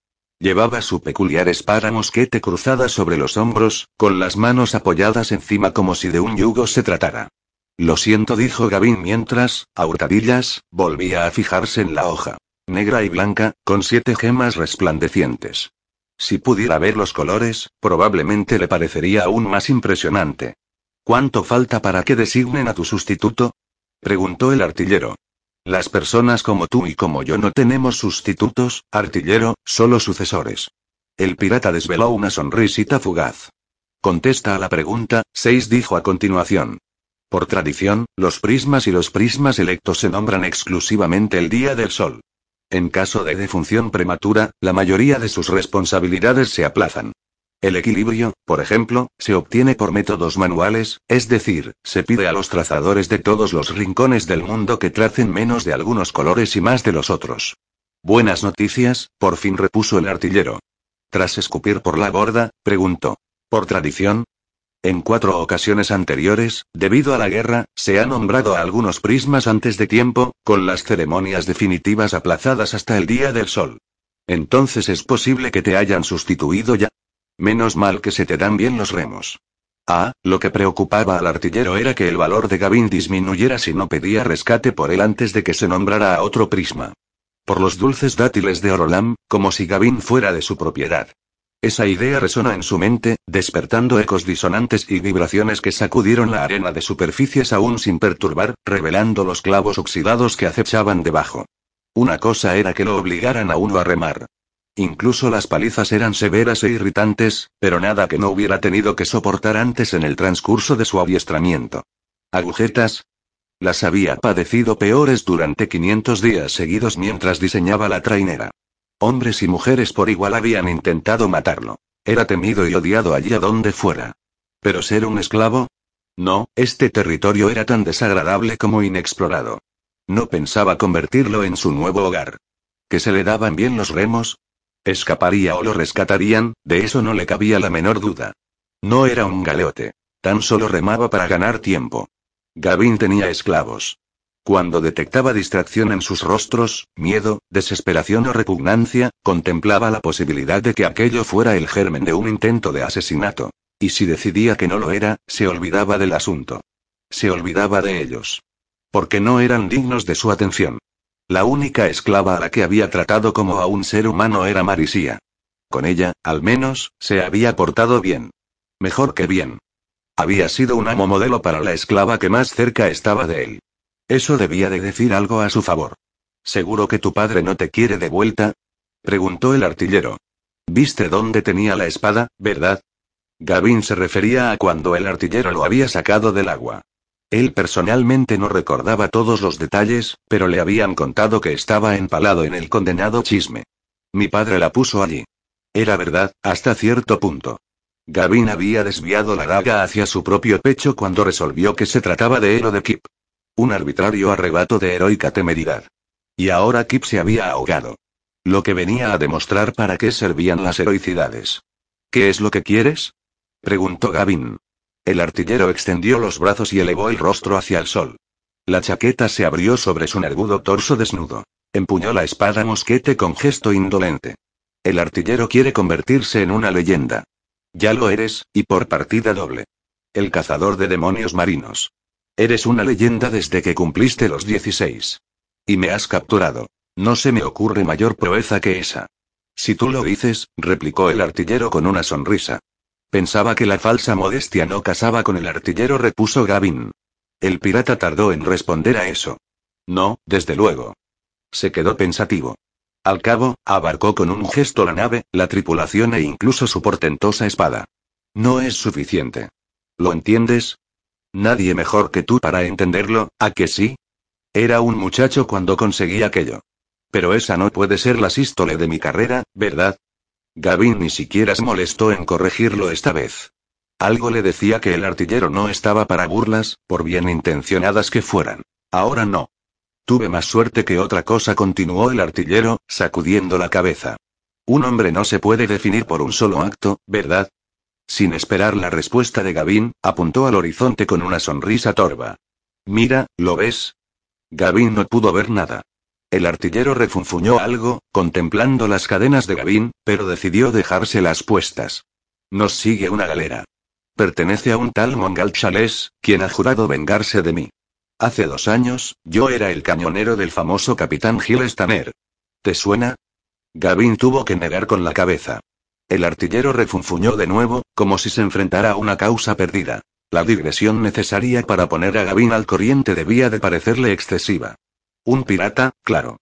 A: Llevaba su peculiar espada mosquete cruzada sobre los hombros, con las manos apoyadas encima como si de un yugo se tratara. Lo siento, dijo Gavin mientras, a hurtadillas, volvía a fijarse en la hoja. Negra y blanca, con siete gemas resplandecientes. Si pudiera ver los colores, probablemente le parecería aún más impresionante. ¿Cuánto falta para que designen a tu sustituto? preguntó el artillero. Las personas como tú y como yo no tenemos sustitutos, artillero, solo sucesores. El pirata desveló una sonrisita fugaz. Contesta a la pregunta, seis dijo a continuación. Por tradición, los prismas y los prismas electos se nombran exclusivamente el día del sol. En caso de defunción prematura, la mayoría de sus responsabilidades se aplazan. El equilibrio, por ejemplo, se obtiene por métodos manuales, es decir, se pide a los trazadores de todos los rincones del mundo que tracen menos de algunos colores y más de los otros. Buenas noticias, por fin repuso el artillero. Tras escupir por la borda, preguntó. ¿Por tradición? En cuatro ocasiones anteriores, debido a la guerra, se ha nombrado a algunos prismas antes de tiempo, con las ceremonias definitivas aplazadas hasta el día del sol. Entonces es posible que te hayan sustituido ya. Menos mal que se te dan bien los remos. Ah, lo que preocupaba al artillero era que el valor de Gavin disminuyera si no pedía rescate por él antes de que se nombrara a otro prisma. Por los dulces dátiles de Orolam, como si Gavin fuera de su propiedad. Esa idea resonó en su mente, despertando ecos disonantes y vibraciones que sacudieron la arena de superficies aún sin perturbar, revelando los clavos oxidados que acechaban debajo. Una cosa era que lo obligaran a uno a remar. Incluso las palizas eran severas e irritantes, pero nada que no hubiera tenido que soportar antes en el transcurso de su adiestramiento. ¿Agujetas? Las había padecido peores durante 500 días seguidos mientras diseñaba la trainera. Hombres y mujeres por igual habían intentado matarlo. Era temido y odiado allí a donde fuera. Pero ser un esclavo? No, este territorio era tan desagradable como inexplorado. No pensaba convertirlo en su nuevo hogar. ¿Que se le daban bien los remos? Escaparía o lo rescatarían, de eso no le cabía la menor duda. No era un galeote. Tan solo remaba para ganar tiempo. Gavin tenía esclavos. Cuando detectaba distracción en sus rostros, miedo, desesperación o repugnancia, contemplaba la posibilidad de que aquello fuera el germen de un intento de asesinato. Y si decidía que no lo era, se olvidaba del asunto. Se olvidaba de ellos. Porque no eran dignos de su atención. La única esclava a la que había tratado como a un ser humano era Marisía. Con ella, al menos, se había portado bien. Mejor que bien. Había sido un amo modelo para la esclava que más cerca estaba de él. Eso debía de decir algo a su favor. ¿Seguro que tu padre no te quiere de vuelta? preguntó el artillero. ¿Viste dónde tenía la espada, verdad? Gavin se refería a cuando el artillero lo había sacado del agua. Él personalmente no recordaba todos los detalles, pero le habían contado que estaba empalado en el condenado chisme. Mi padre la puso allí. Era verdad, hasta cierto punto. Gavin había desviado la daga hacia su propio pecho cuando resolvió que se trataba de él de Kip. Un arbitrario arrebato de heroica temeridad. Y ahora Kip se había ahogado. Lo que venía a demostrar para qué servían las heroicidades. ¿Qué es lo que quieres? preguntó Gavin. El artillero extendió los brazos y elevó el rostro hacia el sol. La chaqueta se abrió sobre su nervudo torso desnudo. Empuñó la espada mosquete con gesto indolente. El artillero quiere convertirse en una leyenda. Ya lo eres, y por partida doble. El cazador de demonios marinos. Eres una leyenda desde que cumpliste los 16. Y me has capturado. No se me ocurre mayor proeza que esa. Si tú lo dices, replicó el artillero con una sonrisa. Pensaba que la falsa modestia no casaba con el artillero, repuso Gavin. El pirata tardó en responder a eso. No, desde luego. Se quedó pensativo. Al cabo, abarcó con un gesto la nave, la tripulación e incluso su portentosa espada. No es suficiente. ¿Lo entiendes? Nadie mejor que tú para entenderlo, ¿a que sí? Era un muchacho cuando conseguí aquello. Pero esa no puede ser la sístole de mi carrera, ¿verdad? Gavin ni siquiera se molestó en corregirlo esta vez. Algo le decía que el artillero no estaba para burlas, por bien intencionadas que fueran. Ahora no. Tuve más suerte que otra cosa, continuó el artillero, sacudiendo la cabeza. Un hombre no se puede definir por un solo acto, ¿verdad? Sin esperar la respuesta de Gavin, apuntó al horizonte con una sonrisa torva. Mira, ¿lo ves? Gavin no pudo ver nada. El artillero refunfuñó algo, contemplando las cadenas de Gavin, pero decidió dejárselas puestas. Nos sigue una galera. Pertenece a un tal Mongal Chales, quien ha jurado vengarse de mí. Hace dos años, yo era el cañonero del famoso capitán Gil Stanner. ¿Te suena? Gavin tuvo que negar con la cabeza. El artillero refunfuñó de nuevo, como si se enfrentara a una causa perdida. La digresión necesaria para poner a Gavin al corriente debía de parecerle excesiva. Un pirata, claro.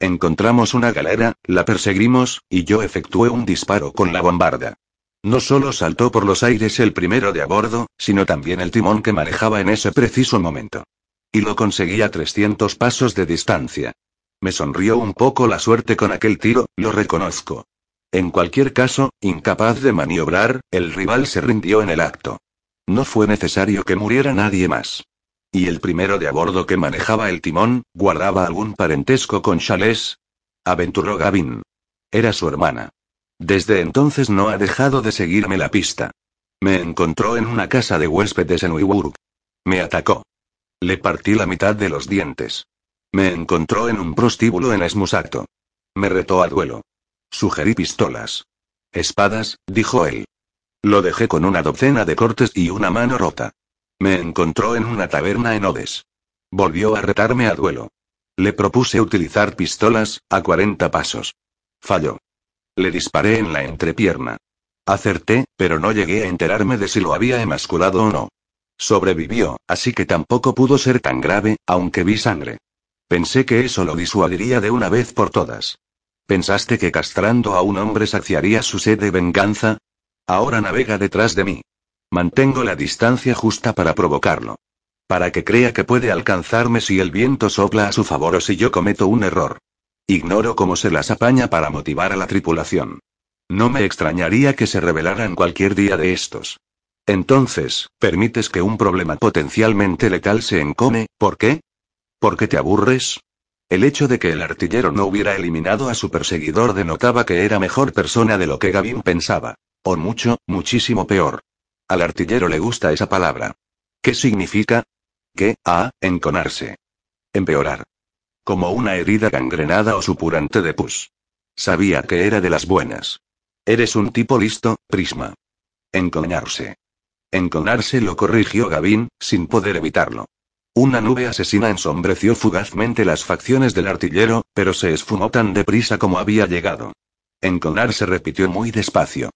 A: Encontramos una galera, la perseguimos, y yo efectué un disparo con la bombarda. No solo saltó por los aires el primero de a bordo, sino también el timón que manejaba en ese preciso momento. Y lo conseguí a 300 pasos de distancia. Me sonrió un poco la suerte con aquel tiro, lo reconozco. En cualquier caso, incapaz de maniobrar, el rival se rindió en el acto. No fue necesario que muriera nadie más. ¿Y el primero de a bordo que manejaba el timón, guardaba algún parentesco con Chales? Aventuró Gavin. Era su hermana. Desde entonces no ha dejado de seguirme la pista. Me encontró en una casa de huéspedes en Uyburg. Me atacó. Le partí la mitad de los dientes. Me encontró en un prostíbulo en Esmusato. Me retó a duelo. Sugerí pistolas. Espadas, dijo él. Lo dejé con una docena de cortes y una mano rota. Me encontró en una taberna en Odes. Volvió a retarme a duelo. Le propuse utilizar pistolas, a 40 pasos. Falló. Le disparé en la entrepierna. Acerté, pero no llegué a enterarme de si lo había emasculado o no. Sobrevivió, así que tampoco pudo ser tan grave, aunque vi sangre. Pensé que eso lo disuadiría de una vez por todas. ¿Pensaste que castrando a un hombre saciaría su sed de venganza? Ahora navega detrás de mí. Mantengo la distancia justa para provocarlo. Para que crea que puede alcanzarme si el viento sopla a su favor o si yo cometo un error. Ignoro cómo se las apaña para motivar a la tripulación. No me extrañaría que se revelaran cualquier día de estos. Entonces, permites que un problema potencialmente letal se encome, ¿por qué? ¿Por qué te aburres? El hecho de que el artillero no hubiera eliminado a su perseguidor denotaba que era mejor persona de lo que Gavin pensaba. O mucho, muchísimo peor. Al artillero le gusta esa palabra. ¿Qué significa? Que, a, enconarse. Empeorar. Como una herida gangrenada o supurante de pus. Sabía que era de las buenas. Eres un tipo listo, Prisma. Enconarse. Enconarse lo corrigió Gavin, sin poder evitarlo. Una nube asesina ensombreció fugazmente las facciones del artillero, pero se esfumó tan deprisa como había llegado. Enconarse repitió muy despacio.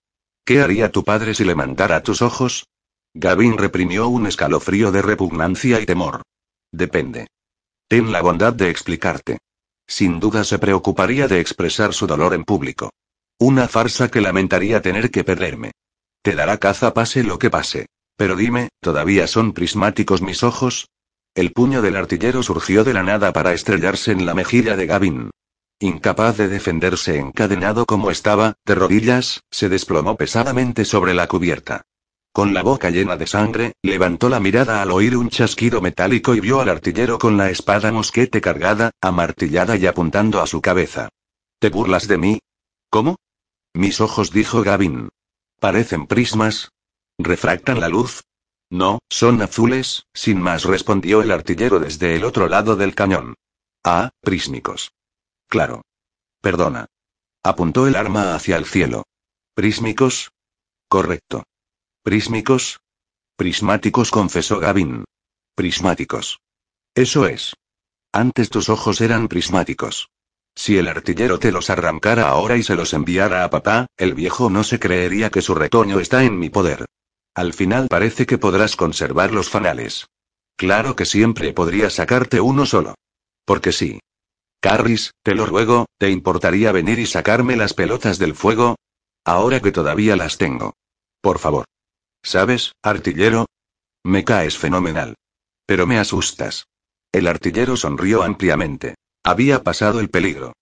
A: ¿Qué haría tu padre si le mandara tus ojos? Gavin reprimió un escalofrío de repugnancia y temor. Depende. Ten la bondad de explicarte. Sin duda se preocuparía de expresar su dolor en público. Una farsa que lamentaría tener que perderme. Te dará caza pase lo que pase. Pero dime, ¿todavía son prismáticos mis ojos? El puño del artillero surgió de la nada para estrellarse en la mejilla de Gavin. Incapaz de defenderse encadenado como estaba, de rodillas, se desplomó pesadamente sobre la cubierta. Con la boca llena de sangre, levantó la mirada al oír un chasquido metálico y vio al artillero con la espada mosquete cargada, amartillada y apuntando a su cabeza. ¿Te burlas de mí? ¿Cómo? Mis ojos, dijo Gavin. ¿Parecen prismas? ¿Refractan la luz? No, son azules, sin más respondió el artillero desde el otro lado del cañón. Ah, prísmicos. Claro. Perdona. Apuntó el arma hacia el cielo. ¿Prísmicos? Correcto. ¿Prísmicos? Prismáticos, confesó Gavin. Prismáticos. Eso es. Antes tus ojos eran prismáticos. Si el artillero te los arrancara ahora y se los enviara a papá, el viejo no se creería que su retoño está en mi poder. Al final parece que podrás conservar los fanales. Claro que siempre podría sacarte uno solo. Porque sí. Carris, te lo ruego, ¿te importaría venir y sacarme las pelotas del fuego? Ahora que todavía las tengo. Por favor. ¿Sabes, artillero? Me caes fenomenal. Pero me asustas. El artillero sonrió ampliamente. Había pasado el peligro.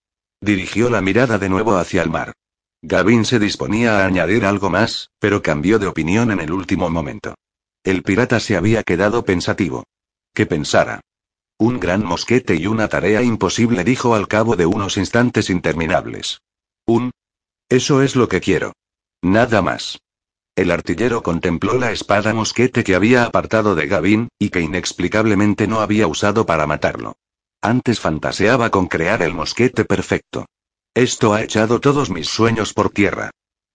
A: Dirigió la mirada de nuevo hacia el mar. Gavin se disponía a añadir algo más, pero cambió de opinión en el último momento. El pirata se había quedado pensativo. ¿Qué pensara? Un gran mosquete y una tarea imposible, dijo al cabo de unos instantes interminables. Un. Eso es lo que quiero. Nada más. El artillero contempló la espada mosquete que había apartado de Gavin, y que inexplicablemente no había usado para matarlo. Antes fantaseaba con crear el mosquete perfecto. Esto ha echado todos mis sueños por tierra.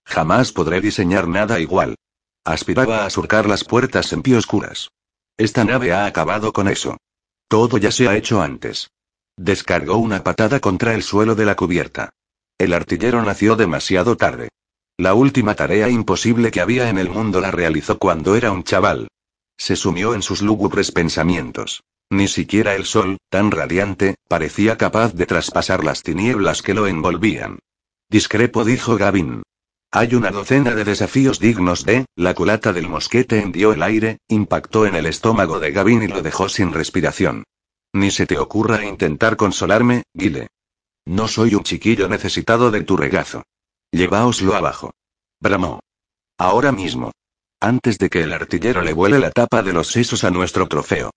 A: Jamás podré diseñar nada igual. Aspiraba a surcar las puertas en oscuras. Esta nave ha acabado con eso. Todo ya se ha hecho antes. Descargó una patada contra el suelo de la cubierta. El artillero nació demasiado tarde. La última tarea imposible que había en el mundo la realizó cuando era un chaval. Se sumió en sus lúgubres pensamientos. Ni siquiera el sol, tan radiante, parecía capaz de traspasar las tinieblas que lo envolvían. Discrepo, dijo Gavin. Hay una docena de desafíos dignos de, la culata del mosquete hendió el aire, impactó en el estómago de Gavin y lo dejó sin respiración. Ni se te ocurra intentar consolarme, Guile. No soy un chiquillo necesitado de tu regazo. Lleváoslo abajo. Bramó. Ahora mismo. Antes de que el artillero le vuele la tapa de los sesos a nuestro trofeo.